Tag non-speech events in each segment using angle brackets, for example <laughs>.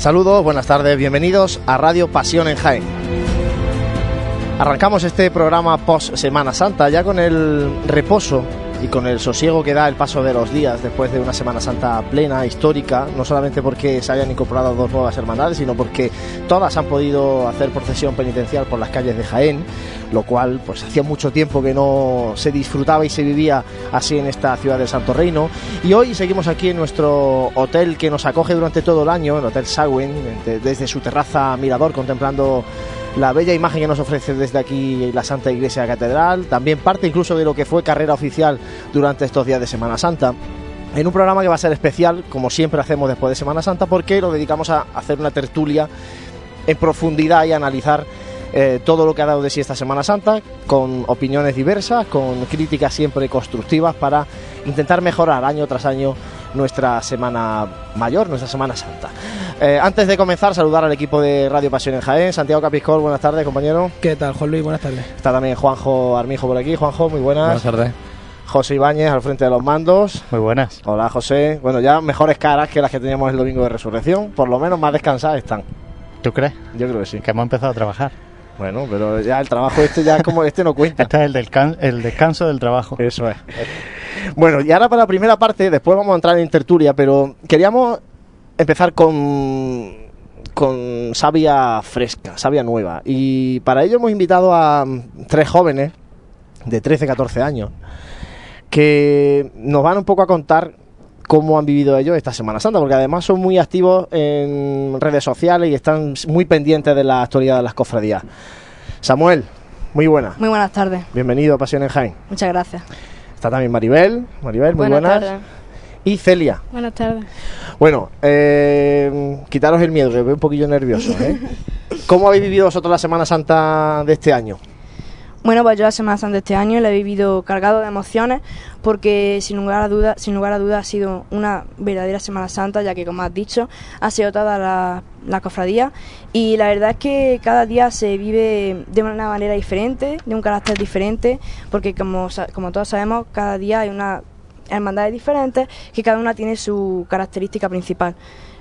Saludos, buenas tardes, bienvenidos a Radio Pasión en Jaén. Arrancamos este programa post Semana Santa ya con el reposo y con el sosiego que da el paso de los días después de una Semana Santa plena, histórica, no solamente porque se hayan incorporado dos nuevas hermandades, sino porque todas han podido hacer procesión penitencial por las calles de Jaén, lo cual pues hacía mucho tiempo que no se disfrutaba y se vivía así en esta ciudad del Santo Reino. Y hoy seguimos aquí en nuestro hotel que nos acoge durante todo el año, el Hotel Sagüen, desde su terraza mirador, contemplando la bella imagen que nos ofrece desde aquí la Santa Iglesia Catedral, también parte incluso de lo que fue carrera oficial durante estos días de Semana Santa. En un programa que va a ser especial, como siempre hacemos después de Semana Santa, porque lo dedicamos a hacer una tertulia en profundidad y analizar eh, todo lo que ha dado de sí esta Semana Santa, con opiniones diversas, con críticas siempre constructivas para intentar mejorar año tras año nuestra Semana Mayor, nuestra Semana Santa. Eh, antes de comenzar, saludar al equipo de Radio Pasión en Jaén. Santiago Capiscol, buenas tardes, compañero. ¿Qué tal, Juan Luis? Buenas tardes. Está también Juanjo Armijo por aquí. Juanjo, muy buenas. Buenas tardes. José Ibáñez al frente de los mandos. Muy buenas. Hola, José. Bueno, ya mejores caras que las que teníamos el domingo de resurrección. Por lo menos más descansadas están. ¿Tú crees? Yo creo que sí. Que hemos empezado a trabajar. Bueno, pero ya el trabajo este ya como este no cuenta. Este es el, el descanso del trabajo. Eso es. Bueno, y ahora para la primera parte, después vamos a entrar en tertulia, pero queríamos empezar con con savia fresca, savia nueva. Y para ello hemos invitado a tres jóvenes de 13, 14 años que nos van un poco a contar cómo han vivido ellos esta Semana Santa, porque además son muy activos en redes sociales y están muy pendientes de la actualidad de las cofradías. Samuel, muy buena. Muy buenas tardes. Bienvenido a Pasión en Jaén. Muchas gracias. Está también Maribel. Maribel, muy buenas. buenas. Tardes. Y Celia. Buenas tardes. Bueno, eh, quitaros el miedo, que veo un poquillo nervioso. ¿eh? <laughs> ¿Cómo habéis vivido vosotros la Semana Santa de este año? Bueno, pues yo la Semana Santa este año la he vivido cargado de emociones porque sin lugar a dudas, sin lugar a dudas ha sido una verdadera Semana Santa, ya que como has dicho, ha sido toda la, la cofradía. Y la verdad es que cada día se vive de una manera diferente, de un carácter diferente, porque como, como todos sabemos, cada día hay una hermandades diferentes que cada una tiene su característica principal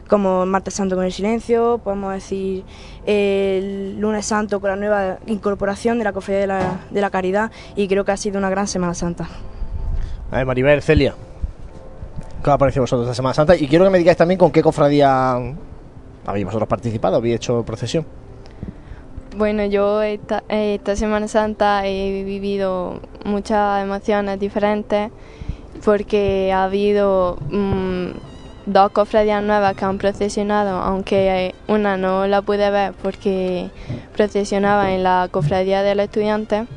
como el martes santo con el silencio, podemos decir el lunes santo con la nueva incorporación de la cofradía de la, de la caridad y creo que ha sido una gran Semana Santa. A ver, Maribel, Celia, ¿qué os ha parecido vosotros esta Semana Santa? Y quiero que me digáis también con qué cofradía habéis vosotros participado, habéis hecho procesión. Bueno, yo esta, esta Semana Santa he vivido muchas emociones diferentes porque ha habido mm, dos cofradías nuevas que han procesionado, aunque una no la pude ver porque procesionaba en la cofradía de los estudiantes.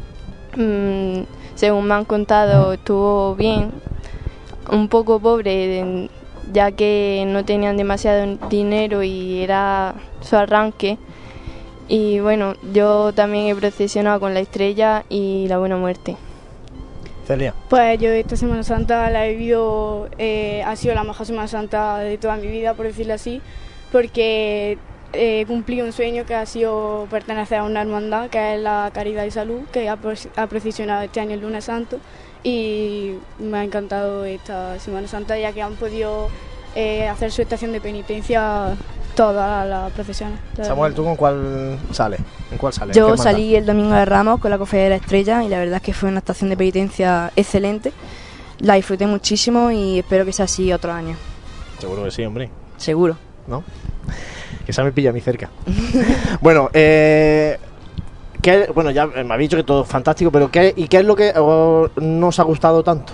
Mm, según me han contado, estuvo bien, un poco pobre, ya que no tenían demasiado dinero y era su arranque. Y bueno, yo también he procesionado con la estrella y la buena muerte. Pues yo esta Semana Santa la he vivido, eh, ha sido la mejor Semana Santa de toda mi vida, por decirlo así, porque he cumplido un sueño que ha sido pertenecer a una hermandad, que es la Caridad y Salud, que ha, ha este año el lunes santo, y me ha encantado esta Semana Santa, ya que han podido eh, hacer su estación de penitencia todas las procesiones. Samuel, ¿tú con cuál sales? ¿En cuál sales? Yo salí el domingo de Ramos con la Cofradía de la Estrella y la verdad es que fue una estación de penitencia excelente. La disfruté muchísimo y espero que sea así otro año. Seguro que sí, hombre. Seguro. ¿No? <laughs> Que se me pilla a mí cerca. <laughs> bueno, eh, bueno, ya me habéis dicho que todo es fantástico, pero ¿qué, ¿y qué es lo que no os ha gustado tanto?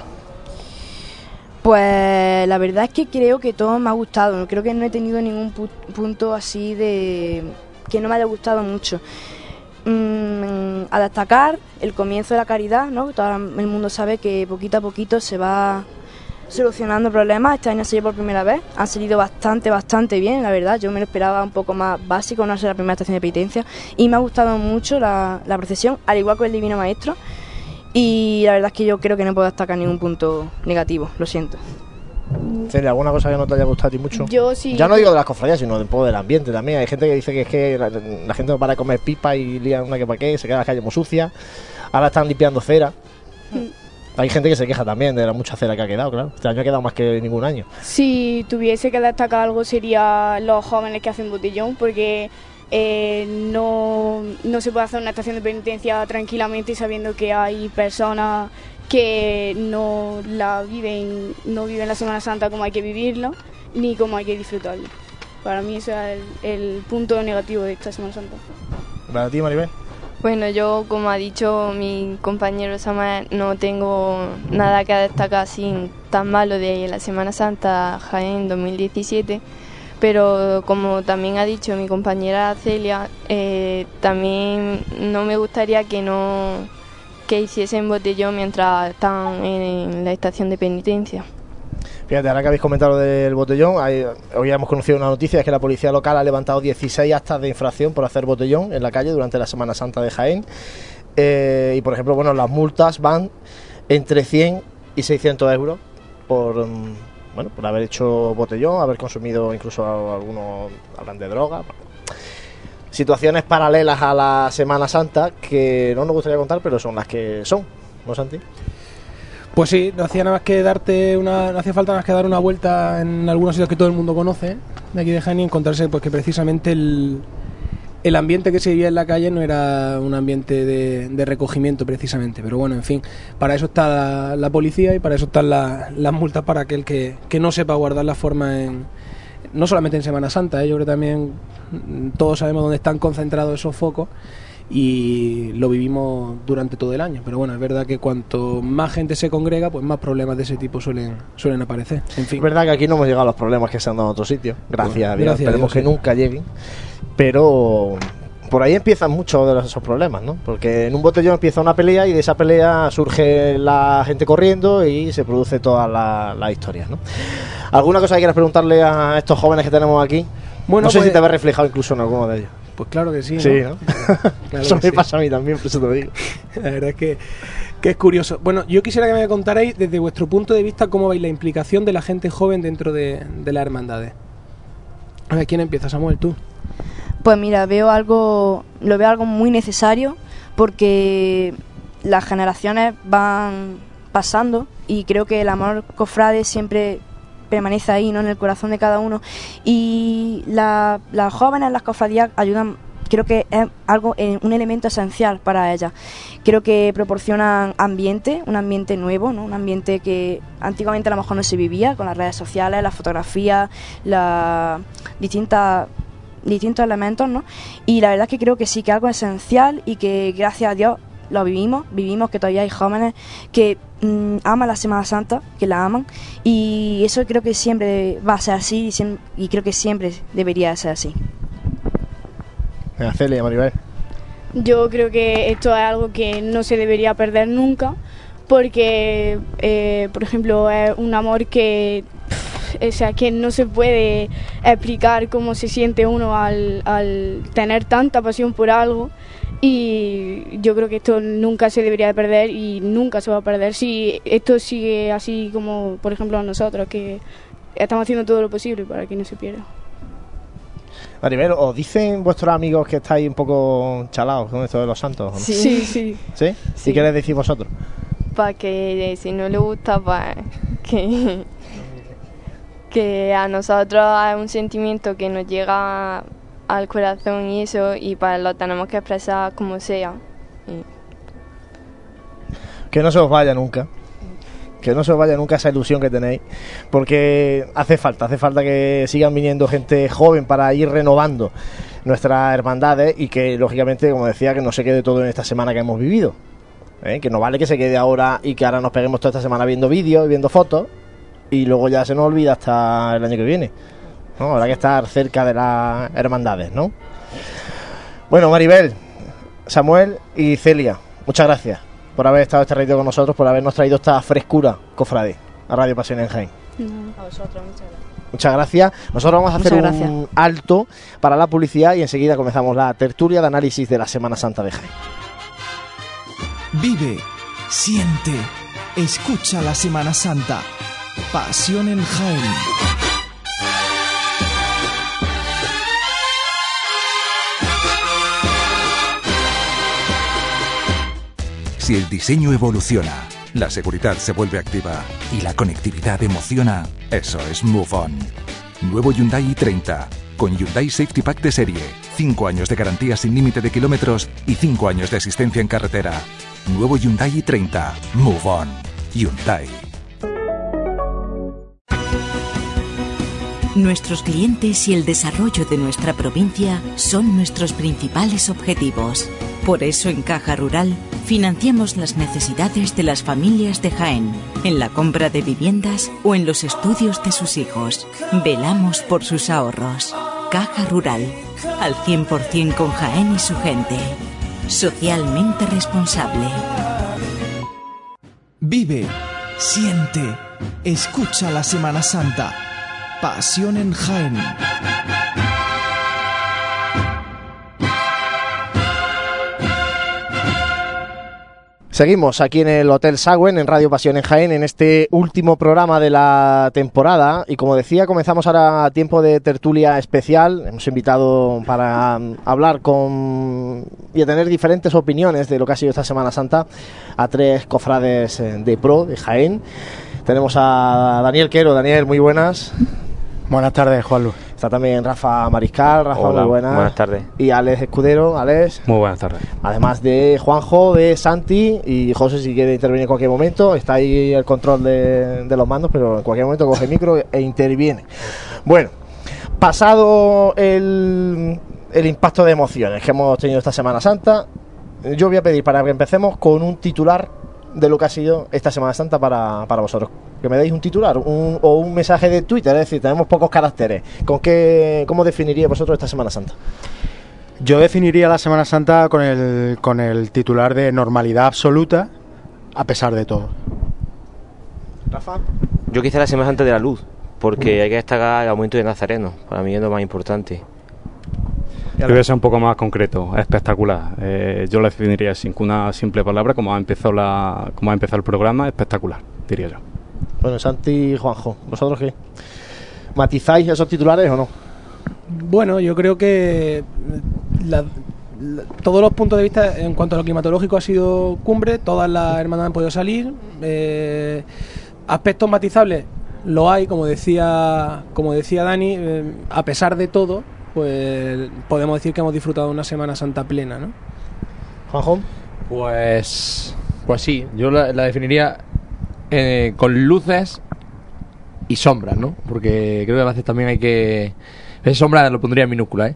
Pues la verdad es que creo que todo me ha gustado. Creo que no he tenido ningún punto así de que no me haya gustado mucho. Mm, a destacar el comienzo de la caridad, ¿no? Todo el mundo sabe que poquito a poquito se va solucionando problemas. Este año se por primera vez. Han salido bastante, bastante bien, la verdad. Yo me lo esperaba un poco más básico, no ser la primera estación de penitencia. Y me ha gustado mucho la procesión, al igual que el Divino Maestro. Y la verdad es que yo creo que no puedo destacar ningún punto negativo, lo siento. Celia, ¿alguna cosa que no te haya gustado a ti mucho? Yo sí. Ya no digo de las cofradías, sino un poco del ambiente también. Hay gente que dice que es que la, gente no para de comer pipa y lía una que para qué, se queda la calle muy sucia. Ahora están limpiando cera. Hay gente que se queja también de la mucha cera que ha quedado, claro. Este año ha quedado más que ningún año. Si tuviese que destacar algo sería los jóvenes que hacen botellón, porque eh, no, no se puede hacer una estación de penitencia tranquilamente sabiendo que hay personas que no la viven, no viven la Semana Santa como hay que vivirla, ni como hay que disfrutarla. Para mí ese es el, el punto negativo de esta Semana Santa. ¿Para ti, Maribel? Bueno, yo, como ha dicho mi compañero Samuel, no tengo nada que destacar así tan malo de la Semana Santa Jaén 2017, pero como también ha dicho mi compañera Celia, eh, también no me gustaría que no que hiciesen botellón mientras están en la estación de penitencia. Fíjate, ahora que habéis comentado lo del botellón, hay- hoy hemos conocido una noticia, es que la policía local ha levantado 16 actas de infracción por hacer botellón en la calle durante la Semana Santa de Jaén. Eh, y por ejemplo, bueno, las multas van entre 100 y 600 euros por, mm, bueno, por haber hecho botellón, haber consumido incluso algunos, hablan de droga. Situaciones paralelas a la Semana Santa que no nos gustaría contar, pero son las que son, ¿no, Santi? Pues sí, no hacía nada más que darte una, no hacía falta nada más que dar una vuelta en algunos sitios que todo el mundo conoce de aquí de Jaén y encontrarse pues que precisamente el, el ambiente que se vivía en la calle no era un ambiente de, recogimiento precisamente, pero bueno, en fin, para eso está la, policía y para eso están la- las multas para aquel que, que no sepa guardar la forma en no solamente en Semana Santa, ¿eh? yo creo que también mm, todos sabemos dónde están concentrados esos focos y lo vivimos durante todo el año. Pero bueno, es verdad que cuanto más gente se congrega, pues más problemas de ese tipo suelen, suelen aparecer. En fin. Es verdad que aquí no hemos llegado a los problemas que se han dado en otros sitios. Gracias Bueno, a Dios. gracias a Esperemos Dios, que sí. nunca lleguen. Pero por ahí empiezan muchos de esos problemas, ¿no? Porque en un botellón empieza una pelea y de esa pelea surge la gente corriendo y se produce todas la- las historias, ¿no? ¿Alguna cosa que quieras preguntarle a estos jóvenes que tenemos aquí? Bueno, no sé pues- si te ves reflejado incluso en alguno de ellos. Pues claro que sí. ¿no? Sí, ¿no? <laughs> Claro eso me sí. pasa a mí también, por eso te lo digo. <laughs> La verdad es que, que es curioso. Bueno, yo quisiera que me contarais desde vuestro punto de vista cómo veis la implicación de la gente joven dentro de, de las hermandades. A ver, ¿quién empieza? Samuel, tú. Pues mira, veo algo, lo veo algo muy necesario porque las generaciones van pasando y creo que el amor cofrade siempre permanece ahí, ¿no? En el corazón de cada uno y la- las jóvenes, las cofradías ayudan. Creo que es algo, eh, un elemento esencial para ellas. Creo que proporcionan ambiente, un ambiente nuevo, ¿no? Un ambiente que antiguamente a lo mejor no se vivía con las redes sociales, las fotografías, las distintas distintos elementos, ¿no? Y la verdad es que creo que sí que algo esencial y que gracias a Dios lo vivimos, vivimos que todavía hay jóvenes que mm, aman la Semana Santa, que la aman y eso creo que siempre va a ser así y, creo que siempre debería ser así. Venga, Celia, Maribel. Yo creo que esto es algo que no se debería perder nunca, porque, eh, por ejemplo, es un amor que, pff, o sea, que no se puede explicar cómo se siente uno al, al tener tanta pasión por algo. Y yo creo que esto nunca se debería de perder y nunca se va a perder si esto sigue así como, por ejemplo, nosotros, que estamos haciendo todo lo posible para que no se pierda. Maribel, ¿os dicen vuestros amigos que estáis un poco chalados con esto de los santos? no? Sí. Sí, sí. ¿Sí? Sí. ¿Y qué les decís vosotros? para que eh, si no le gusta, pues que, que a nosotros es un sentimiento que nos llega al corazón y eso, y pues lo tenemos que expresar como sea. Que no se os vaya nunca. Que no se os vaya nunca esa ilusión que tenéis. Porque hace falta, hace falta que sigan viniendo gente joven para ir renovando nuestras hermandades y que, lógicamente, como decía, que no se quede todo en esta semana que hemos vivido. ¿eh? Que no vale que se quede ahora y que ahora nos peguemos toda esta semana viendo vídeos y viendo fotos y luego ya se nos olvida hasta el año que viene. ¿No? Habrá que estar cerca de las hermandades, ¿no? Bueno, Maribel, Samuel y Celia, muchas gracias por haber estado este ratito con nosotros, por habernos traído esta frescura, cofrade, a Radio Pasión en Jaén. A vosotros, muchas gracias. Muchas gracias. Nosotros vamos a hacer un alto para la publicidad y enseguida comenzamos la tertulia de análisis de la Semana Santa de Jaén. Vive, siente, escucha la Semana Santa. Pasión en Jaén. Si el diseño evoluciona, la seguridad se vuelve activa y la conectividad emociona. Eso es Move On. Nuevo Hyundai i30 con Hyundai Safety Pack de serie, 5 años de garantía sin límite de kilómetros y 5 años de asistencia en carretera. Nuevo Hyundai i30. Move On. Hyundai. Nuestros clientes y el desarrollo de nuestra provincia son nuestros principales objetivos. Por eso en Caja Rural financiamos las necesidades de las familias de Jaén, en la compra de viviendas o en los estudios de sus hijos. Velamos por sus ahorros. Caja Rural, al 100% con Jaén y su gente. Socialmente responsable. Vive, siente, escucha la Semana Santa. Pasión en Jaén. Seguimos aquí en el Hotel Sagüen, en Radio Pasión en Jaén, en este último programa de la temporada. Y como decía, comenzamos ahora a tiempo de tertulia especial. Hemos invitado para hablar con y a tener diferentes opiniones de lo que ha sido esta Semana Santa a tres cofrades eh, de pro de Jaén. Tenemos a Daniel Quero. Daniel, muy buenas. Buenas tardes, Juanlu. Está también Rafa Mariscal. Rafa, Hola, muy buenas. buenas tardes. Y Alex Escudero. Alex. Muy buenas tardes. Además de Juanjo, de Santi y José, si quiere intervenir en cualquier momento, está ahí el control de, de los mandos, pero en cualquier momento coge el micro e interviene. Bueno, pasado el, el impacto de emociones que hemos tenido esta Semana Santa, yo voy a pedir para que empecemos con un titular de lo que ha sido esta Semana Santa para, para vosotros. Que me deis un titular un- o un mensaje de Twitter, es decir, tenemos pocos caracteres. ¿Con qué, ¿Cómo definiríais vosotros esta Semana Santa? Yo definiría la Semana Santa con el, con el titular de normalidad absoluta, a pesar de todo. Rafa. Yo quizá la Semana Santa de la Luz, porque hay que destacar el aumento de Nazareno. Para mí es lo más importante. Yo voy a ser un poco más concreto, espectacular. Eh, yo lo definiría sin una simple palabra, como ha empezado la, como ha empezado el programa, espectacular, diría yo. Bueno, Santi y Juanjo, ¿vosotros qué? ¿Matizáis esos titulares o no? Bueno, yo creo que la- la- todos los puntos de vista en cuanto a lo climatológico ha sido cumbre, todas las hermandades han podido salir. eh, aspectos matizables lo hay, como decía, como decía Dani, eh, a pesar de todo, pues podemos decir que hemos disfrutado de una Semana Santa plena, ¿no? Juanjo. Pues, pues sí, yo la, la definiría eh, con luces y sombras, ¿no? Porque creo que a veces también hay que... Es sombra lo pondría en minúscula, ¿eh?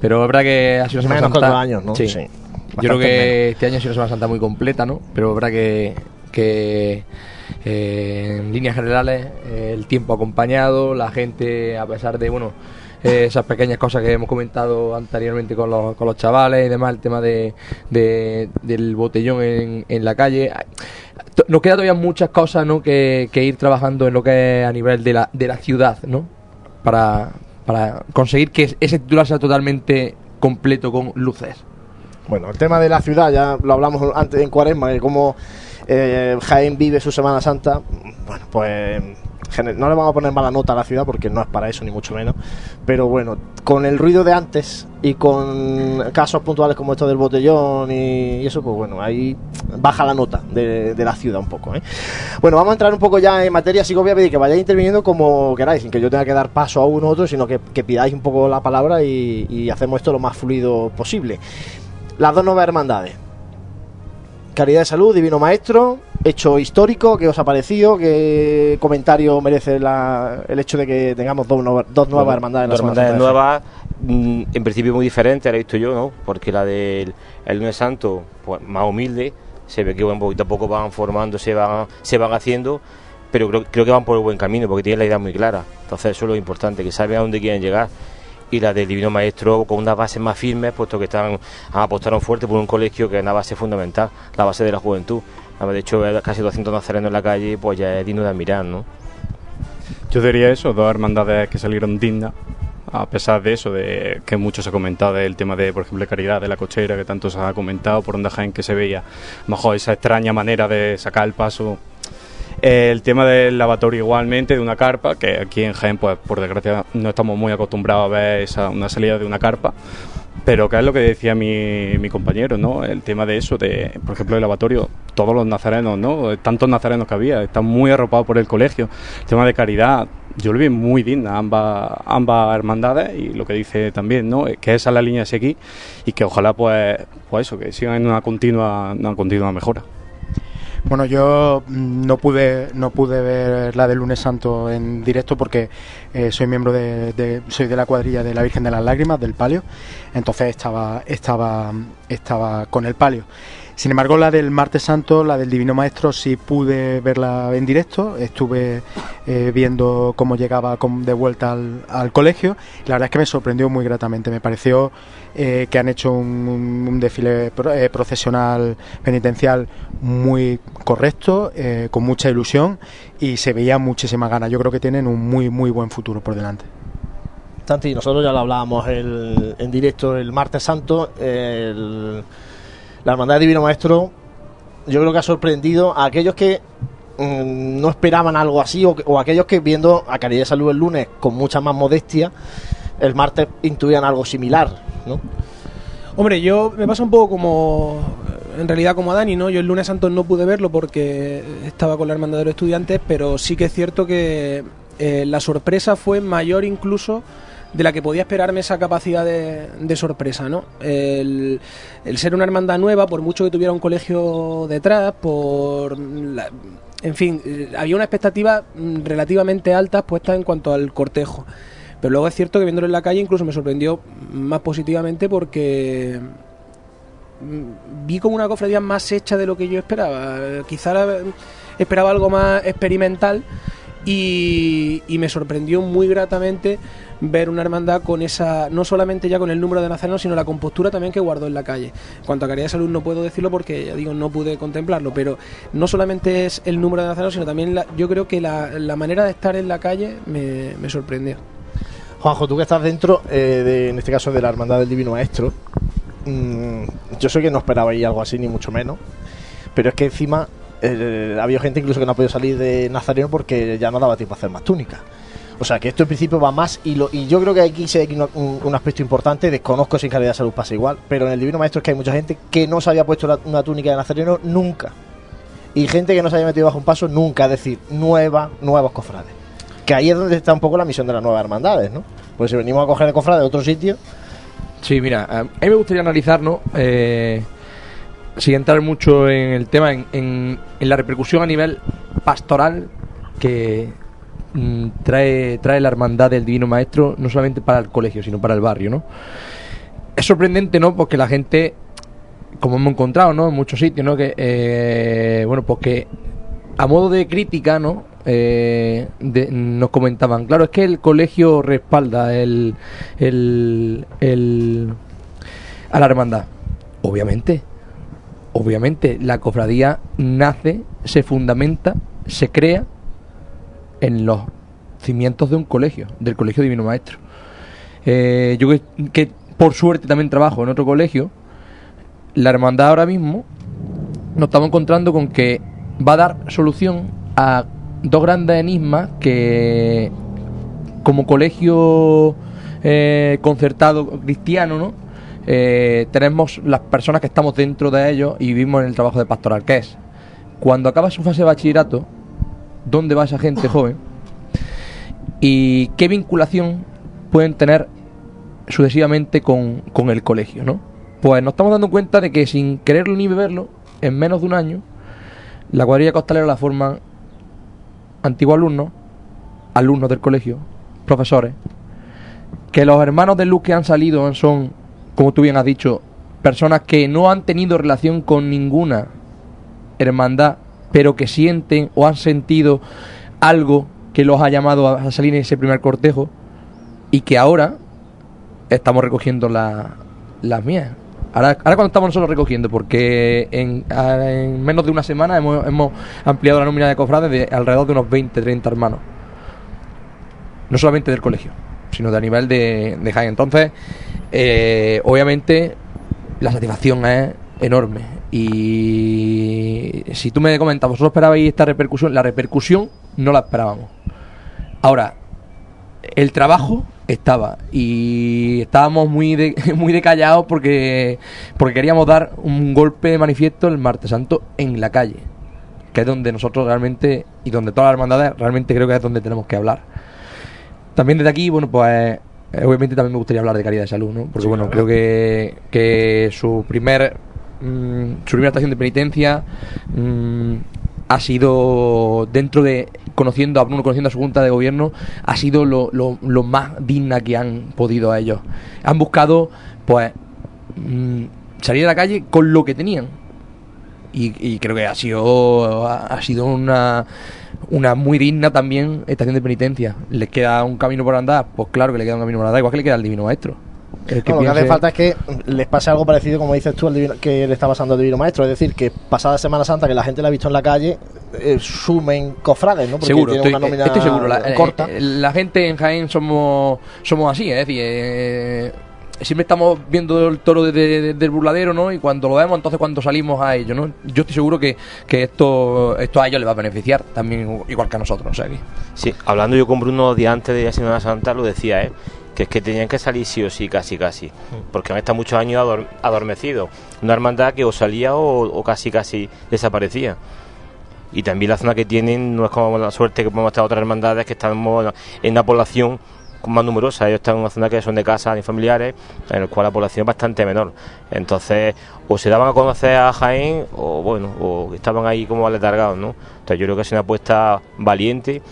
Pero es verdad que ha sido una Semana Menos Santa... años, ¿no? Sí. Sí, Yo creo que este año ha sido una Semana Santa muy completa, ¿no? Pero es verdad que, que eh, en líneas generales eh, el tiempo acompañado, la gente, a pesar de, bueno, eh, esas pequeñas cosas que hemos comentado anteriormente con los, con los chavales y demás, el tema de, de- del botellón en, en la calle. Nos queda todavía muchas cosas ¿no? que, que ir trabajando en lo que es a nivel de la, de la ciudad, ¿no? Para, para conseguir que ese titular sea totalmente completo con luces. Bueno, el tema de la ciudad, ya lo hablamos antes en Cuaresma, de cómo eh, Jaén vive su Semana Santa. Bueno, pues no le vamos a poner mala nota a la ciudad porque no es para eso, ni mucho menos. Pero bueno, con el ruido de antes y con casos puntuales como esto del botellón y, eso, pues bueno, ahí baja la nota de, la ciudad un poco. ¿eh? Bueno, vamos a entrar un poco ya en materia, así que voy a pedir que vayáis interviniendo como queráis, sin que yo tenga que dar paso a uno u otro, sino que, que pidáis un poco la palabra y, y hacemos esto lo más fluido posible. Las dos nuevas hermandades. Caridad de Salud, Divino Maestro, hecho histórico, ¿qué os ha parecido? ¿Qué comentario merece la- el hecho de que tengamos dos, nueva- dos nuevas Bueno, hermandades en la Dos hermandades nuevas, mm, en principio muy diferentes, la he visto yo, ¿no? Porque la del el lunes santo, pues más humilde, se ve que bueno, poquito a poco van formando, se van, se van haciendo, pero creo, creo que van por el buen camino, porque tienen la idea muy clara. Entonces eso es lo importante, que saben a dónde quieren llegar. Y la del Divino Maestro con unas bases más firmes, puesto que están apostaron fuerte por un colegio que es una base fundamental, la base de la juventud. De hecho, casi 200 nazarenos en la calle, pues ya es digno de admirar, ¿no? Yo diría eso, dos hermandades que salieron dignas, a pesar de eso, de que mucho se ha comentado del tema de, por ejemplo, Caridad de la Cochera, que tanto se ha comentado, por Onda Jaén que se veía, mejor esa extraña manera de sacar el paso. El tema del lavatorio igualmente, de una carpa, que aquí en Jaén, pues por desgracia, no estamos muy acostumbrados a ver esa, una salida de una carpa. Pero que es lo que decía mi, mi compañero, ¿no? El tema de eso, de, por ejemplo, el lavatorio, todos los nazarenos, ¿no? Tantos nazarenos que había, están muy arropados por el colegio. El tema de caridad, yo lo vi muy digna ambas, ambas hermandades y lo que dice también, ¿no? Que esa es la línea a seguir y que ojalá, pues, pues eso, que sigan en una continua, una continua mejora. Bueno, yo mm, no pude no pude ver la del lunes santo en directo porque eh, soy miembro de, de- soy de la cuadrilla de la Virgen de las Lágrimas del Palio, entonces estaba estaba estaba con el Palio. Sin embargo, la del martes santo, la del Divino Maestro, sí pude verla en directo. Estuve eh, viendo cómo llegaba de vuelta al, colegio. La verdad es que me sorprendió muy gratamente. Me pareció eh, que han hecho un, desfile eh, procesional penitencial muy correcto, con mucha ilusión y se veía muchísimas ganas. Yo creo que tienen un muy, muy buen futuro por delante. Santi, nosotros ya lo hablábamos en directo el martes santo. La Hermandad del Divino Maestro, yo creo que ha sorprendido a aquellos que mm, no esperaban algo así o, o aquellos que viendo a Caridad de Salud el lunes con mucha más modestia, el martes intuían algo similar, ¿no? Hombre, yo me pasa un poco como. En realidad, como a Dani, ¿no? Yo el lunes santo no pude verlo porque estaba con la hermandad de los estudiantes, pero sí que es cierto que eh, la sorpresa fue mayor incluso de la que podía esperarme esa capacidad de, sorpresa, ¿no? El, ser una hermandad nueva, por mucho que tuviera un colegio detrás, por. la- en fin, eh, había una expectativa mm, relativamente alta puesta en cuanto al cortejo. Pero luego es cierto que viéndolo en la calle incluso me sorprendió más positivamente porque mm, vi como una cofradía más hecha de lo que yo esperaba. Quizá esperaba algo más experimental y, me sorprendió muy gratamente ver una hermandad con esa, no solamente ya con el número de nazarenos, sino la compostura también que guardó en la calle. Cuanto a caridad de salud no puedo decirlo porque, ya digo, no pude contemplarlo, pero no solamente es el número de nazarenos, sino también la- yo creo que la, la manera de estar en la calle me, me sorprendió. Juanjo, tú que estás dentro, eh, de, en este caso de la Hermandad del Divino Maestro, mm, yo sé que no esperabais algo así, ni mucho menos, pero es que encima eh, había gente incluso que no ha podido salir de Nazareno porque ya no daba tiempo a hacer más túnicas. O sea que esto en principio va más y, lo, y yo creo que aquí hay un, un- aspecto importante, desconozco si en calidad de salud pasa igual, pero en el Divino Maestro es que hay mucha gente que no se había puesto una túnica de Nazareno nunca. Y gente que no se había metido bajo un paso nunca, es decir, nueva, nuevos cofrades. Que ahí es donde está un poco la misión de las nuevas hermandades, ¿no? Pues si venimos a coger el cofrade de otro sitio, Sí, mira, a mí me gustaría analizar, ¿no? Eh, sin entrar mucho en el tema, en, en- en la repercusión a nivel pastoral que mm, trae, trae la hermandad del Divino Maestro, no solamente para el colegio, sino para el barrio, ¿no? Es sorprendente, ¿no? Porque la gente, como hemos encontrado, ¿no? En muchos sitios, ¿no? Que, eh, bueno, pues que a modo de crítica, ¿no? Eh, de- nos comentaban, claro, es que el colegio respalda el, a la hermandad. Obviamente, obviamente, la cofradía nace, se fundamenta, se crea en los cimientos de un colegio, del Colegio Divino Maestro. Eh, yo que, por suerte también trabajo en otro colegio, la hermandad ahora mismo nos estamos encontrando con que va a dar solución a dos grandes enigmas que como colegio eh, concertado cristiano, ¿no? Eh, tenemos las personas que estamos dentro de ellos y vivimos en el trabajo de pastoral, que es cuando acaba su fase de bachillerato, ¿dónde va esa gente joven? ¿Y qué vinculación pueden tener sucesivamente con, con el colegio, ¿no? Pues nos estamos dando cuenta de que sin quererlo ni beberlo, en menos de un año, la cuadrilla costalera la forman antiguos alumnos, alumnos del colegio, profesores, que los hermanos de luz que han salido son, como tú bien has dicho, personas que no han tenido relación con ninguna hermandad, pero que sienten o han sentido algo que los ha llamado a salir en ese primer cortejo y que ahora estamos recogiendo la- las mías. Ahora, ahora cuando estamos nosotros recogiendo, porque en, menos de una semana hemos, hemos ampliado la nómina de cofrades de alrededor de unos 20, 30 hermanos. No solamente del colegio, sino de a nivel de, de Jaén. Entonces, eh, obviamente, la satisfacción es enorme. Y si tú me comentas, vosotros esperabais esta repercusión, la repercusión no la esperábamos. Ahora, el trabajo estaba y estábamos muy de, <laughs> muy decallados porque porque queríamos dar un golpe de manifiesto el martes santo en la calle que es donde nosotros realmente y donde todas las hermandades realmente creo que es donde tenemos que hablar también desde aquí bueno pues eh, obviamente también me gustaría hablar de caridad de salud no porque Sí, bueno creo que que su primer mm, su primera estación de penitencia mm, ha sido dentro de conociendo a Bruno conociendo a su junta de gobierno ha sido lo, lo- lo más digna que han podido a ellos. Han buscado pues mm, salir a la calle con lo que tenían. Y, y creo que ha sido ha, ha sido una una muy digna también estación de penitencia les queda un camino por andar pues claro que le queda un camino por andar igual que le queda al divino maestro El que No, lo que hace falta es que les pase algo parecido, como dices tú, al divino- que le está pasando al Divino Maestro. Es decir, que pasada Semana Santa, que la gente la ha visto en la calle, eh, sumen cofrades, ¿no? Porque seguro, tiene estoy, una nómina estoy seguro. La, eh, corta. eh, la gente en Jaén somos somos así, es decir, eh, siempre estamos viendo el toro de- de- del burladero, ¿no? Y cuando lo vemos, entonces cuando salimos a ello, ¿no? Yo estoy seguro que, que esto esto a ellos les va a beneficiar también igual que a nosotros, o sea que Sí, hablando yo con Bruno días antes de la Semana Santa, lo decía, ¿eh? que es que tenían que salir sí o sí, casi casi, porque han estado muchos años ador- adormecidos. Una hermandad que o salía o, o casi casi desaparecía. Y también la zona que tienen no es como la suerte que podemos estar otras hermandades que estamos en una población más numerosa. Ellos están en una zona que son de casas y familiares, en el cual la población es bastante menor. Entonces, o se daban a conocer a Jaén, o bueno, o estaban ahí como aletargados, ¿no? Entonces, yo creo que es una apuesta valiente,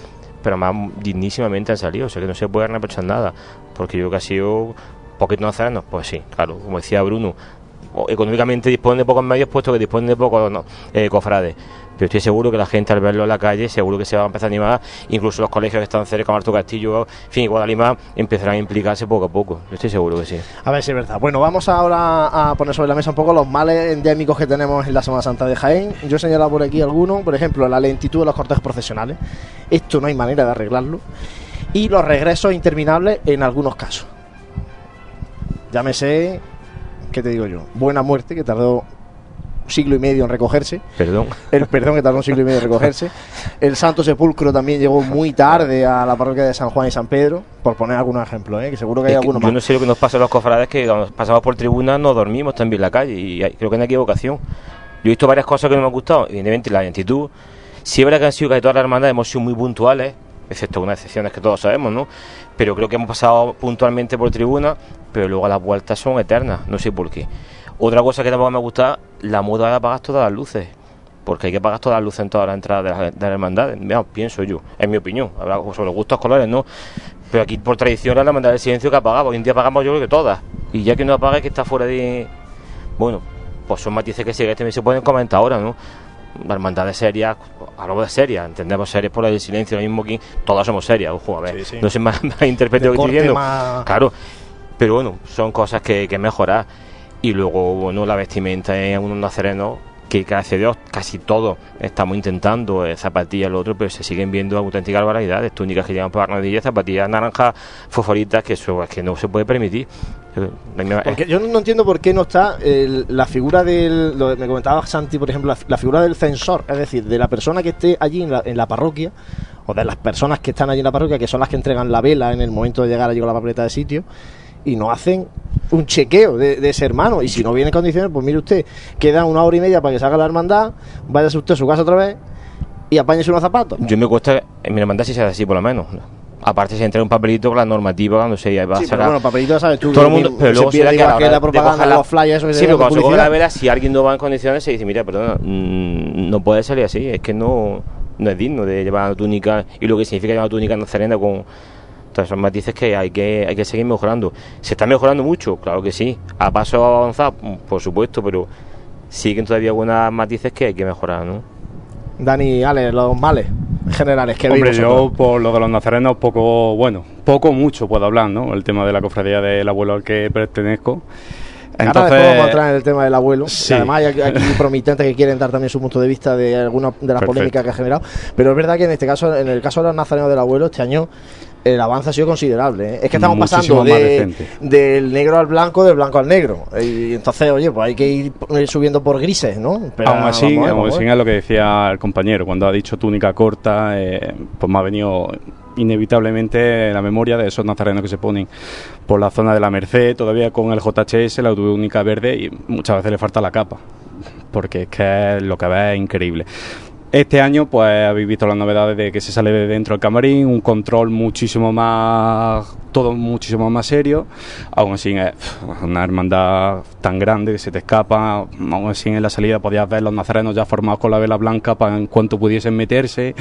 pero más dignísimamente han salido. O sea, que no se puede reprochar nada, porque yo creo que ha sido poquito nazarenos. Pues sí, claro, como decía Bruno, económicamente disponen de pocos medios, puesto que disponen de pocos eh, cofrades. Pero estoy seguro que la gente al verlo en la calle, seguro que se va a empezar a animar. Incluso los colegios que están cerca, Marto Castillo, en fin, Guadalima, empezarán a implicarse poco a poco. Estoy seguro que sí. A ver si es verdad. Bueno, vamos ahora a poner sobre la mesa un poco los males endémicos que tenemos en la Semana Santa de Jaén. Yo he señalado por aquí algunos, por ejemplo, la lentitud de los cortejos profesionales. Esto no hay manera de arreglarlo. Y los regresos interminables en algunos casos. Llámese, ¿qué te digo yo? Buena muerte, que tardó un siglo y medio en recogerse. Perdón. El perdón que tardó un siglo y medio en recogerse. <laughs> El Santo Sepulcro también llegó muy tarde a la parroquia de San Juan y San Pedro, por poner algunos ejemplos, ¿eh? que seguro que hay Es algunos yo más. no sé lo que nos pasa a los cofrades, que cuando pasamos por tribuna no dormimos también en la calle y hay- creo que hay una equivocación. Yo he visto varias cosas que no me han gustado, evidentemente la lentitud. Sí es verdad que han sido casi todas las hermandades hemos sido muy puntuales, excepto unas excepciones que todos sabemos, ¿no? Pero creo que hemos pasado puntualmente por tribuna, pero luego las vueltas son eternas, no sé por qué. Otra cosa que tampoco me gusta, la moda de apagar todas las luces. Porque hay que apagar todas las luces en todas las entradas de las, las hermandades. Vamos, pienso yo, es mi opinión. Habrá sobre gustos colores, ¿no? Pero aquí por tradición la hermandad del silencio que apagaba. Hoy en día apagamos yo creo que todas. Y ya que no apaga es que está fuera de. Bueno, pues son matices que sí que también se pueden comentar ahora, ¿no? La hermandad de serias, algo de serias, entendemos serias por el silencio, lo mismo que todas somos serias, ojo, a ver, sí. no se me <laughs> interprete De lo que estoy diciendo. más- Claro, pero bueno, son cosas que, que mejorar. Y luego, bueno, la vestimenta en unos nazarenos, que gracias Dios casi todos estamos intentando, eh, zapatillas, lo otro, pero se siguen viendo auténticas barbaridades, túnicas que llevan por las rodillas, zapatillas naranjas, fosforitas, que eso es que no se puede permitir. Eh, Porque yo no entiendo por qué no está la figura del. Lo, me comentaba Santi, por ejemplo, la, la figura del censor, es decir, de la persona que esté allí en la, en la parroquia, o de las personas que están allí en la parroquia, que son las que entregan la vela en el momento de llegar allí con la papeleta de sitio, y no hacen un chequeo de, de ese hermano. Y si no viene en condiciones, pues mire usted, queda una hora y media para que salga la hermandad, váyase usted a su casa otra vez y apáñese unos zapatos. Yo me cuesta, en mi hermandad si se hace así por lo menos. Aparte se entrega un papelito con la normativa cuando se va Sí, a sacar- bueno, papelito sabes tú. todo el mundo, se pero luego será que a igual la que hora la de propaganda, la- los flyers, eso que Sí, se pero cuando se coge la vela, si alguien no va en condiciones, se dice, mira, perdona, mm, no puede salir así, es que no, no es digno de llevar una túnica y lo que significa llevar una túnica nazarena con todos esos matices que hay que hay que seguir mejorando. ¿Se está mejorando mucho? Claro que sí. ¿A paso avanzado? Por supuesto, pero siguen todavía algunos matices que hay que mejorar, ¿no? Dani, Ale, los males generales que Hombre, yo por lo de los nazarenos poco, bueno, poco mucho puedo hablar, ¿no? El tema de la cofradía del abuelo al que pertenezco. Ahora después vamos a entrar en el tema del abuelo. Sí. además hay aquí, <laughs> promitentes que quieren dar también su punto de vista de alguna de las Perfecto. polémicas que ha generado. Pero es verdad que en este caso, en el caso de los nazarenos del abuelo, este año el avance ha sido considerable. ¿eh? Es que estamos Muchísimo pasando de- del negro al blanco, del blanco al negro. Y entonces, oye, pues hay que ir eh, subiendo por grises, ¿no? Pero aún así, vamos ver, aún así es lo que decía el compañero, cuando ha dicho túnica corta, eh, pues me ha venido inevitablemente la memoria de esos nazarenos que se ponen por la zona de la Merced, todavía con el JHS, la única verde, y muchas veces le falta la capa, porque es que lo que ve es increíble. Este año, pues habéis visto las novedades de que se sale de dentro del camarín, un control muchísimo más, todo muchísimo más serio. Aún así, es una hermandad tan grande que se te escapa. Aún así, en la salida podías ver los nazarenos ya formados con la vela blanca para en cuanto pudiesen meterse.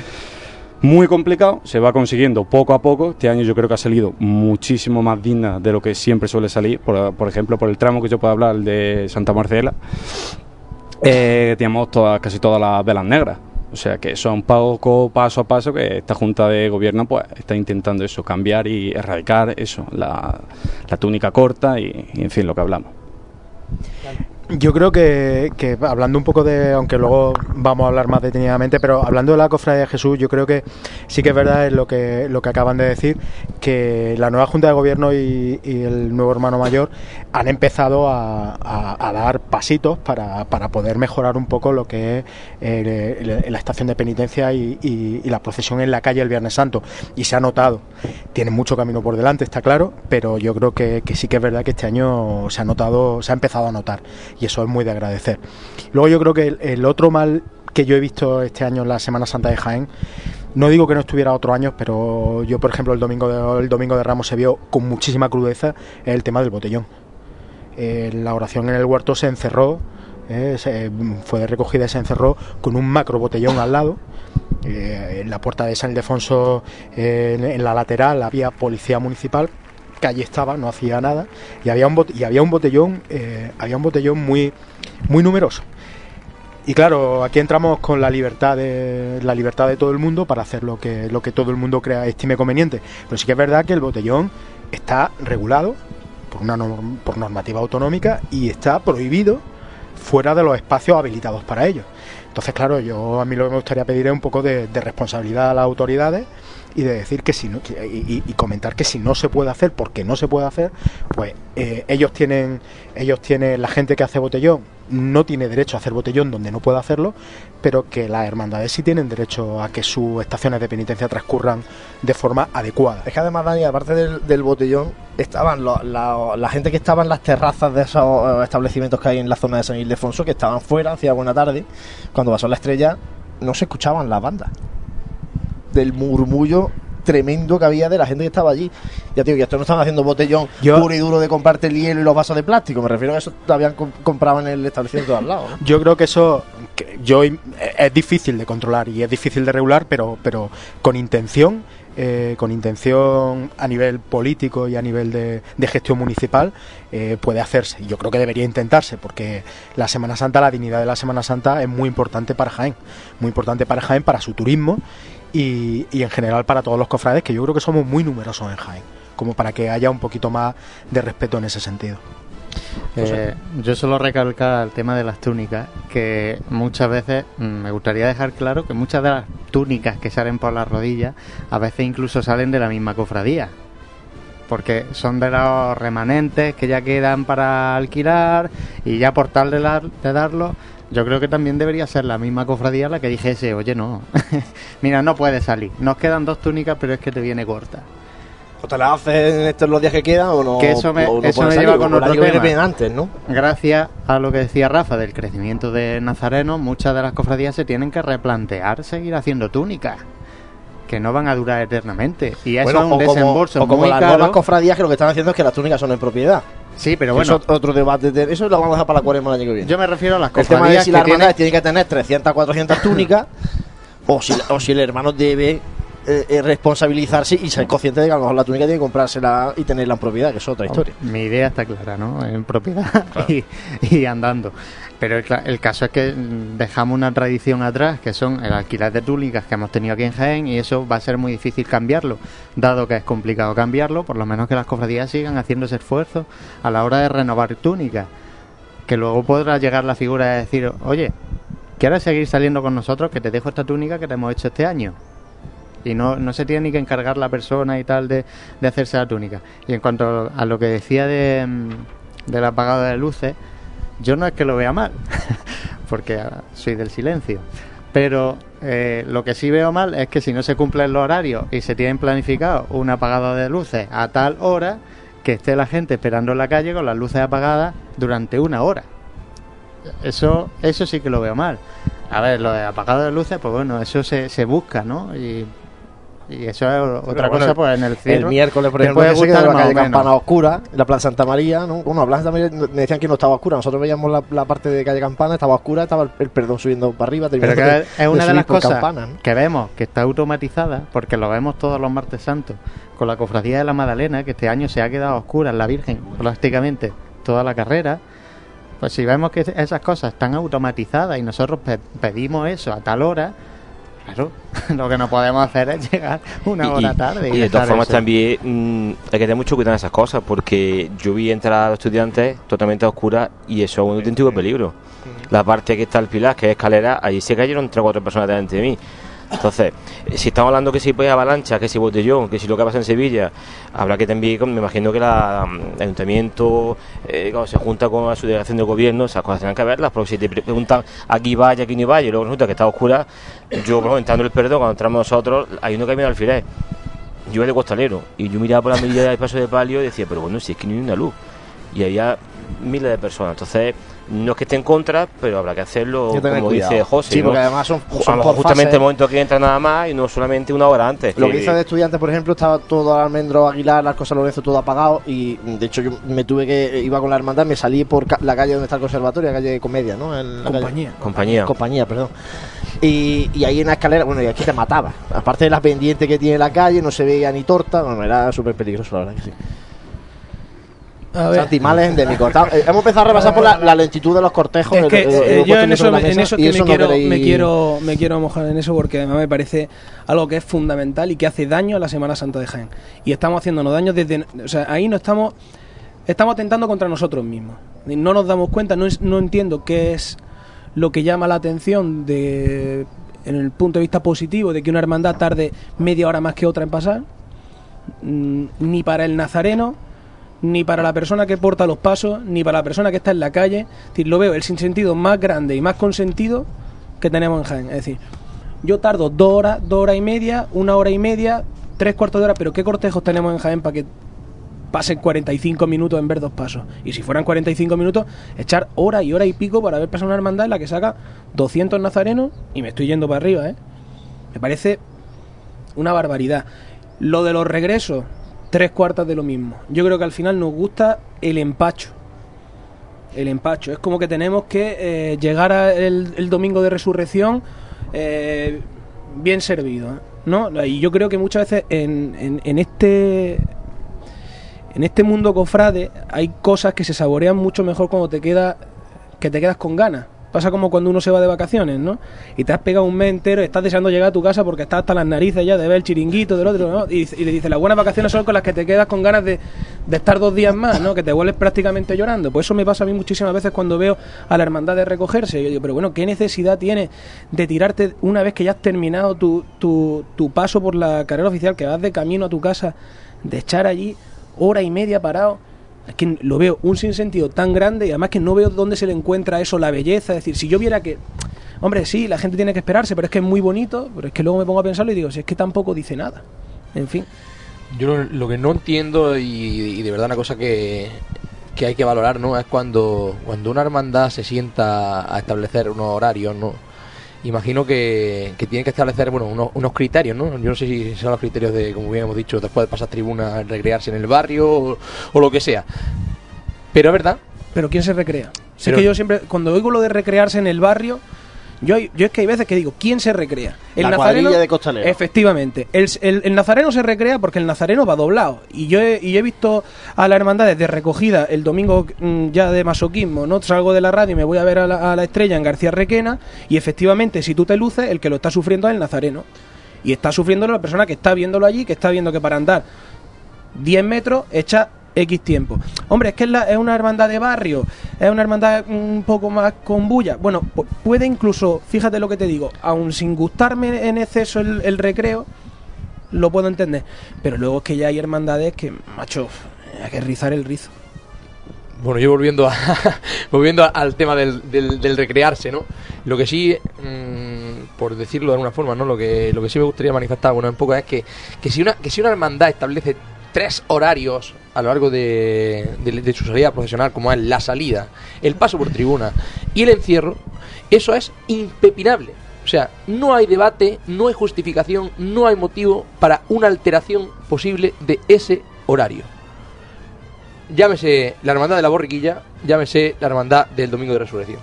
Muy complicado, se va consiguiendo poco a poco. Este año yo creo que ha salido muchísimo más digna de lo que siempre suele salir. Por, por ejemplo, por el tramo que yo puedo hablar, el de Santa Marcela, eh, teníamos todas, casi todas las velas negras. O sea que eso es un poco paso a paso que esta Junta de Gobierno pues está intentando eso, cambiar y erradicar eso, la, la túnica corta y, y, en fin, lo que hablamos. Yo creo que, que, hablando un poco de, aunque luego vamos a hablar más detenidamente, pero hablando de la cofradía de Jesús, yo creo que sí que es verdad es lo que, lo que acaban de decir, que la nueva Junta de Gobierno y, el nuevo hermano mayor han empezado a, dar pasitos para, para, poder mejorar un poco lo que es eh, la estación de penitencia y, y, la procesión en la calle el Viernes Santo. Y se ha notado, tiene mucho camino por delante, está claro, pero yo creo que, que sí que es verdad que este año se ha notado, se ha empezado a notar y eso es muy de agradecer. Luego yo creo que el, otro mal que yo he visto este año en la Semana Santa de Jaén, no digo que no estuviera otro año, pero yo por ejemplo el domingo de, el domingo de Ramos se vio con muchísima crudeza el tema del botellón. Eh, la oración en el huerto se encerró, eh, fue recogida y se encerró con un macro botellón al lado. Eh, en la puerta de San Ildefonso, en la lateral, había policía municipal que allí estaba, no hacía nada, y había un, y había un botellón, eh, había un botellón muy, muy numeroso. Y claro, aquí entramos con la libertad de la libertad de todo el mundo para hacer lo que, lo que todo el mundo crea estime conveniente. Pero sí que es verdad que el botellón está regulado por una por normativa autonómica y está prohibido fuera de los espacios habilitados para ello. Entonces, claro, yo a mí lo que me gustaría pedir es un poco de responsabilidad a las autoridades y de decir que si no y, comentar que si no se puede hacer porque no se puede hacer pues eh, ellos tienen ellos tienen la gente que hace botellón no tiene derecho a hacer botellón donde no puede hacerlo pero que las hermandades sí tienen derecho a que sus estaciones de penitencia transcurran de forma adecuada. Es que además Dani aparte del, botellón estaban la, la, gente que estaba en las terrazas de esos establecimientos que hay en la zona de San Ildefonso que estaban fuera hacía buena tarde cuando pasó la estrella no se escuchaban las bandas del murmullo tremendo que había de la gente que estaba allí. Ya digo, que esto no estaban haciendo botellón yo, puro y duro de comprarte el hielo y los vasos de plástico. Me refiero a eso que habían comp comprado en el establecimiento de al lado. ¿no? Yo creo que eso que yo es difícil de controlar y es difícil de regular, pero, pero con intención. Eh, con intención a nivel político y a nivel de, de gestión municipal eh, puede hacerse. Yo creo que debería intentarse porque la Semana Santa, la dignidad de la Semana Santa es muy importante para Jaén, muy importante para Jaén, para su turismo y, y, en general para todos los cofrades, que yo creo que somos muy numerosos en Jaén, como para que haya un poquito más de respeto en ese sentido. Eh, yo solo recalcar el tema de las túnicas, que muchas veces mm, me gustaría dejar claro que muchas de las túnicas que salen por las rodillas a veces incluso salen de la misma cofradía, porque son de los remanentes que ya quedan para alquilar y ya por tal de, la, de darlo yo creo que también debería ser la misma cofradía la que dijese, oye, no, <laughs> mira, no puede salir. Nos quedan dos túnicas, pero es que te viene corta. ¿O te la haces en estos los días que quedan o no? Que eso me, no eso me lleva con otro tema. Antes, ¿no? Gracias a lo que decía Rafa del crecimiento de Nazareno, muchas de las cofradías se tienen que replantear seguir haciendo túnicas que no van a durar eternamente. Y eso bueno, es un desembolso como, o como muy las caro. nuevas cofradías que lo que están haciendo es que las túnicas son en propiedad. Sí, pero bueno. Eso es otro debate. De, eso lo vamos a dejar para la cuaresma el año que viene. Yo me refiero a las cofradías. El tema de si que las hermandades tienen que tener 300, 400 túnicas o, si, o si el hermano debe eh, eh, responsabilizarse y ser consciente de que a lo mejor la túnica tiene que comprársela y tenerla en propiedad, que es otra historia. Mi idea está clara, ¿no? En propiedad <laughs> claro. y, y, andando. Pero el, el, caso es que dejamos una tradición atrás, que son el alquiler de túnicas que hemos tenido aquí en Jaén, y eso va a ser muy difícil cambiarlo, dado que es complicado cambiarlo, por lo menos que las cofradías sigan haciendo ese esfuerzo a la hora de renovar túnicas. Que luego podrá llegar la figura de decir, oye, ¿quieres seguir saliendo con nosotros? Que te dejo esta túnica que te hemos hecho este año y no, no se tiene ni que encargar la persona y tal de, de hacerse la túnica. Y en cuanto a lo que decía de, del apagado de luces, yo no es que lo vea mal, <laughs> porque soy del silencio, Pero eh, lo que sí veo mal es que si no se cumplen los horarios y se tienen planificado un apagado de luces a tal hora, que esté la gente esperando en la calle con las luces apagadas durante una hora. Eso, eso sí que lo veo mal. A ver, lo de apagado de luces, pues bueno, eso se, se busca, ¿no? Y, y eso es otra cosa, pues en el cielo. El miércoles, por ejemplo, puede la calle. Campana oscura, en la Plaza Santa María, ¿no? Bueno, la Plaza Santa María me decían que no estaba oscura, nosotros veíamos la, la parte de calle Campana, estaba oscura, estaba el, el perdón subiendo para arriba, Pero terminando que de- es- una de las cosas Campana, ¿no? que vemos que está automatizada, porque lo vemos todos los martes santos, con la cofradía de la Magdalena, que este año se ha quedado oscura en la Virgen, prácticamente toda la carrera. Pues si vemos que esas cosas están automatizadas y nosotros pe- pedimos eso a tal hora, claro, <laughs> lo que no podemos hacer es llegar una Y- hora y- tarde. Y, de todas formas eso. también mm, hay que tener mucho cuidado en esas cosas porque yo vi entrar a los estudiantes totalmente a oscuras y eso es un auténtico peligro. La parte que está el pilar, que es escalera, ahí se cayeron tres o cuatro personas delante de mí. Entonces, si estamos hablando que si pues avalancha, que si botellón, que si lo que pasa en Sevilla, habrá que también, me imagino que la, mm, el ayuntamiento eh, cuando se junta con la subdelegación del gobierno, esas cosas tienen que verlas, porque si te pre- preguntan aquí vaya, aquí no vaya, y luego resulta que está oscura, yo, ejemplo, entrando el perdón, cuando entramos nosotros, hay uno que viene al alfiler, yo era de costalero, y yo miraba por la medida del paso de palio y decía, pero bueno, si es que no hay una luz, y había miles de personas, entonces no es que esté en contra, pero habrá que hacerlo como cuidado. dice José. Sí, ¿no? porque además son- son justamente fases. el momento que entra nada más y no solamente una hora antes. Lo que hice de estudiante, por ejemplo, estaba todo Almendro Aguilar, las cosas Lorenzo, todo apagado. Y de hecho, yo me tuve que. Iba con la hermandad, me salí por ca- la calle donde está el conservatorio, la calle de Comedia, ¿no? En la calle- Compañía. Compañía. Compañía, perdón. Y, y ahí en la escalera, bueno, y aquí te mataba. Aparte de la pendiente que tiene la calle, no se veía ni torta. Bueno, era súper peligroso, la verdad que sí. A ver. Santi, mal es endémico. Está- eh, hemos empezado a repasar por la, la lentitud de los cortejos. Es que eh, yo en eso, en me, no quiero, queréis- me quiero me quiero mojar en eso porque además me parece algo que es fundamental y que hace daño a la Semana Santa de Jaén. Y estamos haciéndonos daño desde... O sea, ahí no estamos... Estamos atentando contra nosotros mismos. No nos damos cuenta, no, es- no entiendo qué es lo que llama la atención de en el punto de vista positivo de que una hermandad tarde media hora más que otra en pasar. Mm, Ni para el nazareno, ni para la persona que porta los pasos, ni para la persona que está en la calle. Es decir, lo veo el sinsentido más grande y más consentido que tenemos en Jaén. Es decir, yo tardo dos horas, dos horas y media, una hora y media, tres cuartos de hora, pero ¿qué cortejos tenemos en Jaén para que pasen 45 minutos en ver dos pasos? Y si fueran 45 minutos, echar hora y hora y pico para ver pasar una hermandad en la que saca 200 nazarenos y me estoy yendo para arriba, ¿eh? Me parece una barbaridad. Lo de los regresos, tres cuartas de lo mismo. Yo creo que al final nos gusta el empacho. El empacho. Es como que tenemos que eh, llegar a el, domingo de resurrección eh, bien servido. ¿eh? ¿no? Y yo creo que muchas veces en, en- en este en este mundo cofrade hay cosas que se saborean mucho mejor cuando te queda que te quedas con ganas. Pasa como cuando uno se va de vacaciones, ¿no? Y te has pegado un mes entero, estás deseando llegar a tu casa porque estás hasta las narices ya de ver el chiringuito del otro, ¿no? Y, y le dices, las buenas vacaciones son con las que te quedas con ganas de, de estar dos días más, ¿no? Que te vuelves prácticamente llorando. Pues eso me pasa a mí muchísimas veces cuando veo a la hermandad de recogerse. Yo digo, pero bueno, ¿qué necesidad tiene de tirarte una vez que ya has terminado tu, tu, tu paso por la carrera oficial, que vas de camino a tu casa, de echar allí hora y media parado? Es que lo veo un sinsentido tan grande y además que no veo dónde se le encuentra eso, la belleza. Es decir, si yo viera que, hombre, sí, la gente tiene que esperarse, pero es que es muy bonito, pero es que luego me pongo a pensarlo y digo, si es que tampoco dice nada. En fin. Yo lo, que no entiendo y, y de verdad una cosa que, que hay que valorar, ¿no? Es cuando, cuando una hermandad se sienta a establecer unos horarios, ¿no? Imagino que, que tiene que establecer, bueno, unos, unos criterios, ¿no? Yo no sé si son los criterios de, como bien hemos dicho, después de pasar tribuna, recrearse en el barrio o, o lo que sea. Pero es verdad. Pero ¿quién se recrea? Pero- es que yo siempre, cuando oigo lo de recrearse en el barrio, yo, yo es que hay veces que digo, ¿quién se recrea? La cuadrilla de costaleros. Efectivamente. El, el- el nazareno se recrea porque el nazareno va doblado. Y yo he, y he visto a la hermandad de recogida el domingo mm, ya de masoquismo, ¿no? Salgo de la radio y me voy a ver a la, a la estrella en García Requena. Y efectivamente, si tú te luces, el que lo está sufriendo es el nazareno. Y está sufriendo la persona que está viéndolo allí, que está viendo que para andar 10 metros echa X tiempo. Hombre, es que es, la- es una hermandad de barrio, es una hermandad un poco más con bulla. Bueno, pu- puede incluso, fíjate lo que te digo, aun sin gustarme en exceso el, recreo, lo puedo entender. Pero luego es que ya hay hermandades que, macho, hay que rizar el rizo. Bueno, yo volviendo a, <laughs> volviendo al tema del, del, del recrearse, ¿no? Lo que sí, mm, por decirlo de alguna forma, ¿no? Lo que, lo que sí me gustaría manifestar, bueno, un poco es que, que si una, que si una hermandad establece tres horarios a lo largo de, su salida profesional, como es la salida, el paso por tribuna y el encierro, eso es impepinable. O sea, no hay debate, no hay justificación, no hay motivo para una alteración posible de ese horario. Llámese la hermandad de la borriquilla, llámese la hermandad del domingo de resurrección.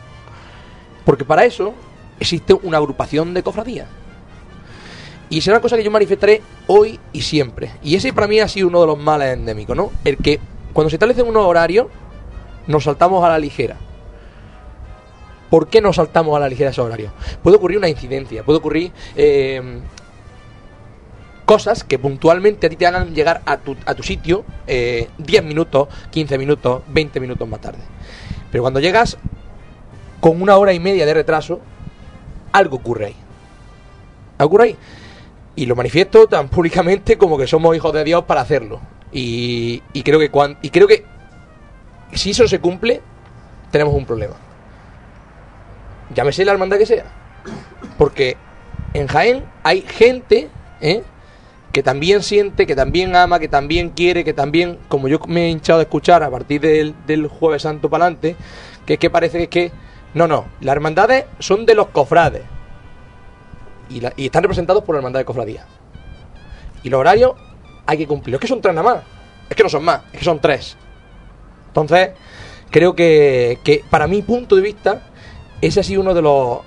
Porque para eso existe una agrupación de cofradías. Y será una cosa que yo manifestaré hoy y siempre. Y ese para mí ha sido uno de los males endémicos, ¿no? El que cuando se establecen unos horarios, nos saltamos a la ligera. ¿Por qué nos saltamos a la ligera esos horarios? Puede ocurrir una incidencia, puede ocurrir eh, cosas que puntualmente a ti te hagan llegar a tu, a tu sitio eh, 10 minutos, 15 minutos, 20 minutos más tarde. Pero cuando llegas con una hora y media de retraso, algo ocurre ahí. Ocurre ahí. Y lo manifiesto tan <laughs> públicamente como que somos hijos de Dios para hacerlo. Y, y creo que cuan- y creo que si eso se cumple, tenemos un problema. Llámese la hermandad que sea. Porque en Jaén hay gente ¿eh? que también siente, que también ama, que también quiere, que también, como yo me he hinchado de escuchar a partir del, del Jueves Santo para adelante, que es que parece que es que. No, no, las hermandades son de los cofrades. Y, la- y están representados por la hermandad de cofradía. Y los horarios hay que cumplirlos. Es que son tres nada más. Es que no son más, es que son tres. Entonces, creo que, que para mi punto de vista, ese ha sido uno de los.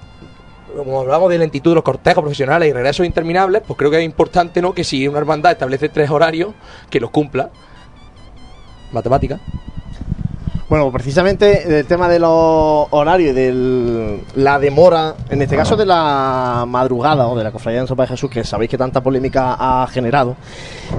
Como hablamos de lentitud de los cortejos profesionales y regresos interminables, pues creo que es importante, ¿no? Que si una hermandad establece tres horarios, que los cumpla. Matemática. Bueno, precisamente del tema de los horarios y de la demora, en este caso de la madrugada o de la cofradía de Sopa de Jesús, que sabéis que tanta polémica ha generado,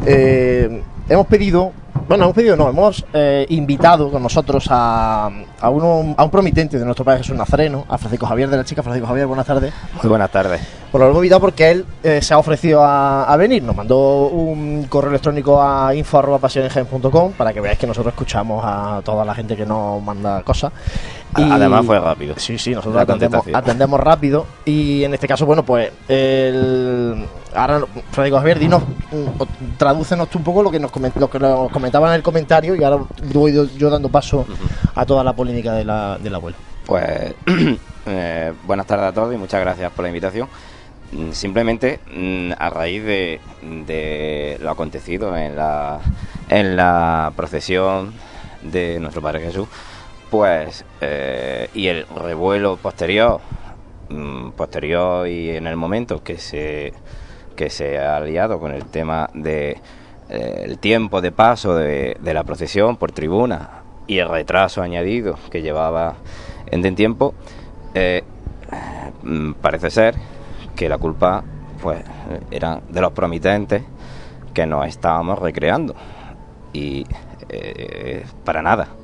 eh, hemos pedido, bueno, hemos pedido, no, hemos eh, invitado con nosotros a, a, uno, a un promitente de nuestro Padre Jesús Nazareno, a Francisco Javier de la Chica. Francisco Javier, buenas tardes. Muy buenas tardes. Pues lo hemos invitado porque él eh, se ha ofrecido a, a venir. Nos mandó un correo electrónico a info.pasionengen.com para que veáis que nosotros escuchamos a toda la gente que nos manda cosas. Además fue rápido. Sí, sí, nosotros La atendemos, rápido. Y en este caso, bueno, pues el, ahora, Francisco Javier, dinos, tradúcenos tú un poco lo que nos, comen- lo que nos comentaba en el comentario y ahora voy yo, yo dando paso a toda la polémica de la, del abuelo. Pues <clears throat> eh, buenas tardes a todos y muchas gracias por la invitación. Mm, Simplemente mm, a raíz de, de lo acontecido en la, en la procesión de nuestro Padre Jesús, pues y el revuelo posterior, mm, posterior y en el momento que se que se ha liado con el tema de eh, el tiempo de paso de, de la procesión por tribuna y el retraso añadido que llevaba en de tiempo, eh, mm, parece ser que la culpa pues era de los promitentes que nos estábamos recreando y para nada.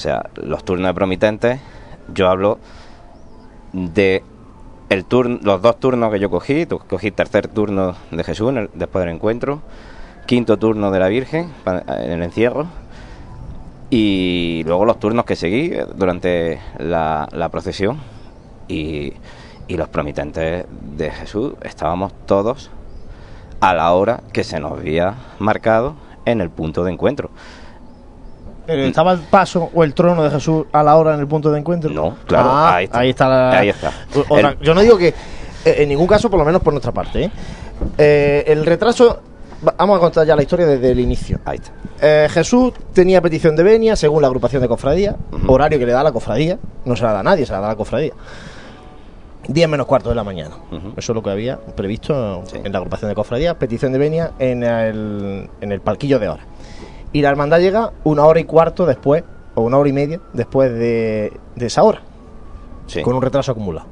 O sea, los turnos de promitentes, yo hablo de el turno, los dos turnos que yo cogí, cogí tercer turno de Jesús después del encuentro, quinto turno de la Virgen en el encierro y luego los turnos que seguí eh, durante la, procesión y los promitentes de Jesús estábamos todos a la hora que se nos había marcado en el punto de encuentro. Pero ¿Estaba el paso o el trono de Jesús a la hora en el punto de encuentro? No, claro, Ah, ahí está. Ahí está. la- Ahí está. El- yo no digo que, eh, en ningún caso, por lo menos por nuestra parte, ¿eh? Eh, el retraso, va- vamos a contar ya la historia desde el inicio. Ahí está. Eh, Jesús tenía petición de venia según la agrupación de cofradía, horario que le da la cofradía, no se la da a nadie, se la da la cofradía. 10 menos cuarto de la mañana. Eso es lo que había previsto en la agrupación de cofradías. Petición de venia en el, en el palquillo de hora. Y la hermandad llega una hora y cuarto después, o una hora y media después de, de esa hora, Sí. con un retraso acumulado.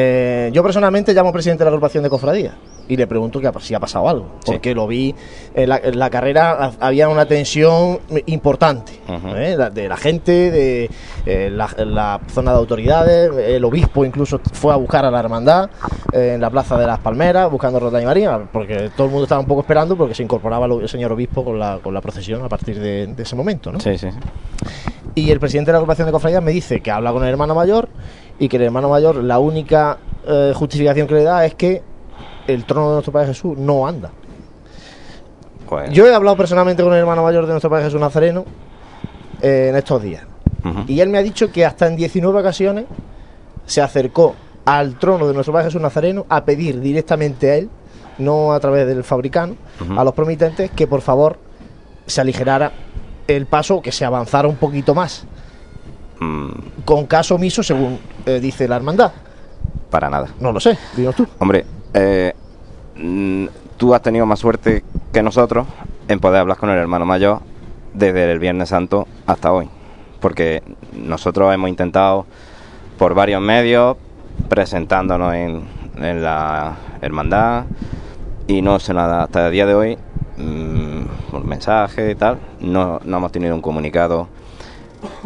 Eh, yo personalmente llamo al presidente de la agrupación de cofradías y le pregunto que si ha pasado algo. Porque lo vi en la, en la carrera, ha- había una tensión importante ¿eh? La- de la gente, de eh, la, la zona de autoridades. El obispo incluso fue a buscar a la hermandad eh, en la plaza de las Palmeras, buscando a Roldán y María, porque todo el mundo estaba un poco esperando porque se incorporaba el el señor obispo con la, con la procesión a partir de, de ese momento. ¿no? Sí, sí. Y el presidente de la agrupación de cofradías me dice que habla con el hermano mayor y que el hermano mayor, la única eh, justificación que le da es que el trono de nuestro Padre Jesús no anda. Pues, Yo he hablado personalmente con el hermano mayor de nuestro Padre Jesús Nazareno eh, en estos días. Y él me ha dicho que hasta en 19 ocasiones se acercó al trono de nuestro Padre Jesús Nazareno a pedir directamente a él, no a través del fabricano, a los promitentes que por favor se aligerara el paso que se avanzara un poquito más. Mm, Con caso omiso, según eh, dice la hermandad. para nada. No lo sé, dinos tú. Hombre, eh, mm, tú has tenido más suerte que nosotros en poder hablar con el hermano mayor desde el Viernes Santo hasta hoy. Porque nosotros hemos intentado por varios medios presentándonos en, en la hermandad y no se nada hasta el día de hoy mm, por mensaje y tal no, no hemos tenido un comunicado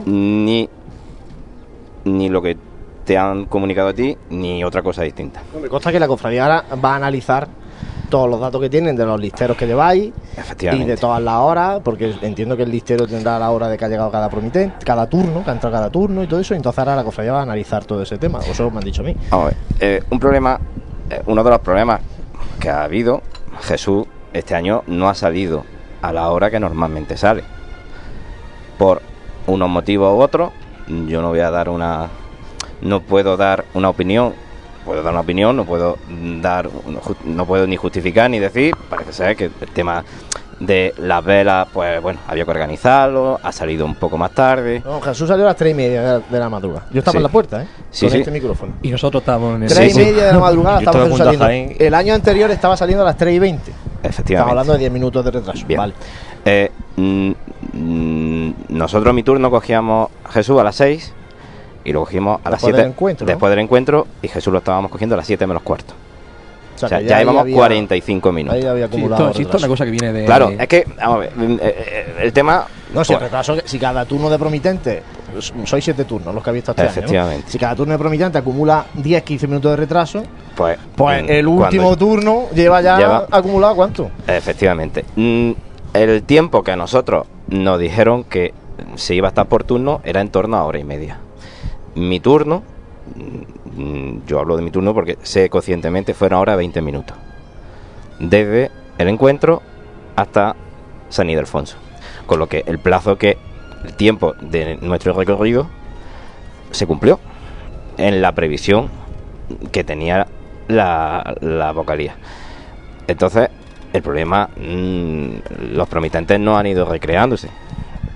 ni ni lo que te han comunicado a ti ni otra cosa distinta Me consta que la cofradía ahora va a analizar todos los datos que tienen de los listeros que lleváis y de todas las horas, porque entiendo que el listero tendrá la hora de que ha llegado cada promitente, cada turno, que ha entrado cada turno y todo eso, y entonces ahora la cofradía va a analizar todo ese tema, o eso me han dicho a mí. Vamos a ver, eh, un problema, eh, uno de los problemas que ha habido, Jesús este año no ha salido a la hora que normalmente sale. Por unos motivos u otros, yo no voy a dar una, no puedo dar una opinión, puedo dar una opinión, no puedo dar, no puedo ni justificar ni decir, parece ser que el tema de las velas, pues bueno, había que organizarlo, ha salido un poco más tarde. No, Jesús salió a las 3 y media de la, madrugada. Yo estaba Sí. en la puerta, ¿eh? Sí, con sí. este micrófono. Y nosotros estábamos en el... 3 y media de la madrugada estaba Jesús saliendo. Jaén. El año anterior estaba saliendo a las 3 y 20. Estamos Efectivamente. hablando de 10 minutos de retraso. Bien. Vale. Eh, mm, mm, nosotros mi turno cogíamos a Jesús a las 6 y lo cogimos a las Después 7 del encuentro, ¿no? después del encuentro y Jesús lo estábamos cogiendo a las 7 menos cuarto. O O sea, ya, ahí llevamos había- 45 minutos. Ahí había acumulado. sí, esto es una cosa que viene de... Claro, es que, vamos a ver, mm, eh, eh, el tema... No, si el pues, retraso, si cada turno de promitente, pues, sois siete turnos los que habéis estado este año, ¿no? Efectivamente. Si cada turno de promitente acumula 10-15 minutos de retraso, pues, pues mm, el último turno lleva ya Lleva- acumulado cuánto? Efectivamente. Mm, el tiempo que a nosotros nos dijeron que se iba a estar por turno era en torno a hora y media. Mi turno, mm, yo hablo de mi turno porque sé conscientemente, fueron ahora 20 minutos. Desde el encuentro hasta San Ildefonso. Con lo que el plazo que, el tiempo de nuestro recorrido se cumplió en la previsión que tenía la, la vocalía. Entonces, el problema, mm, los promitentes no han ido recreándose.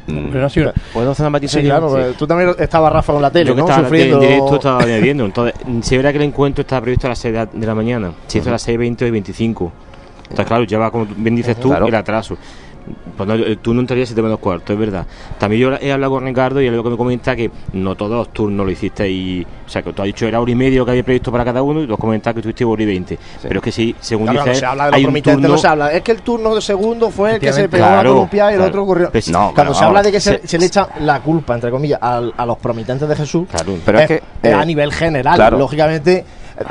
Mm, Pero no ha sido- ¿Puedo hacer una? Sí, claro, porque tú también estabas Rafa con la tele, Yo que ¿no? estaba Sufriendo. en directo estaba viendo. Entonces, si verá que el encuentro estaba previsto a las 6 de la- mañana, se hizo a las 6.20 y 25. Entonces, claro, lleva, como bien dices tú, Claro. el atraso. Pues no, eh, tú no entrarías 7 menos cuarto, es verdad. También yo he hablado con Ricardo y él lo que me comenta que no todos los turnos lo hiciste y. O sea, que tú has dicho era hora y medio que había previsto para cada uno y tú has comentado que tuviste hora y 20. Pero es que sí, según Claro, no dices, se habla de los hay un promitentes, turno. no se habla. Es que el turno de segundo fue el que se pegó Claro, la columpiada y el claro. otro ocurrió. Pues, no, Cuando se habla de que se, se- se le echa la culpa, entre comillas, al- a, los promitentes de Jesús, Claro. Pero es que, eh, a nivel general, claro. lógicamente.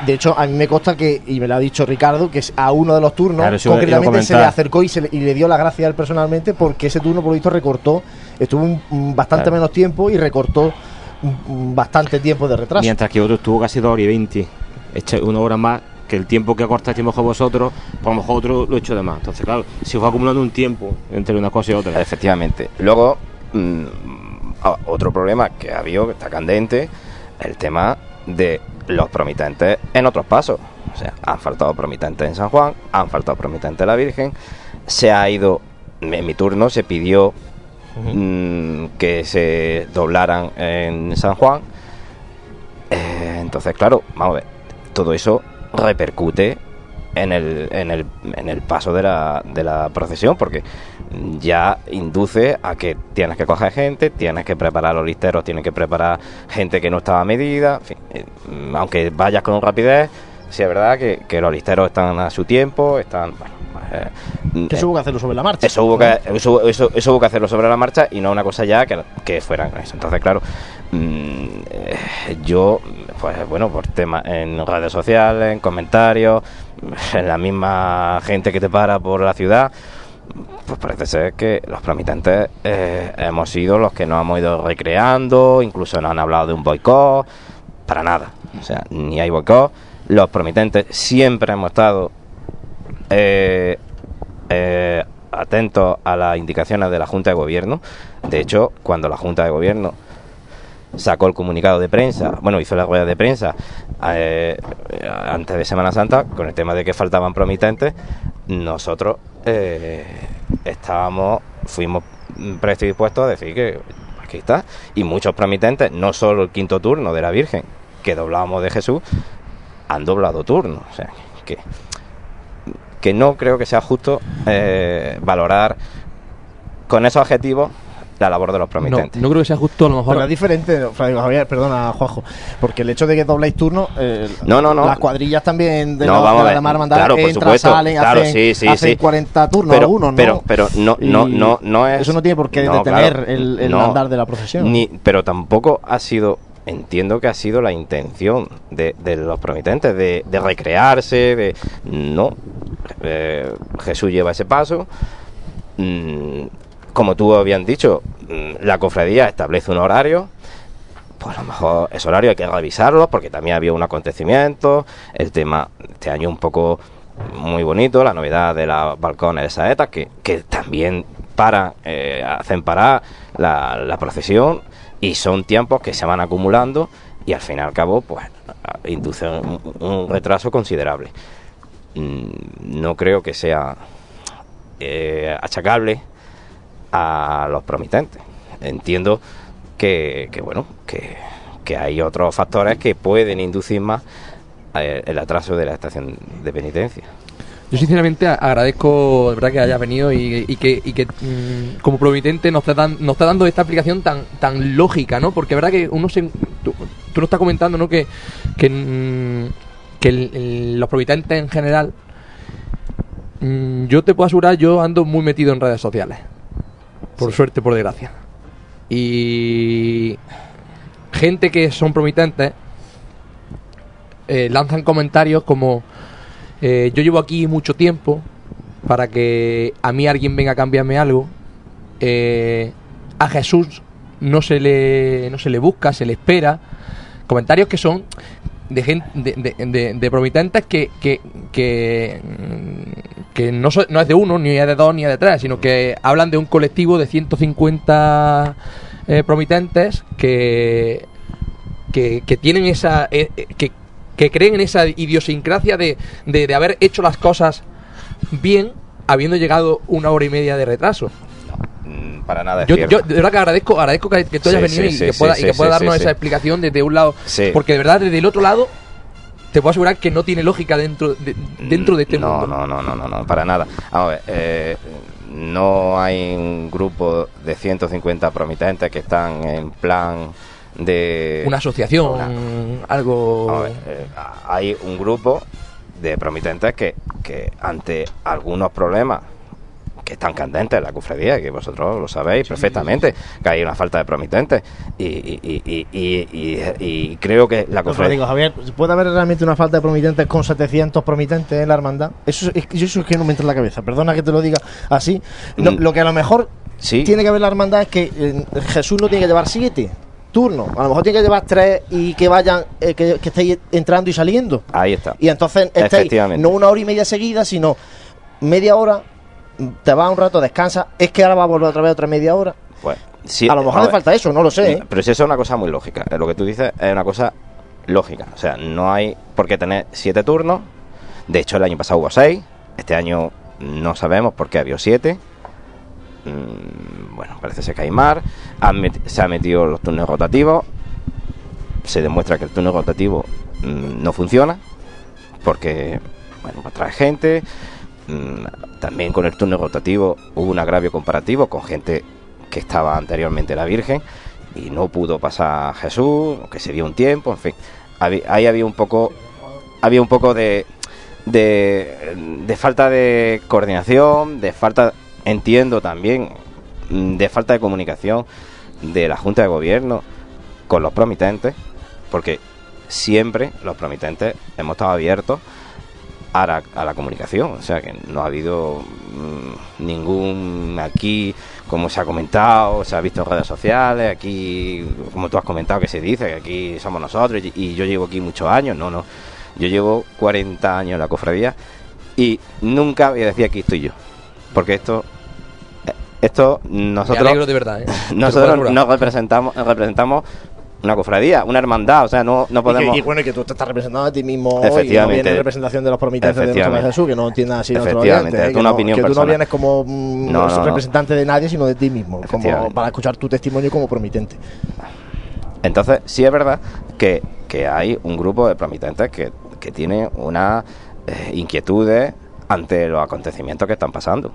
De hecho, a mí me consta que, y me lo ha dicho Ricardo, que a uno de los turnos, Claro, concretamente, se le acercó y, se le, y le dio la gracia a él personalmente porque ese turno, por lo visto, recortó, estuvo un- bastante Claro. menos tiempo y recortó bastante tiempo de retraso. Mientras que otro estuvo casi 2 horas y 20. Hecho una hora más que el tiempo que acortaste mejor vosotros, pues a lo mejor otro lo he hecho de más. Entonces, claro, se fue acumulando un tiempo entre una cosa y otra. Efectivamente. Luego, mm, otro problema que ha habido, que está candente, el tema de los promitentes en otros pasos. O sea, han faltado promitentes en San Juan, han faltado promitentes en la Virgen, se ha ido, en mi turno se pidió mm, que se doblaran en San Juan. Eh, entonces, claro, vamos a ver, todo eso repercute en el, en el, en el paso de la, de la procesión, porque ya induce a que tienes que coger gente, tienes que preparar los listeros, tienes que preparar gente que no estaba a medida, en fin, eh, aunque vayas con rapidez, sí es verdad que, que los listeros están a su tiempo, están... Bueno, eh, Que eso hubo que hacerlo sobre la marcha. eso hubo, que, eso, eso, eso hubo que hacerlo sobre la marcha y no una cosa ya que, que fueran eso. Entonces, claro, mm, eh, yo, pues bueno, por temas en redes sociales, en comentarios, en la misma gente que te para por la ciudad, pues parece ser que los promitentes eh, hemos sido los que nos hemos ido recreando, incluso nos han hablado de un boicot, para nada. O sea, ni hay boicot, Los promitentes siempre hemos estado eh, eh, atentos a las indicaciones de la Junta de Gobierno. De hecho, cuando la Junta de Gobierno sacó el comunicado de prensa, bueno, hizo la rueda de prensa antes de Semana Santa con el tema de que faltaban promitentes, nosotros eh, estábamos, fuimos predispuestos a decir que aquí está, y muchos promitentes, no solo el quinto turno de la Virgen, que doblábamos de Jesús, han doblado turno, que, que no creo que sea justo eh, valorar con esos objetivos la labor de los promitentes. no creo que sea justo a lo mejor. Pero es diferente, Javier, perdona, Juanjo, porque el hecho de que dobléis turno, eh, No, no, no. las cuadrillas también de, No, la- vamos de a la ver. Demar Hermandad Claro, por entran, supuesto. salen, Claro, hacen, sí, sí, hacen sí. 40 turnos pero, algunos, ¿no? pero, pero no, no, no, no es. Eso no tiene por qué No, detener claro, el, el no. andar de la procesión. Ni, pero tampoco ha sido, entiendo que ha sido la intención de, de los promitentes, de, de recrearse, de... No, Eh, Jesús lleva ese paso. Mm, como tú habían dicho, mm, la cofradía establece un horario. Pues a lo mejor ese horario hay que revisarlo porque también había un acontecimiento. El tema este año un poco muy bonito, la novedad de los balcones de saetas que, que también para, eh, hacen parar la, procesión y son tiempos que se van acumulando y al fin y al cabo pues inducen un, un retraso considerable. Mm, No creo que sea eh, achacable a los promitentes. Entiendo que, que, bueno, que, hay otros factores que pueden inducir más eh, el atraso de la estación de penitencia. Yo sinceramente agradezco de verdad que haya venido y, y que, y que, mm, como promitente nos está, dan- nos está dando esta explicación tan tan lógica, ¿no? Porque verdad que uno se... Tú, tú lo estás comentando, ¿no? Que, que, mm, el- el- los promitentes en general... mm, yo te puedo asegurar, yo ando muy metido en redes sociales. Por suerte, por desgracia. Y... Gente que son promitentes eh, lanzan comentarios como eh, yo llevo aquí mucho tiempo para que a mí alguien venga a cambiarme algo. Eh, a Jesús no se le no se le busca, se le espera. Comentarios que son de gente de, de, de- de promitentes que que, que, mm, que no, so- no es de uno, ni es de dos, ni es de tres, sino que hablan de un colectivo de 150 eh, promitentes que, que, que tienen esa. eh, eh, que, que creen en esa idiosincrasia de, de, de haber hecho las cosas bien habiendo llegado una hora y media de retraso. Mm, Para nada es Yo, cierto. yo de verdad que agradezco, agradezco que, que tú hayas Sí, venido sí, y que sí, pueda, y que pueda darnos esa explicación desde un lado. Porque de verdad, desde el otro lado, te puedo asegurar que no tiene lógica dentro de, dentro de este no, mundo. No, no, no, no, no, para nada. Vamos a ver, eh, no hay un grupo de 150 promitentes que están en plan de... Una asociación, algo... Vamos a ver, eh, hay un grupo de promitentes que, que ante algunos problemas que están candentes en la cofradía, que vosotros lo sabéis perfectamente, que hay una falta de promitentes. Y, y, y, y, creo que la No, cofradía... digo, Javier, ¿puede haber realmente una falta de promitentes con 700 promitentes en la hermandad? Eso es, que- eso es que no me entra en la cabeza. Perdona que te lo diga así. Lo, Mm. lo que a lo mejor Sí. tiene que ver la hermandad es que eh, Jesús no tiene que llevar siete turnos. A lo mejor tiene que llevar tres y que vayan, eh, que, que estéis entrando y saliendo. Ahí está. Y entonces Efectivamente. no una hora y media seguida, sino media hora, te vas un rato, descansa. Es que ahora va a volver otra vez otra media hora. Pues, sí, a lo mejor ver. falta eso, no lo sé. ¿eh? Pero si eso es una cosa muy lógica. Eh, Lo que tú dices es una cosa lógica. O sea, no hay por qué tener siete turnos. De hecho, el año pasado hubo seis. Este año no sabemos por qué había siete. Mm, bueno, parece ser que hay met- se han metido los turnos rotativos. Se demuestra que el turno rotativo mm, no funciona. Porque, bueno, pues trae gente. Mm, también con el turno rotativo hubo un agravio comparativo con gente que estaba anteriormente la Virgen y no pudo pasar Jesús, que se dio un tiempo, en fin. Ahí había un poco había un poco de, de de falta de coordinación, de falta entiendo también mm, de falta de comunicación de la Junta de Gobierno con los promitentes, porque siempre los promitentes hemos estado abiertos a la, a la comunicación. O sea que no ha habido mm, ningún aquí, como se ha comentado, se ha visto en redes sociales, aquí, como tú has comentado, que se dice que aquí somos nosotros y, y yo llevo aquí muchos años. No, no. Yo llevo 40 años en la cofradía y nunca voy a decir aquí estoy yo. Porque esto esto nosotros de verdad, ¿eh? <laughs> Nosotros nos representamos representamos una cofradía, una hermandad, o sea, no, no Y que- podemos Y, bueno, y que tú te estás representando a ti mismo hoy, no Efectivamente. vienes en representación de los promitentes de nuestro. Jesús, que no entiendas así nuestro ¿eh? que, una no, opinión que tú no vienes como mm, No, no, no. representante de nadie, sino de ti mismo, como para escuchar tu testimonio como promitente. Entonces, sí es verdad que, que hay un grupo de promitentes que, que tiene unas eh, inquietudes ante los acontecimientos que están pasando.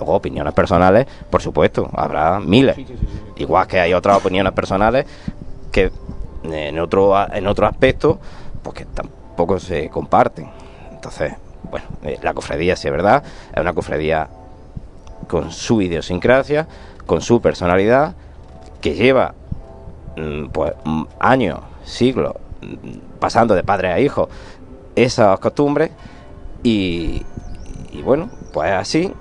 Luego, opiniones personales, por supuesto, habrá miles. Igual que hay otras opiniones personales que en otro, en otro aspecto, pues que tampoco se comparten. Entonces, bueno, eh, la cofradía, sí es verdad, es una cofradía con su idiosincrasia, con su personalidad, que lleva mm, pues mm, años, siglos, mm, pasando de padre a hijo esas costumbres y, y bueno, pues así,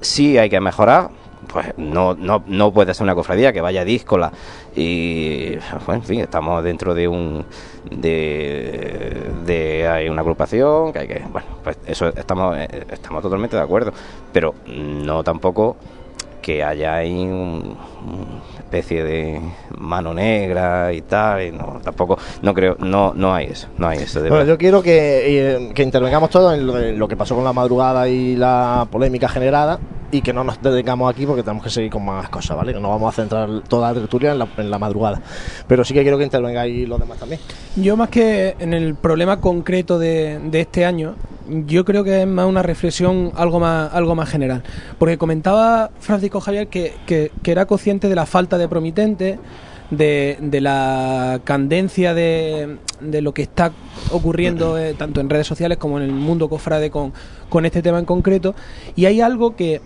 sí hay que mejorar, pues no, no, no puede ser una cofradía que vaya díscola y bueno, en fin, estamos dentro de un de, de hay una agrupación que hay que bueno, pues eso estamos eh, estamos totalmente de acuerdo, pero no tampoco que haya ahí un- una especie de mano negra y tal, y no, tampoco, no creo, no, no hay eso, no hay eso. De Bueno, verdad. yo quiero que, eh, que intervengamos todos en lo, en lo que pasó con la madrugada y la polémica generada y que no nos detengamos aquí porque tenemos que seguir con más cosas, ¿vale? No vamos a centrar toda la tertulia en la, en la madrugada. Pero sí que quiero que intervengáis los demás también. Yo más que en el problema concreto de, este año, yo creo que es más una reflexión algo más, algo más general. Porque comentaba Francisco Javier que era consciente de la falta de promitente, de, de la candencia de, de lo que está ocurriendo eh, tanto en redes sociales como en el mundo cofrade con, con este tema en concreto. Y hay algo que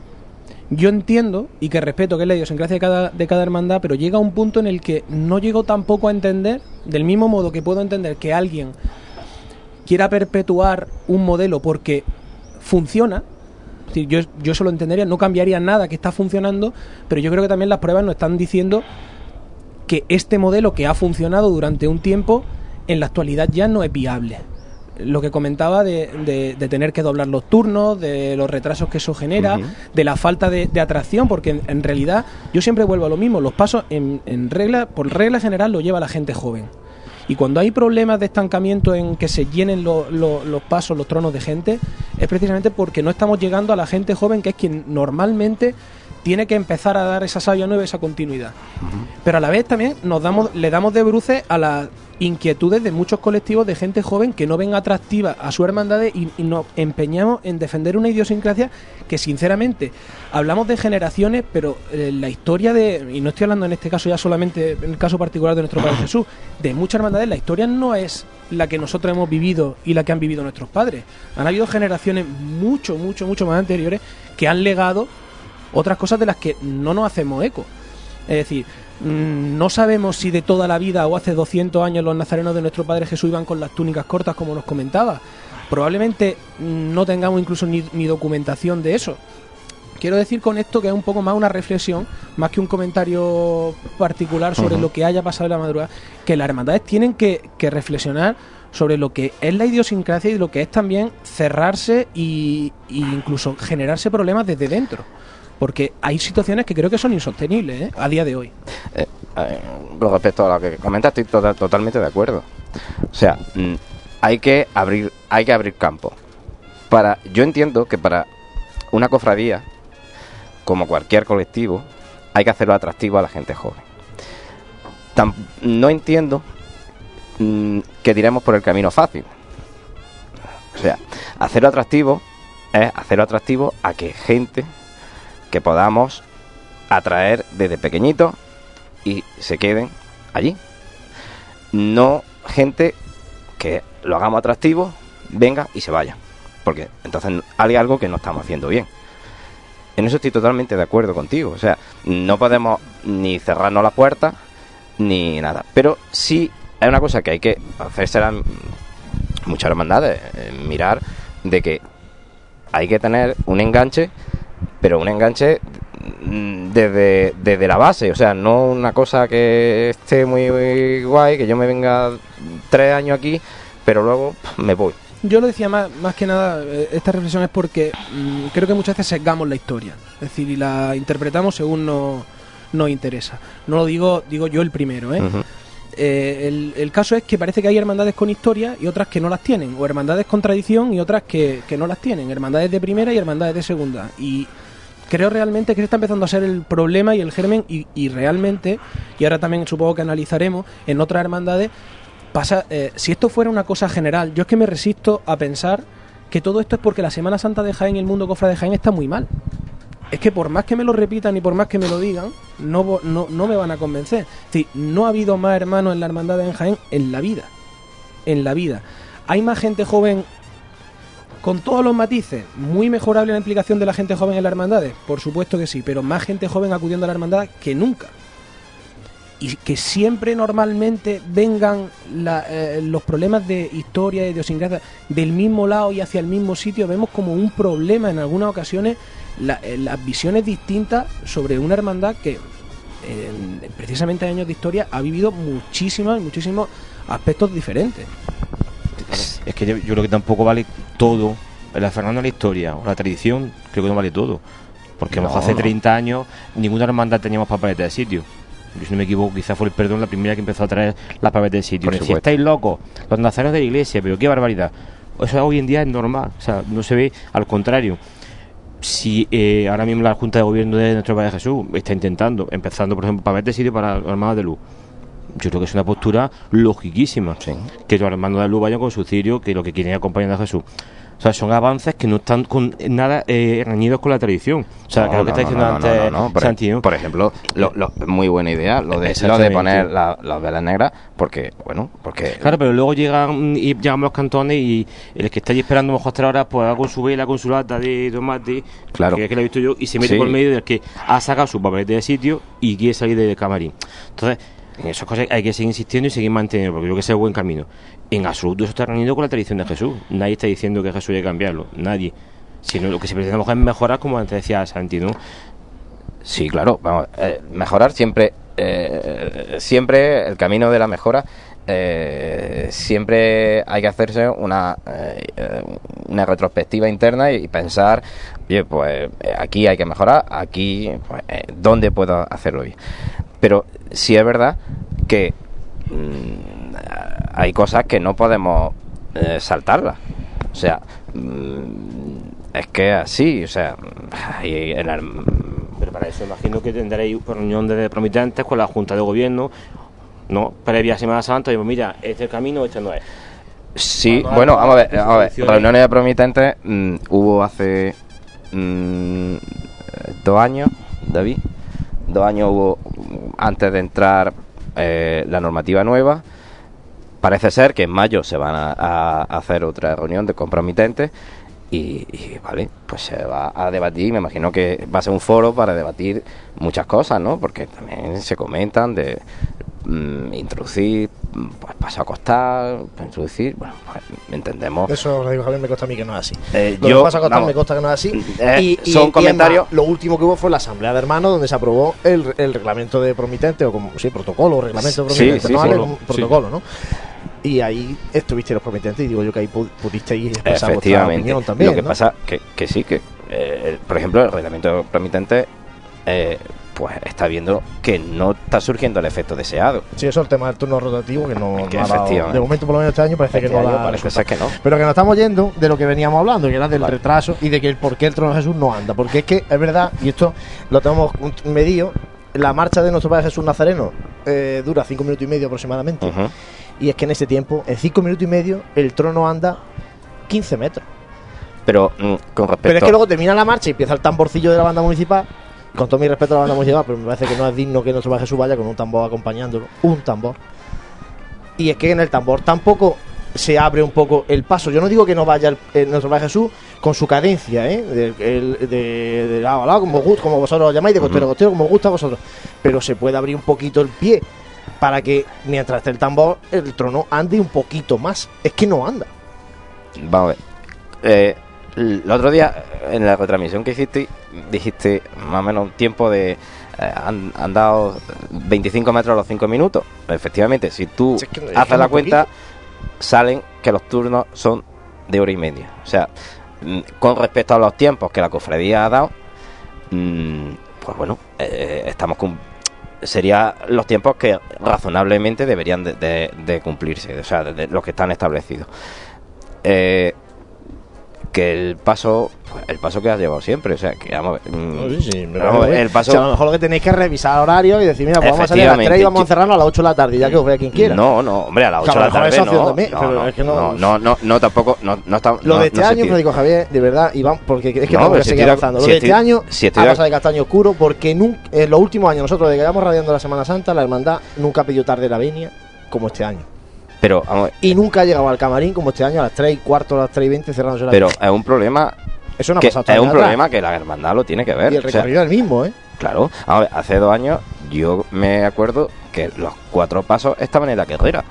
yo entiendo y que respeto que es la idiosincrasia de cada, de cada hermandad, pero llega un punto en el que no llego tampoco a entender, del mismo modo que puedo entender que alguien quiera perpetuar un modelo porque funciona. Yo, yo eso lo entendería, no cambiaría nada que está funcionando, pero yo creo que también las pruebas nos están diciendo que este modelo que ha funcionado durante un tiempo en la actualidad ya no es viable. Lo que comentaba de, de- de tener que doblar los turnos, de los retrasos que eso genera, de la falta de, de atracción, porque en, en realidad yo siempre vuelvo a lo mismo, los pasos en, en regla, por regla general lo lleva la gente joven. Y cuando hay problemas de estancamiento en que se llenen lo- lo- los pasos, los tronos de gente, es precisamente porque no estamos llegando a la gente joven, que es quien normalmente tiene que empezar a dar esa savia nueva, esa continuidad. Pero a la vez también nos damos, le damos de bruces a las inquietudes de muchos colectivos de gente joven que no ven atractiva a su hermandad y, y nos empeñamos en defender una idiosincrasia que sinceramente hablamos de generaciones, pero eh, la historia de, y no estoy hablando en este caso ya solamente en el caso particular de nuestro Padre <coughs> Jesús, de muchas hermandades, la historia no es la que nosotros hemos vivido y la que han vivido nuestros padres. Han habido generaciones mucho, mucho, mucho más anteriores que han legado otras cosas de las que no nos hacemos eco. Es decir, no sabemos si de toda la vida o hace 200 años los nazarenos de nuestro Padre Jesús iban con las túnicas cortas como nos comentaba. Probablemente mm, no tengamos incluso ni, ni documentación de eso. Quiero decir con esto que es un poco más una reflexión, más que un comentario particular sobre lo que haya pasado en la madrugada, que las hermandades tienen que, que reflexionar sobre lo que es la idiosincrasia y lo que es también cerrarse y incluso generarse problemas desde dentro. Porque hay situaciones que creo que son insostenibles ¿eh? a día de hoy. Eh, eh, respecto a lo que comentas, estoy tota- totalmente de acuerdo. O sea, mm, hay que abrir, hay que abrir campo. Para, yo entiendo que para una cofradía, como cualquier colectivo, hay que hacerlo atractivo a la gente joven. No entiendo mm, que tiremos por el camino fácil. O sea, hacerlo atractivo es hacerlo atractivo a que gente que podamos atraer desde pequeñito y se queden allí. No gente que lo hagamos atractivo, venga y se vaya. Porque entonces hay algo que no estamos haciendo bien. En eso estoy totalmente de acuerdo contigo. O sea, no podemos ni cerrarnos la puerta ni nada. Pero sí hay una cosa que hay que hacerse muchas hermandades, eh, mirar de que hay que tener un enganche, pero un enganche mm, desde, desde la base, o sea, no una cosa que esté muy, muy guay, que yo me venga tres años aquí, pero luego me voy. Yo lo decía más, más que nada, eh, esta reflexión es porque mm, creo que muchas veces sesgamos la historia. Es decir, y la interpretamos según nos nos interesa. No lo digo, digo yo el primero, ¿eh? Eh, el, el caso es que parece que hay hermandades con historia y otras que no las tienen, o hermandades con tradición y otras que, que no las tienen, hermandades de primera y hermandades de segunda. Y creo realmente que se está empezando a ser el problema y el germen y, realmente, y ahora también supongo que analizaremos, en otras hermandades pasa, eh, si esto fuera una cosa general, yo es que me resisto a pensar que todo esto es porque la Semana Santa de Jaén y el mundo cofra de Jaén está muy mal. Es que por más que me lo repitan y por más que me lo digan, no, no, no me van a convencer. Es decir, no ha habido más hermanos en la hermandad de Jaén en la vida. En la vida. Hay más gente joven con todos los matices. Muy mejorable la implicación de la gente joven en las hermandades. Por supuesto que sí, pero más gente joven acudiendo a la hermandad que nunca y que siempre normalmente vengan eh, los problemas de historia, de idiosincrasia del mismo lado y hacia el mismo sitio, vemos como un problema en algunas ocasiones eh, las visiones distintas sobre una hermandad que en- precisamente en años de historia ha vivido muchísimos, muchísimos aspectos diferentes. Es que yo, yo creo que tampoco vale todo. La Fernanda la historia o la tradición, creo que no vale todo. Porque a lo mejor hace no. 30 años ninguna hermandad teníamos papeletas de sitio. Yo, si no me equivoco, quizás fue el perdón la primera que empezó a traer las papeletas de sitio. Por supuesto. estáis locos, los nazarenos de la iglesia, pero qué barbaridad. Eso hoy en día es normal, o sea, no se ve al contrario. Si eh, ahora mismo la Junta de Gobierno de nuestro Padre Jesús está intentando, empezando por ejemplo, papeletas de sitio para los hermanos de luz, yo creo que es una postura logiquísima. Que los hermanos de luz vayan con su cirio, que lo que quieren es acompañar a Jesús. O sea, son avances que no están con nada eh, reñidos con la tradición. O sea, No, que lo que está diciendo no, antes Por, por ejemplo, lo- lo- muy buena idea lo de, lo de poner la- las velas negras, porque, bueno, porque Claro, pero luego llegan y llegamos los cantones y el que está ahí esperando a lo mejor tres horas, pues va con su vela, con su lata de tomate, Claro. que es que lo he visto yo, y se mete Sí. por medio del que ha sacado su papelete de sitio y quiere salir del camarín. Entonces, en esas cosas hay que seguir insistiendo y seguir manteniendo, porque creo que es el buen camino. En absoluto eso está reunido con la tradición de Jesús. Nadie está diciendo que Jesús hay que cambiarlo, nadie. Sino lo que se pretende es mejorar, como antes decía Santi, ¿no? Sí, claro, vamos, eh, mejorar siempre, eh, siempre el camino de la mejora, eh, siempre hay que hacerse una, eh, una retrospectiva interna y pensar, oye, pues eh, aquí hay que mejorar, aquí, pues, ¿dónde puedo hacerlo bien? Pero sí es verdad que mm, hay cosas que no podemos eh, saltarlas. O sea, mm, es que así, o sea, en Pero para eso imagino que tendréis reunión de promitentes con la Junta de Gobierno, ¿no? Previa a Semana Santa, y pues mira, este es el camino, este no es. Sí, Cuando bueno, vamos a ver, a ver. Reuniones de promitentes mm, hubo hace dos años, David. Dos años hubo antes de entrar eh, la normativa nueva. Parece ser que en mayo se van a, a hacer otra reunión de compromitentes y, vale, pues se va a debatir. Me imagino que va a ser un foro para debatir muchas cosas, ¿no? Porque también se comentan de mm, introducir, pues paso a costar, introducir, bueno, pues, entendemos. Eso lo digo Javier, me consta a mí que no es así. Eh, lo yo, que pasa con vamos, me consta que no es así. eh, y, y- son y comentarios- lo último que hubo fue la asamblea de hermanos donde se aprobó el, el reglamento de promitente o como sí, protocolo, reglamento de Sí, promitente, sí, no sí. Un protocolo, ¿no? Y ahí estuviste los promitentes y digo yo que ahí pu- pudisteis expresar vuestra opinión también. Lo que ¿no? pasa que, que sí, que eh, por ejemplo el reglamento promitente eh, pues está viendo que no está surgiendo el efecto deseado. Sí, eso es el tema del turno rotativo que no, Que no ha dado- efectivamente. de momento por lo menos este año parece Este que no año parece resultado. ser que no. Pero que nos estamos yendo de lo que veníamos hablando, que era del retraso y de que el por qué el trono de Jesús no anda. Porque es que es verdad, y esto lo tenemos medido, la marcha de nuestro Padre Jesús Nazareno eh, dura cinco minutos y medio aproximadamente. Y es que en ese tiempo, en cinco minutos y medio, el trono anda 15 metros. Pero mm, con respecto Pero es que luego termina la marcha y empieza el tamborcillo de la banda municipal. Con todo mi respeto a la banda municipal, pero me parece que no es digno que nuestro Padre Jesús vaya con un tambor acompañándolo. Un tambor. Y es que en el tambor tampoco se abre un poco el paso. Yo no digo que no vaya el, el nuestro Padre Jesús con su cadencia, ¿eh? De, el- de- de lado a lado, como, vosotros lo llamáis, de costero a costero, como os gusta a vosotros. Pero se puede abrir un poquito el pie para que mientras esté el tambor, el trono ande un poquito más. Es que no anda. Vamos a ver. Eh, el otro día, en la retransmisión que hiciste, dijiste más o menos un tiempo de. eh, han, han dado 25 metros a los 5 minutos. Efectivamente, si tú Si es que- es que haces es la cuenta, salen que los turnos son de hora y media. O sea, mm, con respecto a los tiempos que la cofradía ha dado, mm, pues bueno, eh, estamos cum- sería los tiempos que razonablemente deberían de, de- de cumplirse, o sea, de, de los que están establecidos. Eh, que el paso, el paso que has llevado siempre, o sea, que vamos, a ver, mm, Sí, sí, vamos a el paso a lo mejor lo que tenéis que revisar horario y decir, mira, pues vamos a salir a las 3 y vamos a encerrarnos a las 8 de la tarde, ya que os vea quien quiera. No, no, hombre, a las Que 8 a de lo la tarde no, también, no, no, es que no- no, no, no, no, tampoco, no, no está, Lo de este año. Federico Javier, de verdad, Iván, porque es que que si seguir avanzando. Lo de este año si ha de- pasado de castaño oscuro porque nun- en los últimos años, nosotros desde que vamos radiando la Semana Santa, la hermandad nunca pedido tarde la venia como este año. Pero, vamos, Y nunca ha llegado al camarín como este año a las 3 y cuarto, a las 3 y 20 cerrándose la pero es un problema Eso no ha que pasado es un atrás. problema que la hermandad lo tiene que ver. Y el o sea, recorrido es el mismo, ¿eh? Claro, a ver, hace dos años yo me acuerdo que los cuatro pasos estaban en la carrera.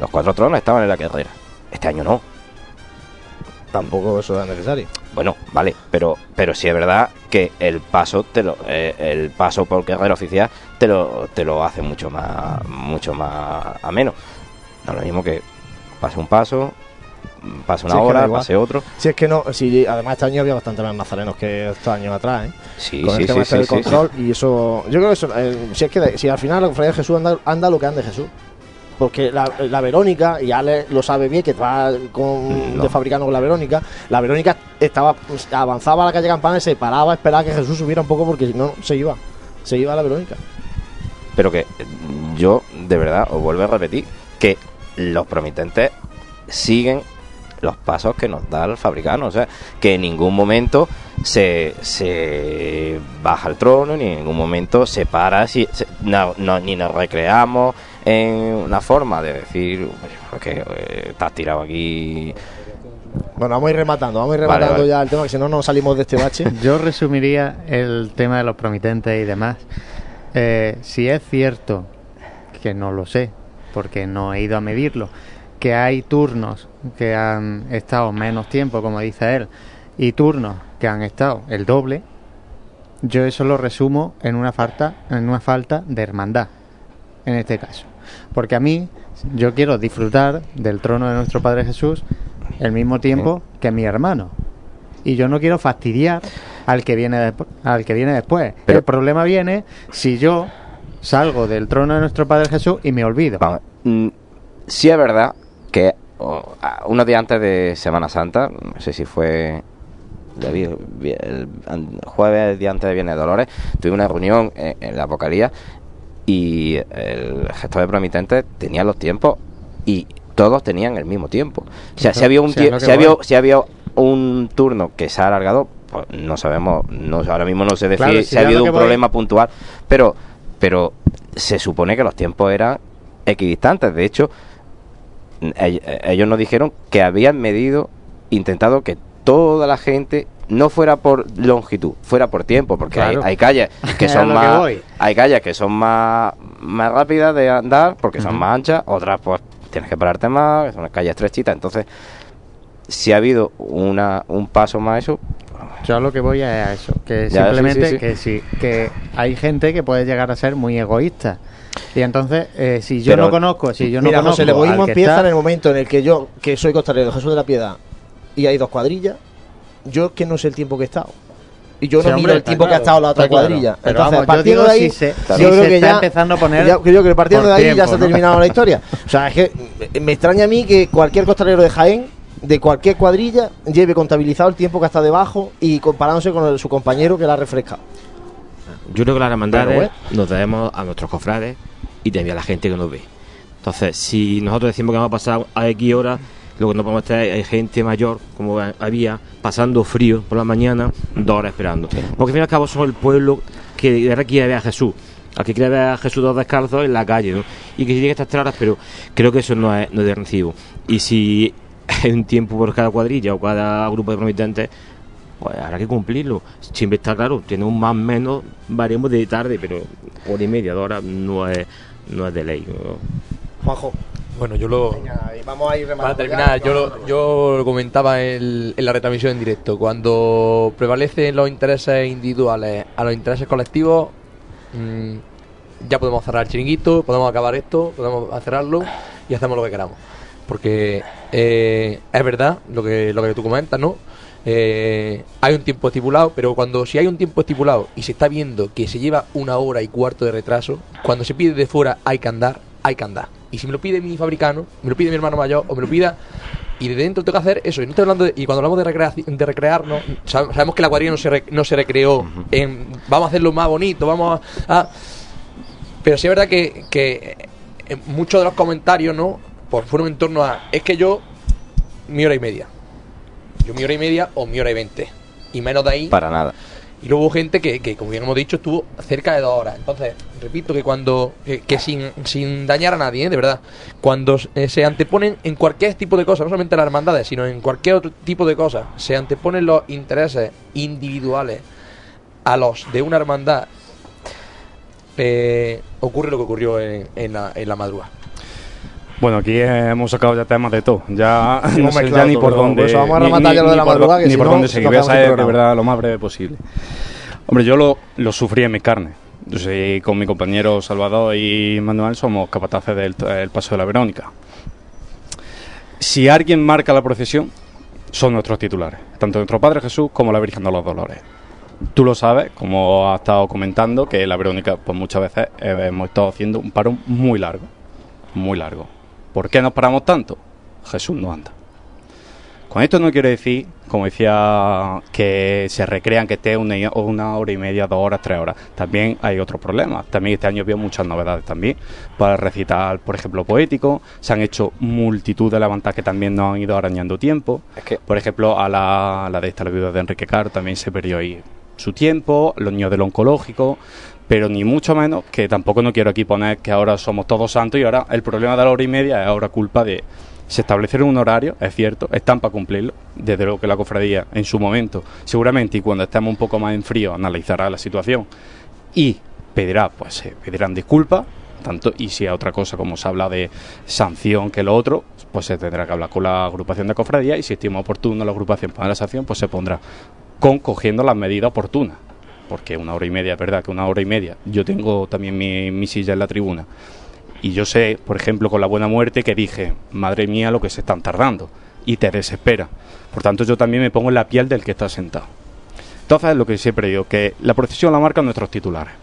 Los cuatro tronos estaban en la carrera. Este año no. Tampoco eso es necesario. Bueno, vale, pero pero sí es verdad que el paso te lo, eh, el paso por carrera oficial te lo te lo hace mucho más mucho más ameno. Es lo mismo que pase un paso, pase una Si da hora, pase otro. Si es que no, si además este año había bastante más nazarenos que estos años atrás, ¿eh? Sí, Con sí, el tema sí, este del sí, sí, control y eso. Yo creo que eso, eh, si es que de- si al final la cofradía de Jesús anda, anda lo que anda Jesús. Porque la, la Verónica, y Ale lo sabe bien, que va con, No. de fabricando con la Verónica, la Verónica estaba pues, avanzaba a la calle Campana y se paraba a esperar a que Jesús subiera un poco porque si no se iba. Se iba la Verónica. pero que yo de verdad os vuelvo a repetir que los promitentes siguen los pasos que nos da el fabricano, o sea, que en ningún momento se, se baja el trono, ni en ningún momento se para, si, se- no- no- ni nos recreamos en una forma de decir, "Oye, pues que eh, estás tirado aquí. Bueno, vamos a ir rematando, vamos a ir Vale, rematando vale. ya el tema, que si no, no salimos de este bache. <laughs> Yo resumiría el tema de los promitentes y demás. Eh, si es cierto, que no lo sé, porque no he ido a medirlo, que hay turnos que han estado menos tiempo, como dice él, y turnos que han estado el doble, yo eso lo resumo en una falta, en una falta de hermandad, en este caso. Porque a mí, yo quiero disfrutar del trono de nuestro Padre Jesús el mismo tiempo que mi hermano. Y yo no quiero fastidiar al que viene, al que viene después. el problema viene si yo salgo del trono de nuestro Padre Jesús y me olvido. Mm, sí es verdad que oh, unos días antes de Semana Santa, no sé si fue el an- jueves, el día antes de Viernes Dolores, tuve una reunión en, en la vocalía y el gestor de promitentes tenía los tiempos y todos tenían el mismo tiempo. O sea, si había un, si había, si había un turno que se ha alargado, pues no sabemos, no ahora mismo no decir Claro, si si ha habido un voy- problema puntual, pero pero se supone que los tiempos eran equidistantes. De hecho, ell- ellos nos dijeron que habían medido, intentado que toda la gente no fuera por longitud, fuera por tiempo, porque hay- Claro. hay, calles <laughs> que son que más, hay calles que son más, más rápidas de andar porque son más anchas, otras pues tienes que pararte más, son calles estrechitas, entonces si ha habido una, un paso más eso, Yo a lo que voy es a eso, que Ya, simplemente sí, sí. que sí, que hay gente que puede llegar a ser muy egoísta. Y entonces, eh, si yo Pero- no conozco, si yo no Mira, conozco José, el egoísmo empieza está- en el momento en el que yo, que soy costalero de Jesús de la Piedad, y hay dos cuadrillas, yo que no sé el tiempo que he estado. Y yo Sí, no hombre, miro el tiempo que ha estado la otra claro. cuadrilla. Entonces, vamos, partiendo de ahí, si se- yo si creo se que está ya, empezando a poner ya- yo creo que partiendo de ahí ya se ha ¿no? terminado la historia. O sea, es que me- me extraña a mí que cualquier costalero de Jaén, de cualquier cuadrilla, lleve contabilizado el tiempo que estado debajo y comparándose con el- su compañero que la ha refrescado. Yo creo que las hermandades bueno. nos debemos a nuestros cofrades y también a la gente que nos ve. Entonces, si nosotros decimos que vamos a pasar a X horas, lo que no podemos estar hay gente mayor, como había, pasando frío por la mañana, dos horas esperando. Porque al fin y al cabo somos el pueblo que de verdad quiere ver a Jesús. Al que quiere ver a Jesús dos descalzos en la calle, ¿no? Y que tiene que estar tres horas, pero creo que eso no es, no es de recibo. Y si <laughs> hay un tiempo por cada cuadrilla o cada grupo de promitentes, pues habrá que cumplirlo. Siempre está claro, tiene un más o menos, variemos de tarde, pero hora y media, dos horas no es, no es de ley. ¿no? Juanjo. Bueno, yo lo. vamos a ir Para terminar, yo lo, yo lo comentaba en, en la retransmisión en directo. Cuando prevalecen los intereses individuales a los intereses colectivos, mm, ya podemos cerrar el chiringuito, podemos acabar esto, podemos cerrarlo y hacemos lo que queramos. Porque eh, es verdad lo que, lo que tú comentas, ¿no? Eh, hay un tiempo estipulado, pero cuando si hay un tiempo estipulado y se está viendo que se lleva una hora y cuarto de retraso, cuando se pide de fuera hay que andar, hay que andar. Y si me lo pide mi fabricano, me lo pide mi hermano mayor o me lo pida y de dentro tengo que hacer eso. Y, no estoy hablando de- y cuando hablamos de, recreaci- de recrearnos, sab- sabemos que la cuadrilla no se, re- no se recreó en vamos a hacerlo más bonito, vamos a... a- pero sí es verdad que, que eh, muchos de los comentarios, ¿no? Pues fueron en torno a, es que yo, mi hora y media. Yo mi hora y media o mi hora y veinte. Y menos de ahí. Para nada. Y luego hubo gente que, que, como bien hemos dicho, estuvo cerca de dos horas. Entonces, repito que cuando, que, que sin, sin dañar a nadie, ¿eh? de verdad, cuando se anteponen en cualquier tipo de cosas, no solamente las hermandades, sino en cualquier otro tipo de cosas, se anteponen los intereses individuales a los de una hermandad, eh, ocurre lo que ocurrió en, en la, en la madrugada. Bueno, aquí eh, hemos sacado ya temas de todo. Ya <laughs> no sé ya ni por dónde. eso vamos a rematar ya lo de la por madrugada, Ni por dónde se seguir. Voy a saber de verdad lo más breve posible. Hombre, yo lo, lo sufrí en mi carne. Yo sé, con mi compañero Salvador y Manuel somos capataces del el paso de la Verónica. Si alguien marca la procesión, son nuestros titulares, tanto nuestro Padre Jesús como la Virgen de los Dolores. Tú lo sabes, como has estado comentando, que la Verónica, pues muchas veces eh, hemos estado haciendo un parón muy largo, muy largo. ¿Por qué nos paramos tanto? Jesús no anda. Con esto no quiero decir, como decía, que se recrean que esté una, una hora y media, dos horas, tres horas. También hay otros problemas. También este año veo muchas novedades también. Para recitar, por ejemplo, poético. Se han hecho multitud de levantadas que también nos han ido arañando tiempo. Por ejemplo, a la, la de esta, la viuda de Enrique Caro, también se perdió ahí su tiempo. Los niños del oncológico. Pero ni mucho menos que tampoco no quiero aquí poner que ahora somos todos santos y ahora el problema de la hora y media es ahora culpa de se establecieron un horario, es cierto, están para cumplirlo. Desde luego que la cofradía, en su momento, seguramente y cuando estemos un poco más en frío, analizará la situación y pedirá, pues se pedirán disculpas. Tanto, y si hay otra cosa, como se habla de sanción que lo otro, pues se tendrá que hablar con la agrupación de cofradía y si estima oportuno la agrupación para la sanción, pues se pondrá con cogiendo las medidas oportunas. Porque una hora y media, es verdad que una hora y media, yo tengo también mi, silla en la tribuna y yo sé, por ejemplo, con la buena muerte que dije, madre mía, lo que se están tardando. Y te desespera. Por tanto, yo también me pongo en la piel del que está sentado. Entonces, lo que siempre digo, que la procesión la marcan nuestros titulares.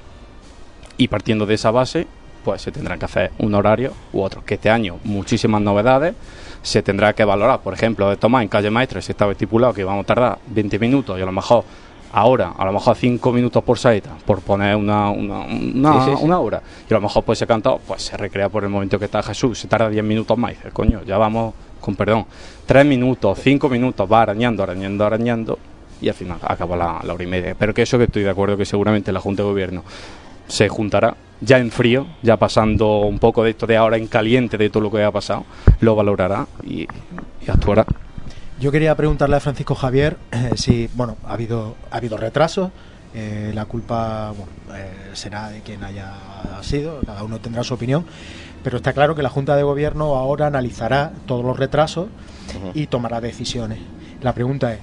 Y partiendo de esa base, pues se tendrán que hacer un horario u otro. Que este año muchísimas novedades se tendrá que valorar. Por ejemplo, de tomar en calle Maestre se estaba estipulado que vamos a tardar 20 minutos y a lo mejor ahora, a lo mejor 5 minutos por saeta, por poner una, una, una, Sí, sí, sí. una hora. Y a lo mejor pues se cantado, pues se recrea por el momento que está Jesús, se tarda 10 minutos más. Y dices, coño, ya vamos, con perdón, 3 minutos, 5 minutos, va arañando, arañando, arañando. Y al final acaba la, la hora y media. Pero que eso que estoy de acuerdo que seguramente la Junta de Gobierno se juntará ya en frío, ya pasando un poco de esto de ahora en caliente de todo lo que ha pasado, lo valorará y, y actuará. Yo quería preguntarle a Francisco Javier eh, si, bueno, ha habido, ha habido retrasos, eh, la culpa bueno, eh, será de quien haya sido, cada uno tendrá su opinión, pero está claro que la Junta de Gobierno ahora analizará todos los retrasos y tomará decisiones. La pregunta es,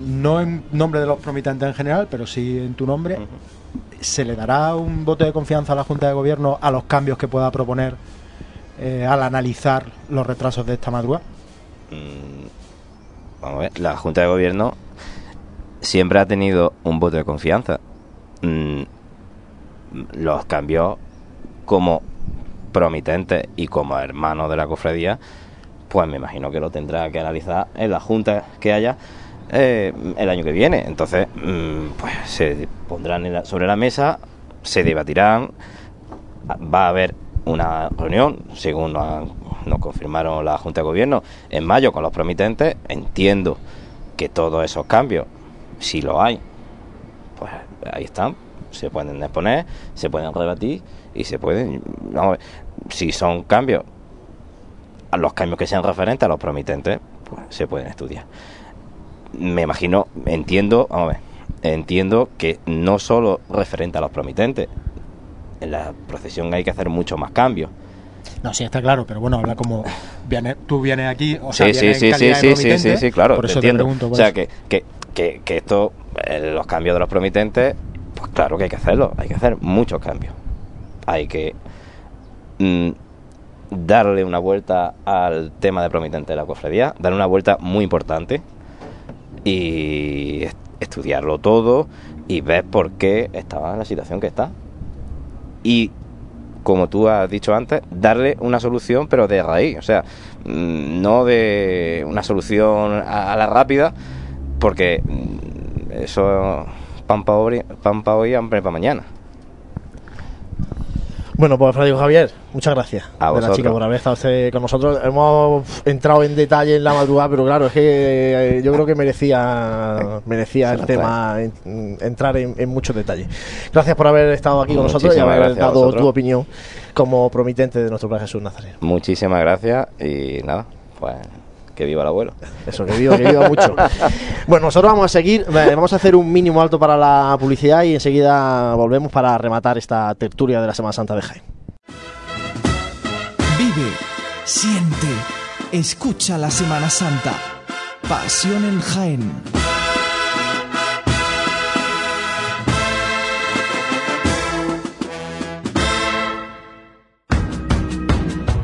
no en nombre de los promitentes en general, pero sí en tu nombre, ¿se le dará un voto de confianza a la Junta de Gobierno a los cambios que pueda proponer eh, al analizar los retrasos de esta madrugada? Vamos a ver, la Junta de Gobierno siempre ha tenido un voto de confianza. Mm, los cambios como promitentes y como hermanos de la cofradía, pues me imagino que lo tendrá que analizar en la Junta que haya eh, el año que viene. Entonces, mm, pues se pondrán sobre la mesa, se debatirán, va a haber una reunión, según nos, han- nos confirmaron la Junta de Gobierno, en mayo con los promitentes. Entiendo que todos esos cambios, si los hay, pues ahí están, se pueden exponer, se pueden rebatir y se pueden, ver, si son cambios, los cambios que sean referentes a los promitentes, pues se pueden estudiar. Me imagino, entiendo, a ver, entiendo que no solo referente a los promitentes, en la procesión hay que hacer muchos más cambios. No, sí, está claro, pero bueno, habla como viene, tú vienes aquí, o sea, sí, vienes sí, en sí, sí, sí, sí, sí, claro, por eso te entiendo. pregunto. o sea, eso. que, que, que, que esto, eh, los cambios de los promitentes, pues claro que hay que hacerlo, hay que hacer muchos cambios. Hay que mm, darle una vuelta al tema de promitente de la cofradía, darle una vuelta muy importante y est- estudiarlo todo y ver por qué estaba en la situación que está. Y como tú has dicho antes, darle una solución pero de raíz, o sea, mm, no de una solución a, la rápida, porque mm, eso pan hoy, pan pa' hoy, hambre para mañana. Bueno, pues Francisco Javier, muchas gracias A de la chica por haber estado usted con nosotros. Hemos entrado en detalle en la madrugada, pero claro, es que eh, yo creo que merecía merecía el tema en- entrar en, en muchos detalles. Gracias por haber estado aquí con nosotros y Muchísimas haber dado tu opinión como promitente de nuestro Padre Jesús Nazareno. Muchísimas gracias y nada, pues que viva el abuelo. Eso, que viva, que viva mucho. <laughs> Bueno, nosotros vamos a seguir, vamos a hacer un mínimo alto para la publicidad y enseguida volvemos para rematar esta tertulia de la Semana Santa de Jaén. Vive, siente, escucha la Semana Santa. Pasión en Jaén.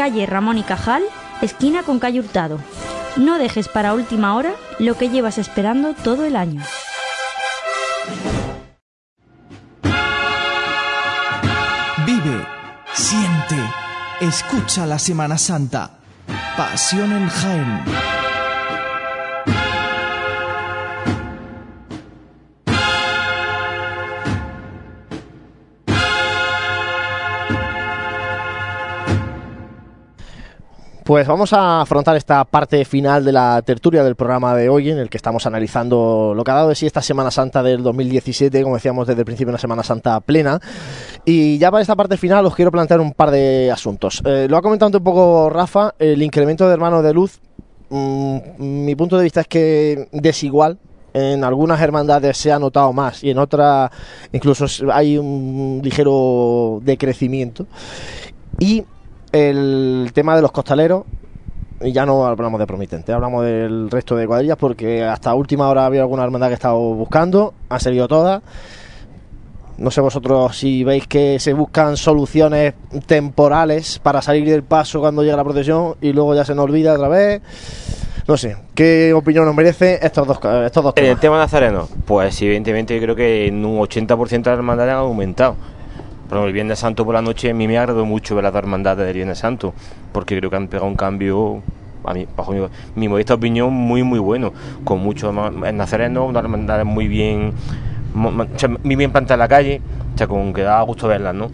calle Ramón y Cajal, esquina con calle Hurtado. No dejes para última hora lo que llevas esperando todo el año. Vive, siente, escucha la Semana Santa. Pasión en Jaén. Pues vamos a afrontar esta parte final de la tertulia del programa de hoy, en el que estamos analizando lo que ha dado de sí esta Semana Santa del 2017, como decíamos desde el principio, una Semana Santa plena. Y ya para esta parte final os quiero plantear un par de asuntos. Eh, lo ha comentado un poco Rafa, el incremento de hermanos de luz. mm, mi punto de vista es que desigual. En algunas hermandades se ha notado más y en otras incluso hay un ligero decrecimiento. Y el tema de los costaleros, y ya no hablamos de Promitente, hablamos del resto de cuadrillas porque hasta última hora había alguna hermandad que he estado buscando, han salido todas. No sé vosotros si veis que se buscan soluciones temporales para salir del paso cuando llega la procesión y luego ya se nos olvida otra vez. No sé, ¿qué opinión nos merece estos dos, estos dos En el temas? tema nazareno, pues evidentemente yo creo que en un 80% de las hermandades han aumentado. Ejemplo, el Viernes Santo por la noche a mí me agradó mucho ver las dos hermandades del Viernes Santo, porque creo que han pegado un cambio, a mí, bajo mi, mi modesta opinión, muy muy bueno, con mucho más en Nazareno, unas hermandades muy bien, muy bien plantadas en la calle, o sea, con que da gusto verlas, ¿no?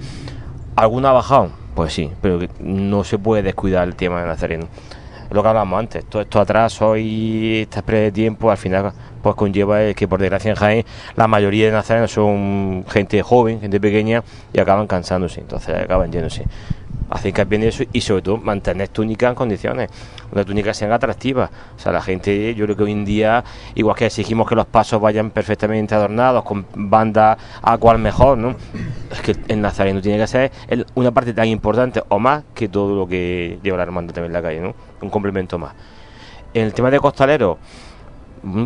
¿Alguna ha bajado? Pues sí, pero no se puede descuidar el tema de Nazareno. Lo que hablamos antes, todo esto atraso y espera de tiempo al final pues conlleva el que por desgracia en Jaén la mayoría de nazarenos son gente joven, gente pequeña y acaban cansándose, entonces acaban yéndose. Hace hincapié en eso y sobre todo mantener túnicas en condiciones, una túnica sean atractivas. O sea, la gente, yo creo que hoy en día, igual que exigimos que los pasos vayan perfectamente adornados, con banda a cual mejor, ¿no? Es que el nazareno tiene que ser una parte tan importante o más que todo lo que lleva la hermandad también en la calle, ¿no? Un complemento más. En el tema de costaleros,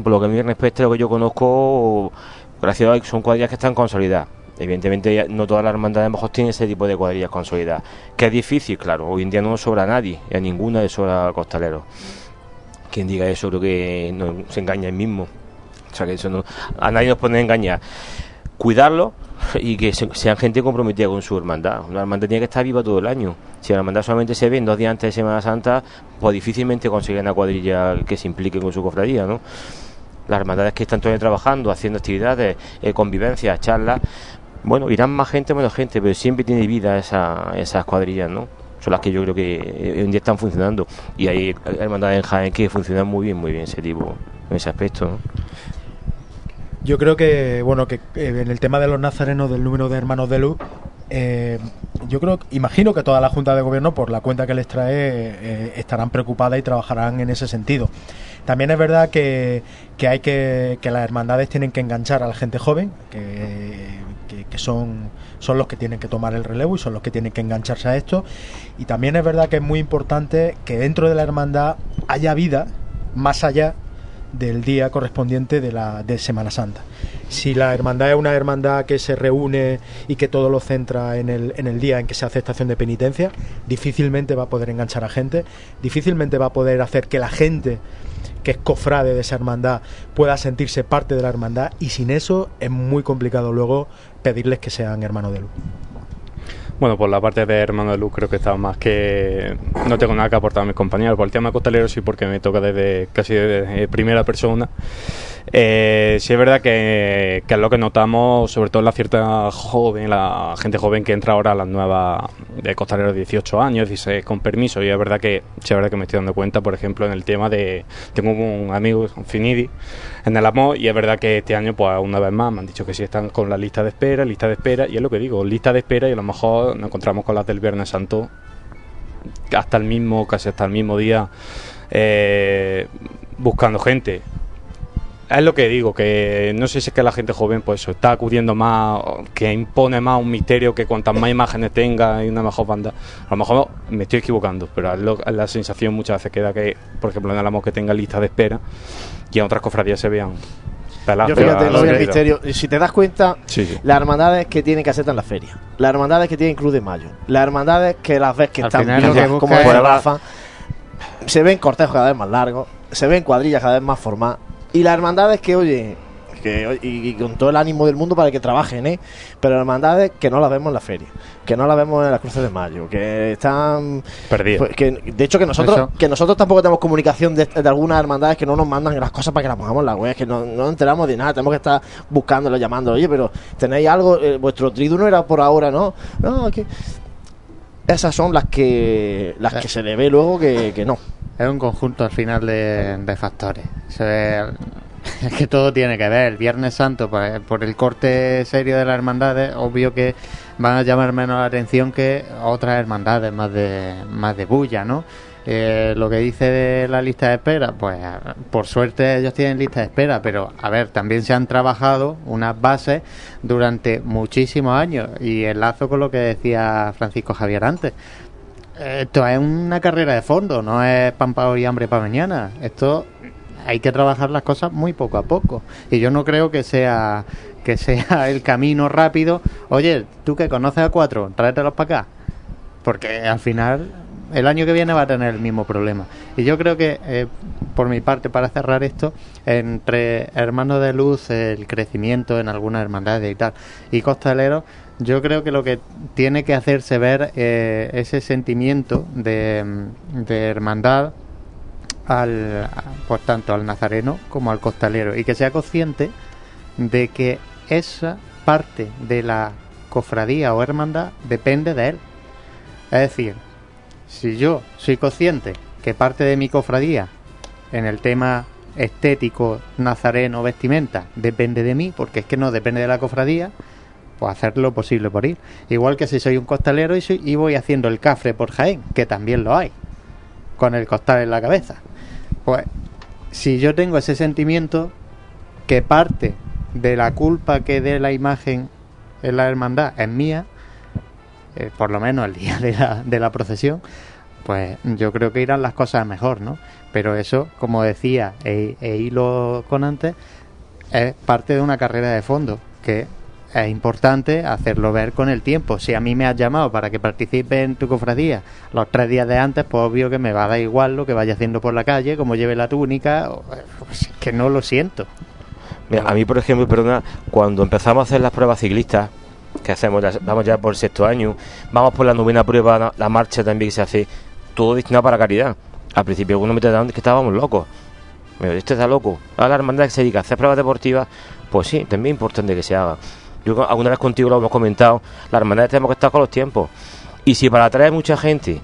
por lo que a mí respecta, lo que yo conozco, gracias a Dios, son cuadrillas que están consolidadas. Evidentemente, no todas las hermandades a lo mejor tienen ese tipo de cuadrillas consolidadas. Que es difícil, claro. Hoy en día no nos sobra a nadie, y a ninguna le sobra a costalero. Quien diga eso, creo que no, se engaña él mismo. O sea, que eso no, a nadie nos puede engañar. Cuidarlo, <laughs> y que se- sean gente comprometida con su hermandad. Una hermandad tiene que estar viva todo el año. Si la hermandad solamente se ve en dos días antes de Semana Santa, pues difícilmente consiguen una cuadrilla que se implique con su cofradía, ¿no? Las hermandades que están año trabajando, haciendo actividades, eh, convivencias, charlas, bueno, irán más gente menos gente, pero siempre tiene vida esa, esas cuadrillas, ¿no? Son las que yo creo que eh, hoy día están funcionando. Y hay hermandades en Jaén que funcionan muy bien, muy bien ese tipo, en ese aspecto, ¿no? Yo creo que, bueno, que eh, en el tema de los nazarenos del número de hermanos de luz, eh, yo creo, imagino que toda la Junta de Gobierno, por la cuenta que les trae, eh, estarán preocupadas y trabajarán en ese sentido. También es verdad que, que hay que, que las hermandades tienen que enganchar a la gente joven, que, que- que son, son los que tienen que tomar el relevo y son los que tienen que engancharse a esto. Y también es verdad que es muy importante que dentro de la hermandad haya vida más allá del día correspondiente de la de Semana Santa. Si la hermandad es una hermandad que se reúne y que todo lo centra en el, en el día en que se hace estación de penitencia, difícilmente va a poder enganchar a gente, difícilmente va a poder hacer que la gente que es cofrade de esa hermandad pueda sentirse parte de la hermandad y sin eso es muy complicado luego pedirles que sean hermanos de luz. Bueno, por la parte de Hermano de Luz creo que está más que... No tengo nada que aportar a mis compañeros. Por el tema costalero sí, porque me toca desde casi desde primera persona. Eh, sí es verdad que, es lo que notamos, sobre todo en la cierta joven, la gente joven que entra ahora a las nuevas de costaleros de 18 años, 16 con permiso. Y es verdad que sí es verdad que me estoy dando cuenta, por ejemplo, en el tema de... Tengo un amigo, Finidi, en el AMO, y es verdad que este año, pues una vez más, me han dicho que sí están con la lista de espera, lista de espera, y es lo que digo, lista de espera, y a lo mejor nos encontramos con las del Viernes Santo hasta el mismo, casi hasta el mismo día, eh, buscando gente. Es lo que digo, que no sé si es que la gente joven pues eso, está acudiendo más, que impone más un misterio que cuantas más imágenes tenga y una mejor banda. A lo mejor me estoy equivocando, pero es, lo- la sensación muchas veces queda que, por ejemplo, en Alamo que tenga lista de espera y en otras cofradías se vean Yo fíjate, peladas. misterio. Si te das cuenta, Sí, sí. las hermandades que tienen caseta en la feria, las hermandades que tienen Cruz de Mayo, las hermandades que las ves que Al están final que busca como es- Rafa, se ven cortejos cada vez más largos, se ven cuadrillas cada vez más formadas, y las hermandades que, oye, que, y, y con todo el ánimo del mundo para que trabajen, ¿eh? Pero hermandades que no las vemos en la feria, que no las vemos en las cruces de mayo, que están Perdidas. pues que, de hecho que nosotros Eso. que nosotros tampoco tenemos comunicación de, de algunas hermandades que no nos mandan las cosas para que las pongamos en la web, que no, no nos enteramos de nada, tenemos que estar buscándolo, llamándolo, oye, pero tenéis algo, Eh, vuestro triduno era por ahora, ¿no? No, que esas son las que las que se le ve luego que, que no. Es un conjunto al final de, de factores. Se ve- es <laughs> que todo tiene que ver. El Viernes Santo, pues, por el corte serio de las hermandades, obvio que van a llamar menos la atención que otras hermandades más de, más de bulla, ¿no? Eh, lo que dice de la lista de espera, pues por suerte ellos tienen lista de espera, pero a ver, también se han trabajado unas bases durante muchísimos años y enlazo con lo que decía Francisco Javier antes. Esto es una carrera de fondo, no es pan para hoy y hambre para mañana. Esto hay que trabajar las cosas muy poco a poco. Y yo no creo que sea que sea <laughs> el camino rápido. Oye, tú que conoces a cuatro, tráetelos para acá. Porque al final el año que viene va a tener el mismo problema. Y yo creo que, eh, por mi parte, para cerrar esto, entre hermanos de luz, el crecimiento en algunas hermandades y tal, y costaleros, yo creo que lo que tiene que hacerse ver eh, ese sentimiento de, de hermandad al, pues tanto al nazareno como al costalero y que sea consciente de que esa parte de la cofradía o hermandad depende de él. Es decir, si yo soy consciente que parte de mi cofradía en el tema estético, nazareno, vestimenta, depende de mí, porque es que no depende de la cofradía, pues hacer lo posible por ir. Igual que si soy un costalero y, soy- y voy haciendo el cafre por Jaén, que también lo hay, con el costal en la cabeza. Pues si yo tengo ese sentimiento que parte de la culpa que dé la imagen en la hermandad es mía, eh, por lo menos el día <laughs> de la, de la procesión, pues yo creo que irán las cosas mejor, ¿no? Pero eso, como decía e, e hilo con antes, es parte de una carrera de fondo que es importante hacerlo ver con el tiempo. Si a mí me has llamado para que participe en tu cofradía los tres días de antes, pues obvio que me va a dar igual lo que vaya haciendo por la calle, como lleve la túnica, pues es que no lo siento. Mira, a mí, por ejemplo, perdona, cuando empezamos a hacer las pruebas ciclistas, que hacemos, vamos ya por sexto año, vamos por la novena prueba, la, marcha también que se hace, todo destinado para caridad. Al principio algunos me de que estábamos locos. Pero este está loco. Ahora la hermandad que se dedica a hacer pruebas deportivas, pues sí, también es importante que se haga. Yo alguna vez contigo lo hemos comentado, la hermandad tenemos que estar con los tiempos. Y si para atraer mucha gente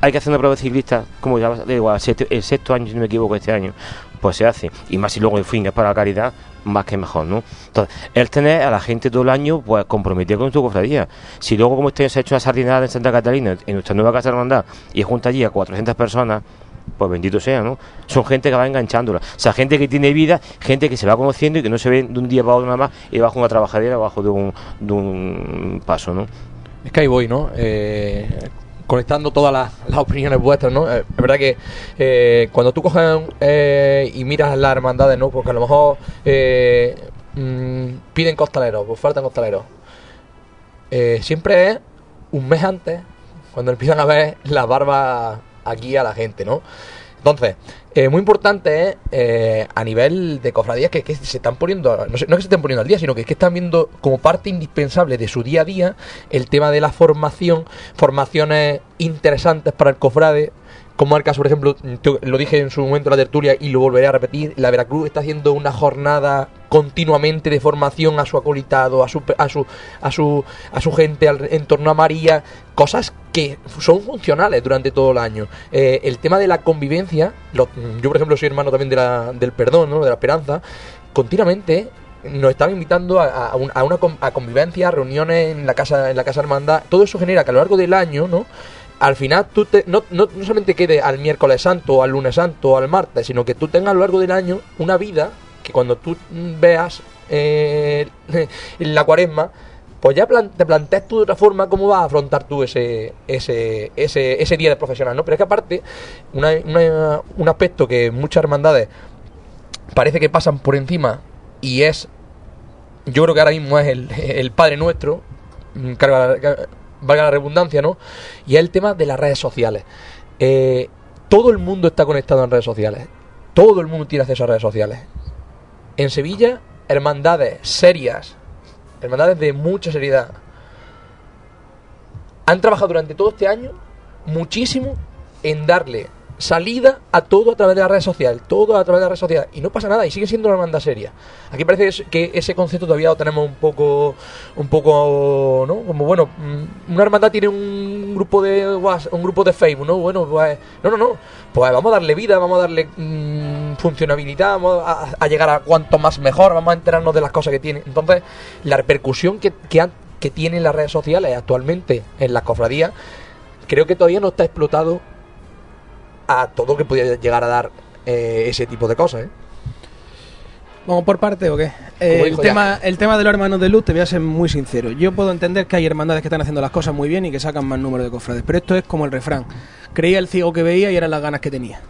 hay que hacer una prueba de ciclista, como ya digo, el sexto, el sexto año, si no me equivoco, este año, pues se hace. Y más si luego el fin es para la caridad, más que mejor, ¿no? Entonces, el tener a la gente todo el año, pues comprometida con su cofradía. Si luego, como este año se ha hecho una sardinada en Santa Catalina, en nuestra nueva casa de hermandad, y junta allí a 400 personas, pues bendito sea, ¿no? Son gente que va enganchándola. O sea, gente que tiene vida, gente que se va conociendo y que no se ve de un día para otro nada más y bajo una trabajadera, bajo de un, de un paso, ¿no? Es que ahí voy, ¿no? Eh, conectando todas las, las opiniones vuestras, ¿no? Eh, es verdad que eh, cuando tú coges eh, y miras las hermandades, ¿no? Porque a lo mejor mm, piden costaleros, pues faltan costaleros. Siempre es un mes antes cuando empiezan a ver las barbas aquí a la gente, ¿no? Entonces, eh, muy importante es eh, a nivel de cofradías que, se están poniendo, no, es que se estén poniendo al día, sino que, es que están viendo como parte indispensable de su día a día el tema de la formación, formaciones interesantes para el cofrade. Como el caso, por ejemplo, lo dije en su momento en la tertulia y lo volveré a repetir, la Veracruz está haciendo una jornada continuamente de formación a su acolitado, a su, a su, a su, a su gente al- en torno a María, cosas que son funcionales durante todo el año. Eh, el tema de la convivencia, yo por ejemplo soy hermano también de la, del perdón, ¿no? de la esperanza, continuamente nos están invitando a, a a una a convivencia, reuniones en la casa en la casa hermandad. Todo eso genera que a lo largo del año, ¿no? Al final tú te- no, no, no solamente quede al miércoles santo, al lunes santo, o al martes, sino que tú tengas a lo largo del año una vida que cuando tú veas eh, <laughs> la cuaresma, pues ya te planteas tú de otra forma cómo vas a afrontar tú ese, ese, ese, ese día de profesional, ¿no? Pero es que aparte, una- un aspecto que muchas hermandades parece que pasan por encima y es, yo creo que ahora mismo es el, el Padre Nuestro, mm, carga- ca- valga la redundancia, ¿no? Y es el tema de las redes sociales. Eh, todo el mundo está conectado en redes sociales. Todo el mundo tiene acceso a redes sociales. En Sevilla, hermandades serias, hermandades de mucha seriedad, han trabajado durante todo este año muchísimo en darle salida a todo a través de la red social, todo a través de la red social, y no pasa nada, y sigue siendo una hermandad seria. Aquí parece que ese concepto todavía lo tenemos un poco, un poco, ¿no? Como bueno, mm, una hermandad tiene un grupo de WhatsApp, un grupo de Facebook, ¿no? Bueno, pues, no, no, no, pues vamos a darle vida, vamos a darle mm, funcionabilidad, vamos a, a llegar a cuanto más mejor, vamos a enterarnos de las cosas que tiene. Entonces, la repercusión que, que, han- que tienen las redes sociales actualmente en las cofradías, creo que todavía no está explotado a todo lo que podía llegar a dar eh, ese tipo de cosas. ¿eh? ¿Vamos por parte o qué? Eh, el, tema, el tema de los hermanos de luz, te voy a ser muy sincero. Yo puedo entender que hay hermandades que están haciendo las cosas muy bien y que sacan más número de cofrades, pero esto es como el refrán. Creía el ciego que veía y eran las ganas que tenía.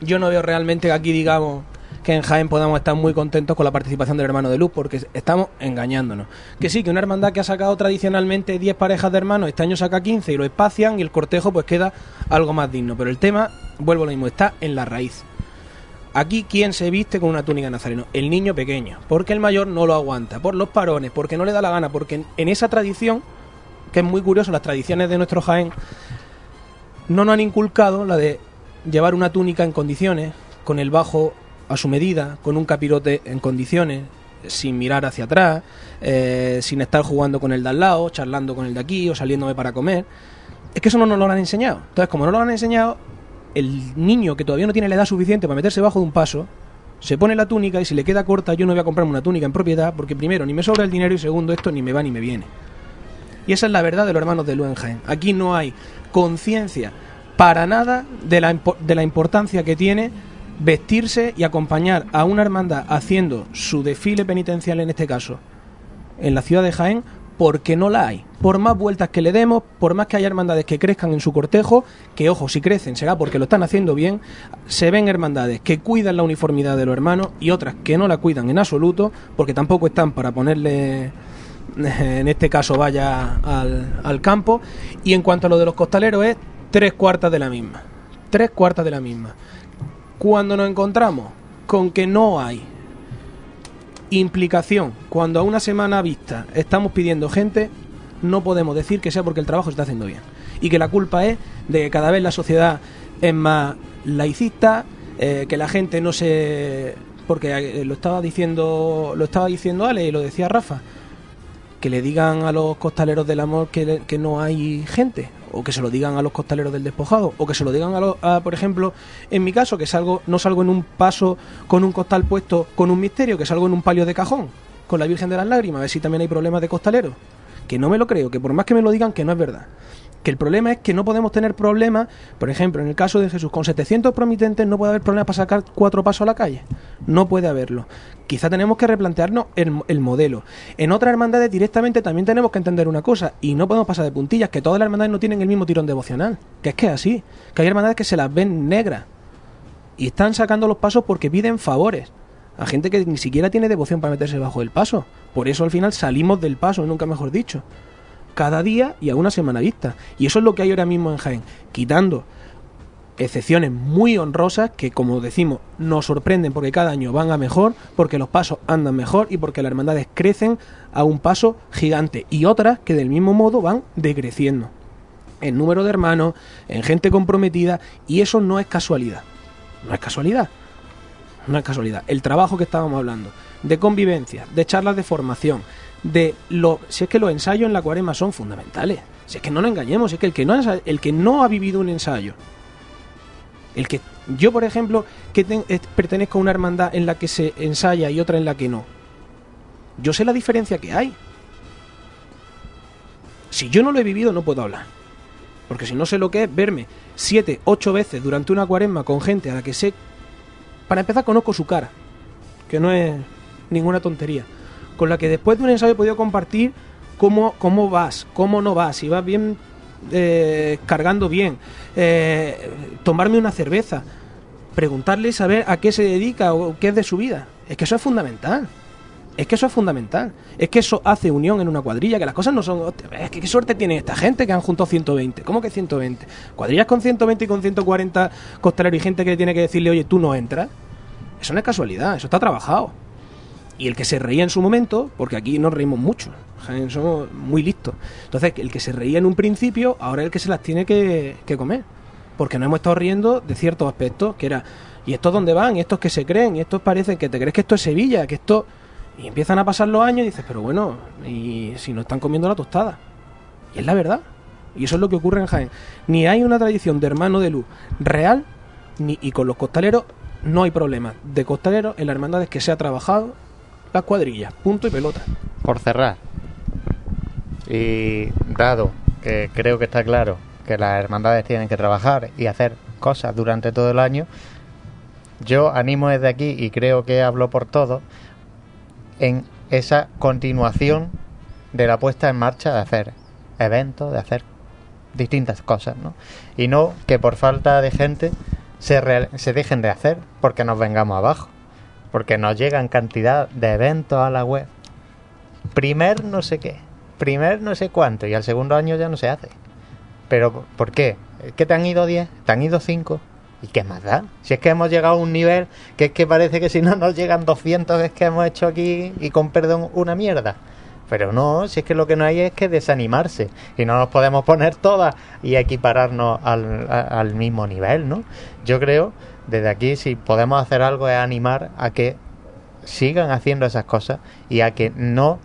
Yo no veo realmente que aquí digamos que en Jaén podamos estar muy contentos con la participación del hermano de luz, porque estamos engañándonos. Que sí, que una hermandad que ha sacado tradicionalmente 10 parejas de hermanos, este año saca 15 y lo espacian y el cortejo pues queda algo más digno. Pero el tema, vuelvo a lo mismo, está en la raíz. Aquí, ¿quién se viste con una túnica nazareno? El niño pequeño, porque el mayor no lo aguanta, por los parones, porque no le da la gana, porque en esa tradición, que es muy curioso, las tradiciones de nuestro Jaén, no nos han inculcado la de llevar una túnica en condiciones, con el bajo a su medida, con un capirote en condiciones, sin mirar hacia atrás, eh, sin estar jugando con el de al lado, charlando con el de aquí o saliéndome para comer. Es que eso no nos lo han enseñado. Entonces, como no lo han enseñado, el niño que todavía no tiene la edad suficiente para meterse bajo de un paso, se pone la túnica y si le queda corta, yo no voy a comprarme una túnica en propiedad porque primero ni me sobra el dinero y segundo esto ni me va ni me viene. Y esa es la verdad de los hermanos de Luen Jaén. Aquí no hay conciencia para nada de la, de la importancia que tiene vestirse y acompañar a una hermandad haciendo su desfile penitencial en este caso en la ciudad de Jaén porque no la hay. Por más vueltas que le demos, por más que haya hermandades que crezcan en su cortejo, que ojo, si crecen será porque lo están haciendo bien, se ven hermandades que cuidan la uniformidad de los hermanos y otras que no la cuidan en absoluto porque tampoco están para ponerle en este caso vaya al, al campo. Y en cuanto a lo de los costaleros es tres cuartas de la misma. Tres cuartas de la misma. Cuando nos encontramos con que no hay Implicación. Cuando a una semana vista estamos pidiendo gente, no podemos decir que sea porque el trabajo se está haciendo bien. Y que la culpa es de que cada vez la sociedad es más laicista, eh, que la gente no se... Porque eh, lo estaba diciendo lo estaba diciendo Ale y lo decía Rafa. Que le digan a los costaleros del amor que, que no hay gente. O que se lo digan a los costaleros del despojado. O que se lo digan a, lo- a, por ejemplo, en mi caso, que salgo no salgo en un paso con un costal puesto con un misterio, que salgo en un palio de cajón con la Virgen de las Lágrimas, a ver si también hay problemas de costaleros. Que no me lo creo, que por más que me lo digan, que no es verdad. Que el problema es que no podemos tener problemas, por ejemplo, en el caso de Jesús, con 700 promitentes no puede haber problemas para sacar cuatro pasos a la calle. No puede haberlo. Quizá tenemos que replantearnos el, el modelo. En otras hermandades directamente también tenemos que entender una cosa, y no podemos pasar de puntillas, que todas las hermandades no tienen el mismo tirón devocional. Que es que es así. Que hay hermandades que se las ven negras. Y están sacando los pasos porque piden favores. A gente que ni siquiera tiene devoción para meterse bajo el paso. Por eso al final salimos del paso, nunca mejor dicho. Cada día y a una semana vista. Y eso es lo que hay ahora mismo en Jaén. Quitando excepciones muy honrosas que, como decimos, nos sorprenden porque cada año van a mejor, porque los pasos andan mejor y porque las hermandades crecen a un paso gigante. Y otras que del mismo modo van decreciendo. En número de hermanos, en gente comprometida, y eso no es casualidad. No es casualidad. No es casualidad. El trabajo que estábamos hablando, de convivencia, de charlas de formación, de lo. Si es que los ensayos en la cuarema son fundamentales. Si es que no nos engañemos, es que el que no, ha- el que no ha vivido un ensayo, el que. Yo, por ejemplo, que ten- eh, pertenezco a una hermandad en la que se ensaya y otra en la que no. Yo sé la diferencia que hay. Si yo no lo he vivido, no puedo hablar. Porque si no sé lo que es verme siete, ocho veces durante una cuaresma con gente a la que sé. Para empezar, conozco su cara. Que no es ninguna tontería. Con la que después de un ensayo he podido compartir cómo, cómo vas, cómo no vas, si vas bien eh, cargando bien, eh, tomarme una cerveza, preguntarle y saber a qué se dedica o qué es de su vida. Es que eso es fundamental. Es que eso es fundamental. Es que eso hace unión en una cuadrilla, que las cosas no son... Es que qué suerte tiene esta gente que han juntado 120. ¿Cómo que 120? Cuadrillas con 120 y con 140 costaleros y gente que tiene que decirle, oye, tú no entras. Eso no es casualidad, eso está trabajado. Y el que se reía en su momento, porque aquí nos reímos mucho, somos muy listos. Entonces, el que se reía en un principio, ahora es el que se las tiene que, que comer. Porque nos hemos estado riendo de ciertos aspectos, que era, ¿y estos dónde van? ¿Y estos que se creen? ¿Y estos parecen que te crees que esto es Sevilla? Que esto... Y empiezan a pasar los años y dices, pero bueno, y si no están comiendo la tostada. Y es la verdad. Y eso es lo que ocurre en Jaén. Ni hay una tradición de hermano de luz real, ni, y con los costaleros no hay problema de costaleros en las hermandades que se ha trabajado las cuadrillas. Punto y pelota. por cerrar. Y dado que creo que está claro que las hermandades tienen que trabajar y hacer cosas durante todo el año, yo animo desde aquí y creo que hablo por todos en esa continuación de la puesta en marcha de hacer eventos, de hacer distintas cosas, ¿no? Y no que por falta de gente se, se dejen de hacer porque nos vengamos abajo, porque nos llegan cantidad de eventos a la web primer no sé qué, primer no sé cuánto, y al segundo año ya no se hace. Pero, ¿por qué? ¿Es que te han ido 10? ¿Te han ido 5? ¿Y qué más da? Si es que hemos llegado a un nivel que es que parece que si no nos llegan 200 es que hemos hecho aquí, y con perdón, una mierda. Pero no, si es que lo que no hay es que desanimarse. Y no nos podemos poner todas y equipararnos al, al mismo nivel, ¿no? Yo creo, desde aquí, si podemos hacer algo es animar a que sigan haciendo esas cosas y a que no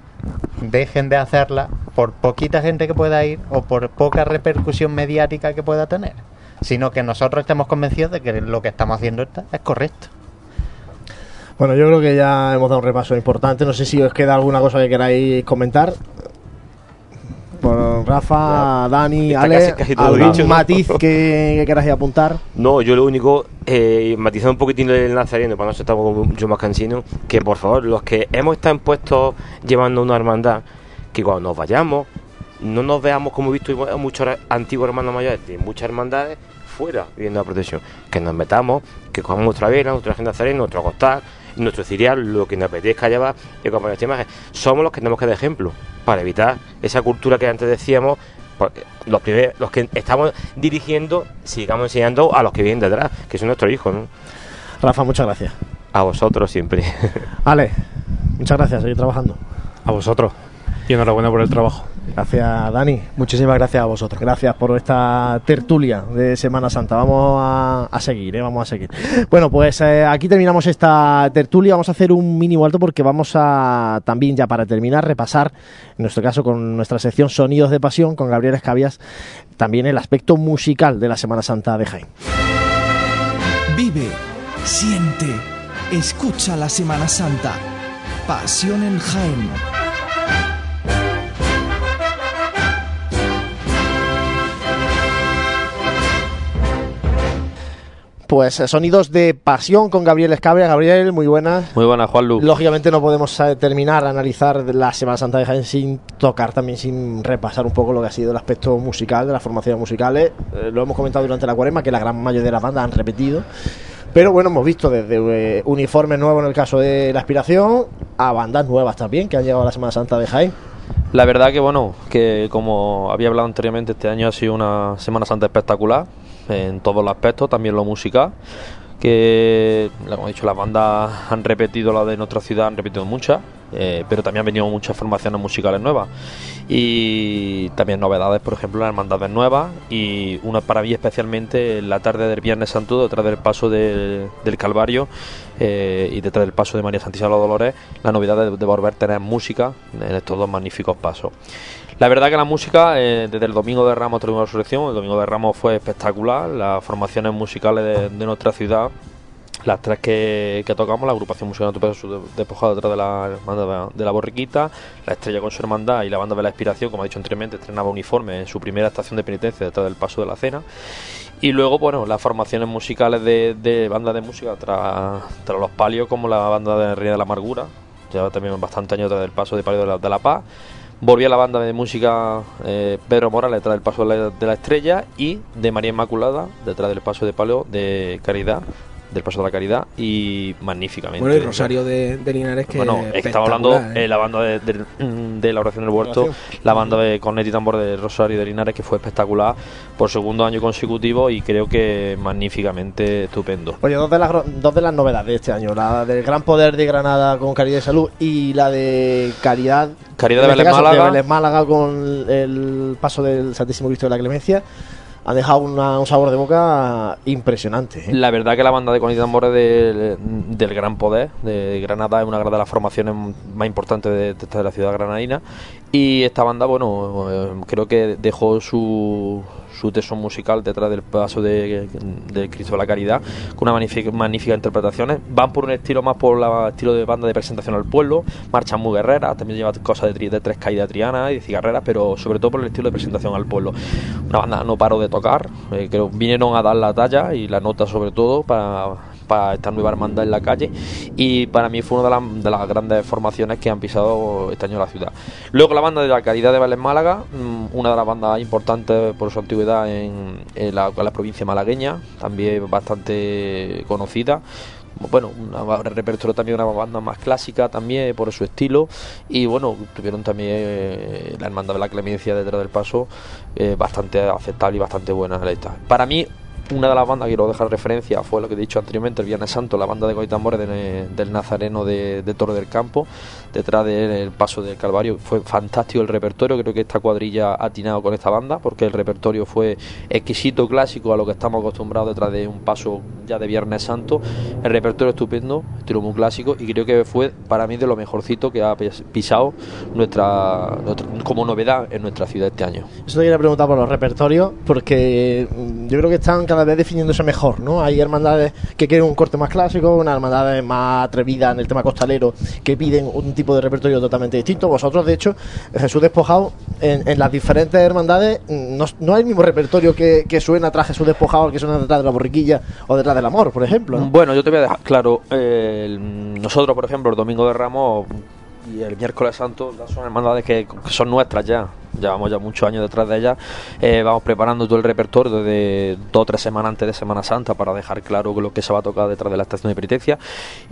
dejen de hacerlas por poquita gente que pueda ir o por poca repercusión mediática que pueda tener, sino que nosotros estemos convencidos de que lo que estamos haciendo está- es correcto. Bueno, yo creo que ya hemos dado un repaso importante. No sé si os queda alguna cosa que queráis comentar. Por Rafa, Dani, Está Ale, casi- casi todo ¿algún dicho. matiz que, <laughs> que queráis apuntar? No, yo lo único, eh, matizar un poquitín el nazareno, para no ser tampoco mucho más cansino, que por favor, los que hemos estado impuestos llevando una hermandad, que cuando nos vayamos, no nos veamos como he visto a muchos antiguos hermanos mayores de muchas hermandades fuera viviendo la protección. Que nos metamos, que cojamos nuestra vela, nuestra agenda nazareno, nuestro costal, nuestro cirial, lo que nos apetezca llevar y acompañar esta imagen. Somos los que tenemos que dar ejemplo para evitar esa cultura que antes decíamos porque los primeros, los que estamos dirigiendo, sigamos enseñando a los que vienen detrás, que son nuestros hijos, ¿no? Rafa, muchas gracias. A vosotros siempre. Ale, Muchas gracias, seguir trabajando. A vosotros. Y enhorabuena por el trabajo. Gracias, Dani. Muchísimas gracias a vosotros. Gracias por esta tertulia de Semana Santa. Vamos a, seguir, ¿eh? vamos a seguir. Bueno, pues eh, aquí terminamos esta tertulia. Vamos a hacer un mínimo alto porque vamos a también, ya para terminar, repasar, en nuestro caso, con nuestra sección Sonidos de Pasión, con Gabriel Escabias, también el aspecto musical de la Semana Santa de Jaén. Vive, siente, escucha la Semana Santa. Pasión en Jaén. Pues eh, sonidos de pasión con Gabriel Escabria. Gabriel, muy buenas. Muy buenas, Juanlu. Lógicamente no podemos eh, terminar, analizar la Semana Santa de Jaén sin tocar también, sin repasar un poco lo que ha sido el aspecto musical de las formaciones musicales. Eh, lo hemos comentado durante la cuarema, que la gran mayoría de las bandas han repetido. Pero bueno, hemos visto desde eh, uniformes nuevos en el caso de la aspiración a bandas nuevas también que han llegado a la Semana Santa de Jaén. La verdad que bueno, que como había hablado anteriormente, este año ha sido una Semana Santa espectacular en todos los aspectos, también lo musical, que como he dicho, las bandas han repetido la de nuestra ciudad, han repetido muchas, eh, pero también han venido muchas formaciones musicales nuevas y también novedades, por ejemplo, las hermandades nuevas y una para mí especialmente la tarde del Viernes Santo, detrás del paso de- del Calvario eh, y detrás del paso de María Santísima de los Dolores, la novedad de, de volver a tener música en estos dos magníficos pasos. La verdad que la música, eh, desde el Domingo de Ramos hasta la Resurrección, el Domingo de Ramos fue espectacular, las formaciones musicales de, de nuestra ciudad, las tres que, tocamos, la agrupación musical de Peso despojado detrás de la banda de, la borriquita, la estrella con su hermandad y la banda de la inspiración, como he dicho anteriormente, estrenaba uniforme en su primera estación de penitencia detrás del paso de la cena. Y luego, bueno, las formaciones musicales de, bandas de música tras, los palios, como la banda de Reina de la Amargura, lleva también bastante años tras del paso de Palio de la Paz. Volví a la banda de música eh, Pedro Morales detrás del paso de la, de la estrella y de María Inmaculada detrás del paso de palio de Caridad, del paso de la Caridad y magníficamente. Bueno, y Rosario de, de Linares que Bueno, estaba hablando ¿eh? eh, la banda de, de- de la oración del huerto, la banda de cornet y tambor de Rosario de Linares, que fue espectacular por segundo año consecutivo y creo que magníficamente estupendo. Oye, dos de, las, dos de las novedades de este año, la del Gran Poder de Granada con Caridad y Salud y la de Caridad, Caridad de este Vélez caso, Málaga. Vélez Málaga con el paso del Santísimo Cristo de la Clemencia, han dejado una- un sabor de boca impresionante. ¿eh? La verdad que la banda de cornet y tambores del, del Gran Poder de Granada es una de las formaciones más importantes de, de de la ciudad granadina y esta banda, bueno, eh, creo que dejó su, su tesón musical detrás del paso de, de Cristo de la Caridad con una magnífica, magníficas interpretaciones. Van por un estilo más por el estilo de banda de presentación al pueblo, marchan muy guerreras, también lleva cosas de, tri- de tres caídas trianas y de cigarreras, pero sobre todo por el estilo de presentación al pueblo. Una banda no paró de tocar, eh, creo vinieron a dar la talla y la nota sobre todo para, para esta nueva hermandad en la calle y para mí fue una de las, de las grandes formaciones que han pisado este año la ciudad. Luego la banda de la Caridad de Vélez Málaga, mm, una de las bandas importantes por su antigüedad en, la provincia malagueña, también bastante conocida. Bueno, una repertorio también una banda más clásica también por su estilo y bueno, tuvieron también eh, la Hermandad de la Clemencia detrás del paso eh, bastante aceptable y bastante buena en esta. Para mí una de las bandas que quiero dejar referencia fue lo que he dicho anteriormente, el Viernes Santo, la banda de Coitambores de- del Nazareno de, de Toro del Campo, detrás del paso del Calvario. Fue fantástico el repertorio, creo que esta cuadrilla ha atinado con esta banda, porque el repertorio fue exquisito, clásico, a lo que estamos acostumbrados detrás de un paso ya de Viernes Santo. El repertorio estupendo, estilo muy clásico, y creo que fue para mí de lo mejorcito que ha pis- pisado nuestra, nuestra- como novedad en nuestra ciudad este año. Eso te quería preguntar por los repertorios, porque mm, yo creo que están cada vez definiéndose mejor, ¿no? Hay hermandades que quieren un corte más clásico, unas hermandades más atrevidas en el tema costalero, que piden un tipo de repertorio totalmente distinto. Vosotros, de hecho, Jesús Despojado, en, en las diferentes hermandades, mm, no, no hay el mismo repertorio que, que suena tras Jesús Despojado, que suena detrás de la borriquilla o detrás del amor, por ejemplo. ¿no? Bueno, yo te voy a dejar claro, eh, nosotros, por ejemplo, el Domingo de Ramos y el Miércoles Santo son hermandades que, que son nuestras ya. Llevamos ya muchos años detrás de ella. Eh, vamos preparando todo el repertorio desde dos o tres semanas antes de Semana Santa para dejar claro lo que se va a tocar detrás de la estación de penitencia.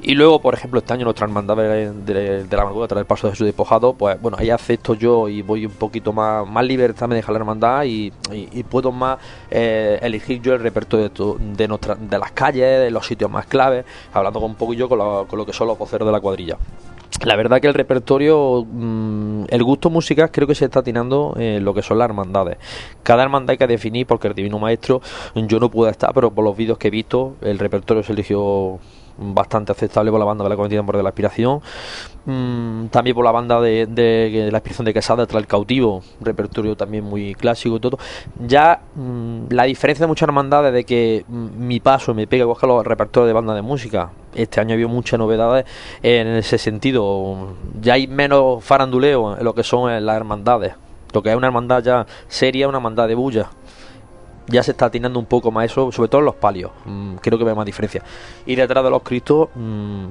Y luego, por ejemplo, este año nuestra hermandad de, la amargura, tras el paso de Jesús despojado, pues bueno, ahí acepto yo y voy un poquito más, más libertad, me deja la hermandad y, puedo más eh, elegir yo el repertorio de, de, nuestra, de las calles, de los sitios más claves, hablando con un poco yo con con lo que son los voceros de la cuadrilla. La verdad que el repertorio, mm, el gusto musical creo que se está atinando en lo que son las hermandades. Cada hermandad hay que definir porque el Divino Maestro yo no pude estar, pero por los vídeos que he visto el repertorio se eligió bastante aceptable por la banda de la Comunidad por de la Aspiración. Mm, también por la banda de, de la Aspiración de Quesada tras el cautivo, repertorio también muy clásico y todo. Ya mm, la diferencia de muchas hermandades de que mm, mi paso me pega igual que los repertorios de banda de música. Este año ha habido muchas novedades en ese sentido. Ya hay menos faranduleo en lo que son eh, las hermandades. Lo que es una hermandad ya seria, una hermandad de bulla ya se está atinando un poco más eso, sobre todo en los palios. Mm, creo que ve más diferencia. Y detrás de los Cristos, mm,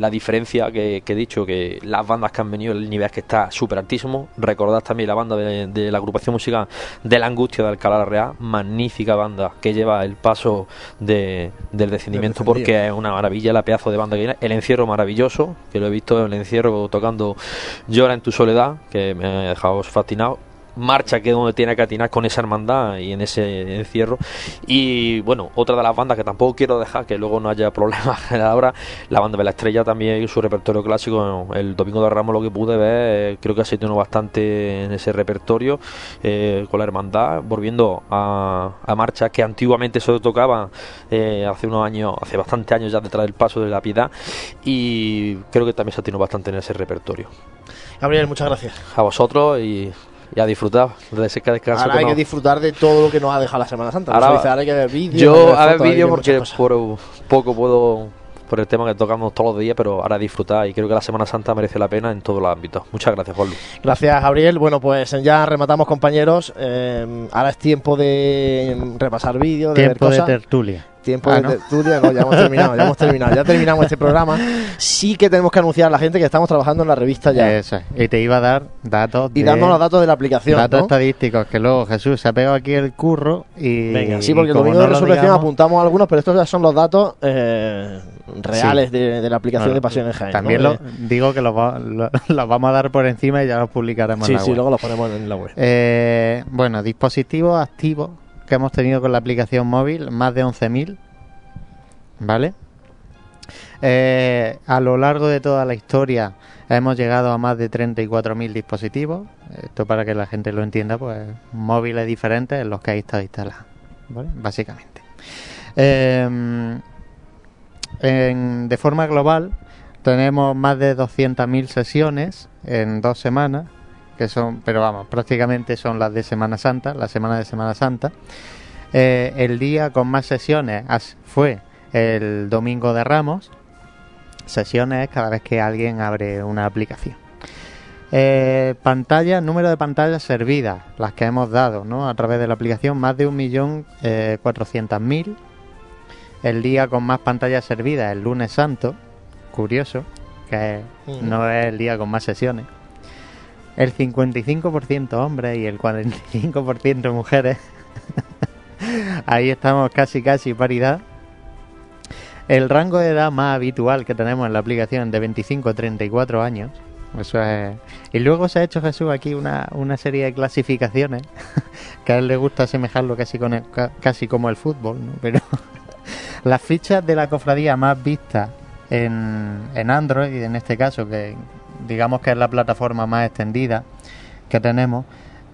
la diferencia que, que he dicho, que las bandas que han venido, el nivel que está súper altísimo. Recordad también la banda de, de la agrupación musical de la Angustia de Alcalá la Real, magnífica banda que lleva el paso de, del descendimiento porque es una maravilla la pedazo de banda que viene. El encierro maravilloso, que lo he visto en el encierro tocando Llora en tu soledad, que me ha dejado fascinado marcha que donde tiene que atinar con esa hermandad y en ese encierro. Y bueno otra de las bandas que tampoco quiero dejar que luego no haya <laughs> problemas ahora la banda de la estrella también su repertorio clásico. El domingo de Ramos lo que pude ver eh, creo que ha sido bastante en ese repertorio eh, con la hermandad volviendo a, a marchas que antiguamente solo tocaba eh, hace unos años hace bastantes años ya detrás del paso de la piedad y creo que también se atinó bastante en ese repertorio. Gabriel, muchas gracias. a vosotros y, y a disfrutar de ese descanso Ahora que hay que disfrutar de todo lo que nos ha dejado la Semana Santa. Ahora- Ahora, dice, ahora hay que ver vídeos. yo a ver vídeos porque por poco puedo por el tema que tocamos todos los días pero ahora disfrutar y creo que la Semana Santa merece la pena en todos los ámbitos muchas gracias Juanlu Gracias, Gabriel. Bueno, pues ya rematamos, compañeros. Eh, ahora es tiempo de repasar vídeos, de Tiempo ver de tertulia. Tiempo Ah, de no, ya hemos terminado, ya hemos terminado, ya terminamos este programa. Sí que tenemos que anunciar a la gente que estamos trabajando en la revista ya. Eso es. Y te iba a dar datos. Y de- darnos los datos de la aplicación. Datos ¿no? estadísticos, que luego Jesús se ha pegado aquí el curro y. Venga, sí, porque el como domingo no de resurrección digamos- apuntamos algunos, pero estos ya son los datos eh, reales Sí. de, de la aplicación Bueno, de Pasión en Jaén. También ¿no? lo, digo que los, va- lo- <laughs> los vamos a dar por encima y ya los publicaremos Sí, en la sí, luego los ponemos en la web. Eh, bueno, dispositivos activos que hemos tenido con la aplicación móvil, más de 11.000. ¿Vale? Eh, a lo largo de toda la historia hemos llegado a más de 34.000 dispositivos. Esto para que la gente lo entienda, pues móviles diferentes en los que hay estado instalados. ¿Vale? Básicamente. Eh, en- de forma global tenemos más de 200.000 sesiones en dos semanas, que son, pero vamos, prácticamente son las de Semana Santa, la semana de Semana Santa. Eh, el día con más sesiones fue el domingo de Ramos. Sesiones es cada vez que alguien abre una aplicación. Eh, pantallas, número de pantallas servidas, las que hemos dado ¿no? a través de la aplicación, más de 1.400.000. El día con más pantallas servidas, el lunes santo, curioso, que no es el día con más sesiones. El 55% hombres y el 45% mujeres. <laughs> Ahí estamos casi casi paridad. El rango de edad más habitual que tenemos en la aplicación de 25 a 34 años. Eso es. Y luego se ha hecho Jesús aquí una, una serie de clasificaciones <laughs> que a él le gusta asemejarlo casi, con el- ca- casi como el fútbol, ¿no? Pero <laughs> las fichas de la cofradía más vistas en, en Android, en este caso, que digamos que es la plataforma más extendida que tenemos,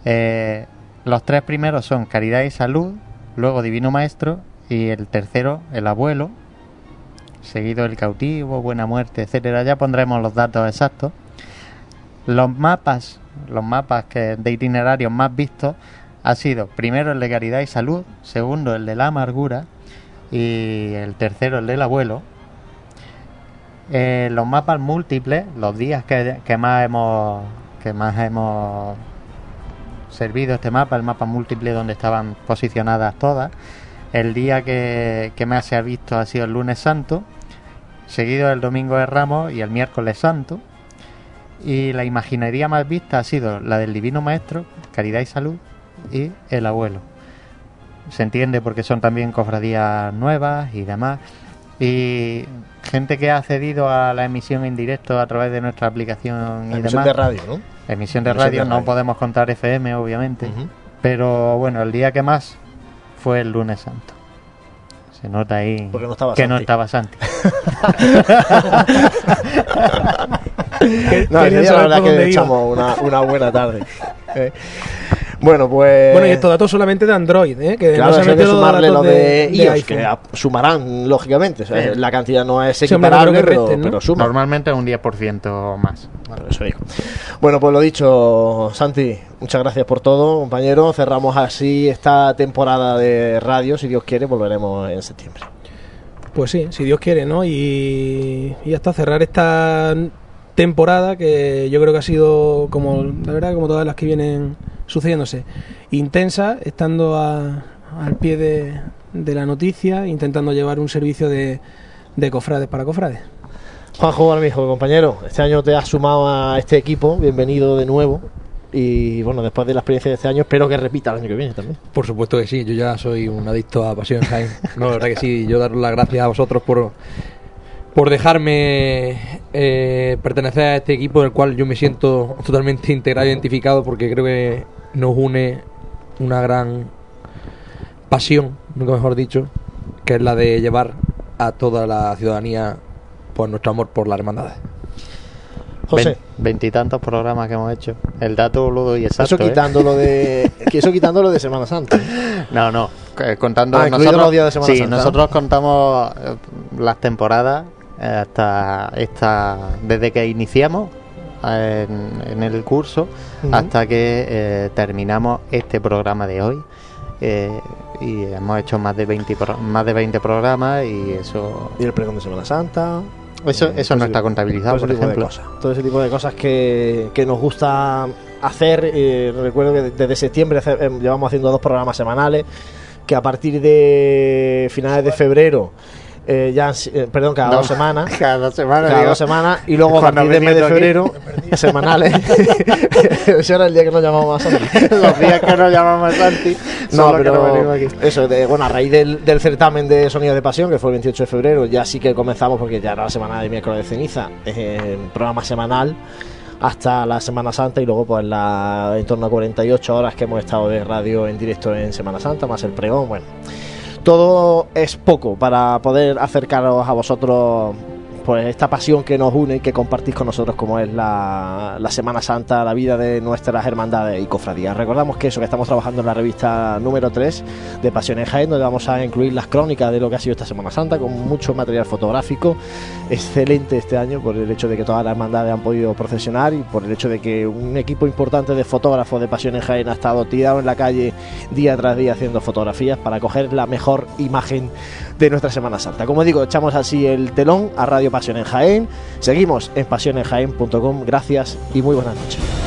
eh, los tres primeros son Caridad y Salud, luego Divino Maestro y el tercero, el Abuelo, seguido el Cautivo, Buena Muerte, etcétera. Ya pondremos los datos exactos. Los mapas, los mapas que de itinerarios más vistos ha sido primero el de Caridad y Salud, segundo el de la Amargura y el tercero el del Abuelo. Eh, los mapas múltiples, los días que, más hemos que más hemos servido este mapa, el mapa múltiple donde estaban posicionadas todas. El día que, que más se ha visto ha sido el lunes santo, seguido el domingo de Ramos y el miércoles santo. Y la imaginería más vista ha sido la del Divino Maestro, Caridad y Salud, y El Abuelo. Se entiende porque son también cofradías nuevas y demás. Y gente que ha accedido a la emisión en directo a través de nuestra aplicación y emisión demás. de radio, ¿no? Emisión de radio, de no podemos contar FM, obviamente. Pero bueno, el día que más fue el lunes santo. Se nota ahí Porque no estaba que no estaba Santi. <laughs> No, ese día la verdad que echamos una, una buena tarde. Eh, <laughs> Bueno, pues. Bueno, y estos datos solamente de Android, ¿eh? Que Claro, no se hay que sumarle lo de, iOS, que sumarán, lógicamente. O sea, Sí. La cantidad no es equiparable, que pero, resten, ¿no? pero suma. Normalmente un 10% más. Bueno, eso digo. Bueno, pues lo dicho, Santi, muchas gracias por todo, compañero. Cerramos así esta temporada de radio. Si Dios quiere, volveremos en septiembre. Pues sí, si Dios quiere, ¿no? Y, y hasta cerrar esta temporada que yo creo que ha sido como la verdad como todas las que vienen sucediéndose intensa estando a- al pie de, de la noticia intentando llevar un servicio de, de cofrades para cofrades Juanjo Barmijo, compañero, este año te has sumado a este equipo. Bienvenido de nuevo. Y bueno, después de la experiencia de este año, espero que repita el año que viene también. Por supuesto que sí, yo ya soy un adicto a Pasión Jaén. No, la verdad que sí, yo daros las gracias a vosotros por, por dejarme eh, pertenecer a este equipo del cual yo me siento totalmente integrado e identificado porque creo que nos une una gran pasión, nunca mejor dicho, que es la de llevar a toda la ciudadanía por nuestro amor por la hermandad. José. Veintitantos programas que hemos hecho. El dato lo doy exacto. eso ¿eh? quitándolo de. que <laughs> eso quitándolo de Semana Santa. No, no. eh, Contando Ah, nosotros, los días de Semana sí, Santa, contamos eh, las temporadas eh, hasta esta desde que iniciamos eh, en, en el curso hasta que eh, terminamos este programa de hoy. Eh, y hemos hecho más de 20 pro- más de 20 programas y eso Y el pregón de Semana Santa. eso Eh, eso no está contabilizado por ejemplo todo ese tipo de cosas que, que nos gusta hacer. eh, recuerdo que desde septiembre hace- eh, llevamos haciendo dos programas semanales, que a partir de finales de febrero, eh, ya, eh, perdón, cada No, dos semanas. <laughs> cada dos semanas, Cada digo. dos semanas, y luego a partir del mes de febrero, <laughs> semanales. <laughs> Ese era el día que nos llamamos a Santi. los días que nos llamamos a Santi No, pero venimos aquí. eso, de, bueno, a raíz del, del certamen de Sonido de Pasión, que fue el 28 de febrero, ya sí que comenzamos, porque ya era la semana de miércoles de ceniza, eh, programa semanal hasta la Semana Santa y luego pues la, en torno a 48 horas que hemos estado de radio en directo en Semana Santa, más el pregón, bueno. Todo es poco para poder acercaros a vosotros pues esta pasión que nos une y que compartís con nosotros como es la, la Semana Santa, la vida de nuestras hermandades y cofradías. Recordamos que eso, que estamos trabajando en la revista número 3 de Pasiones Jaén, donde vamos a incluir las crónicas de lo que ha sido esta Semana Santa, con mucho material fotográfico, excelente este año por el hecho de que todas las hermandades han podido procesionar y por el hecho de que un equipo importante de fotógrafos de Pasiones Jaén ha estado tirado en la calle día tras día haciendo fotografías para coger la mejor imagen de nuestra Semana Santa. Como digo, echamos así el telón a Radio Pasión en Jaén. Seguimos en pasionenjaén.com. Gracias y muy buenas noches.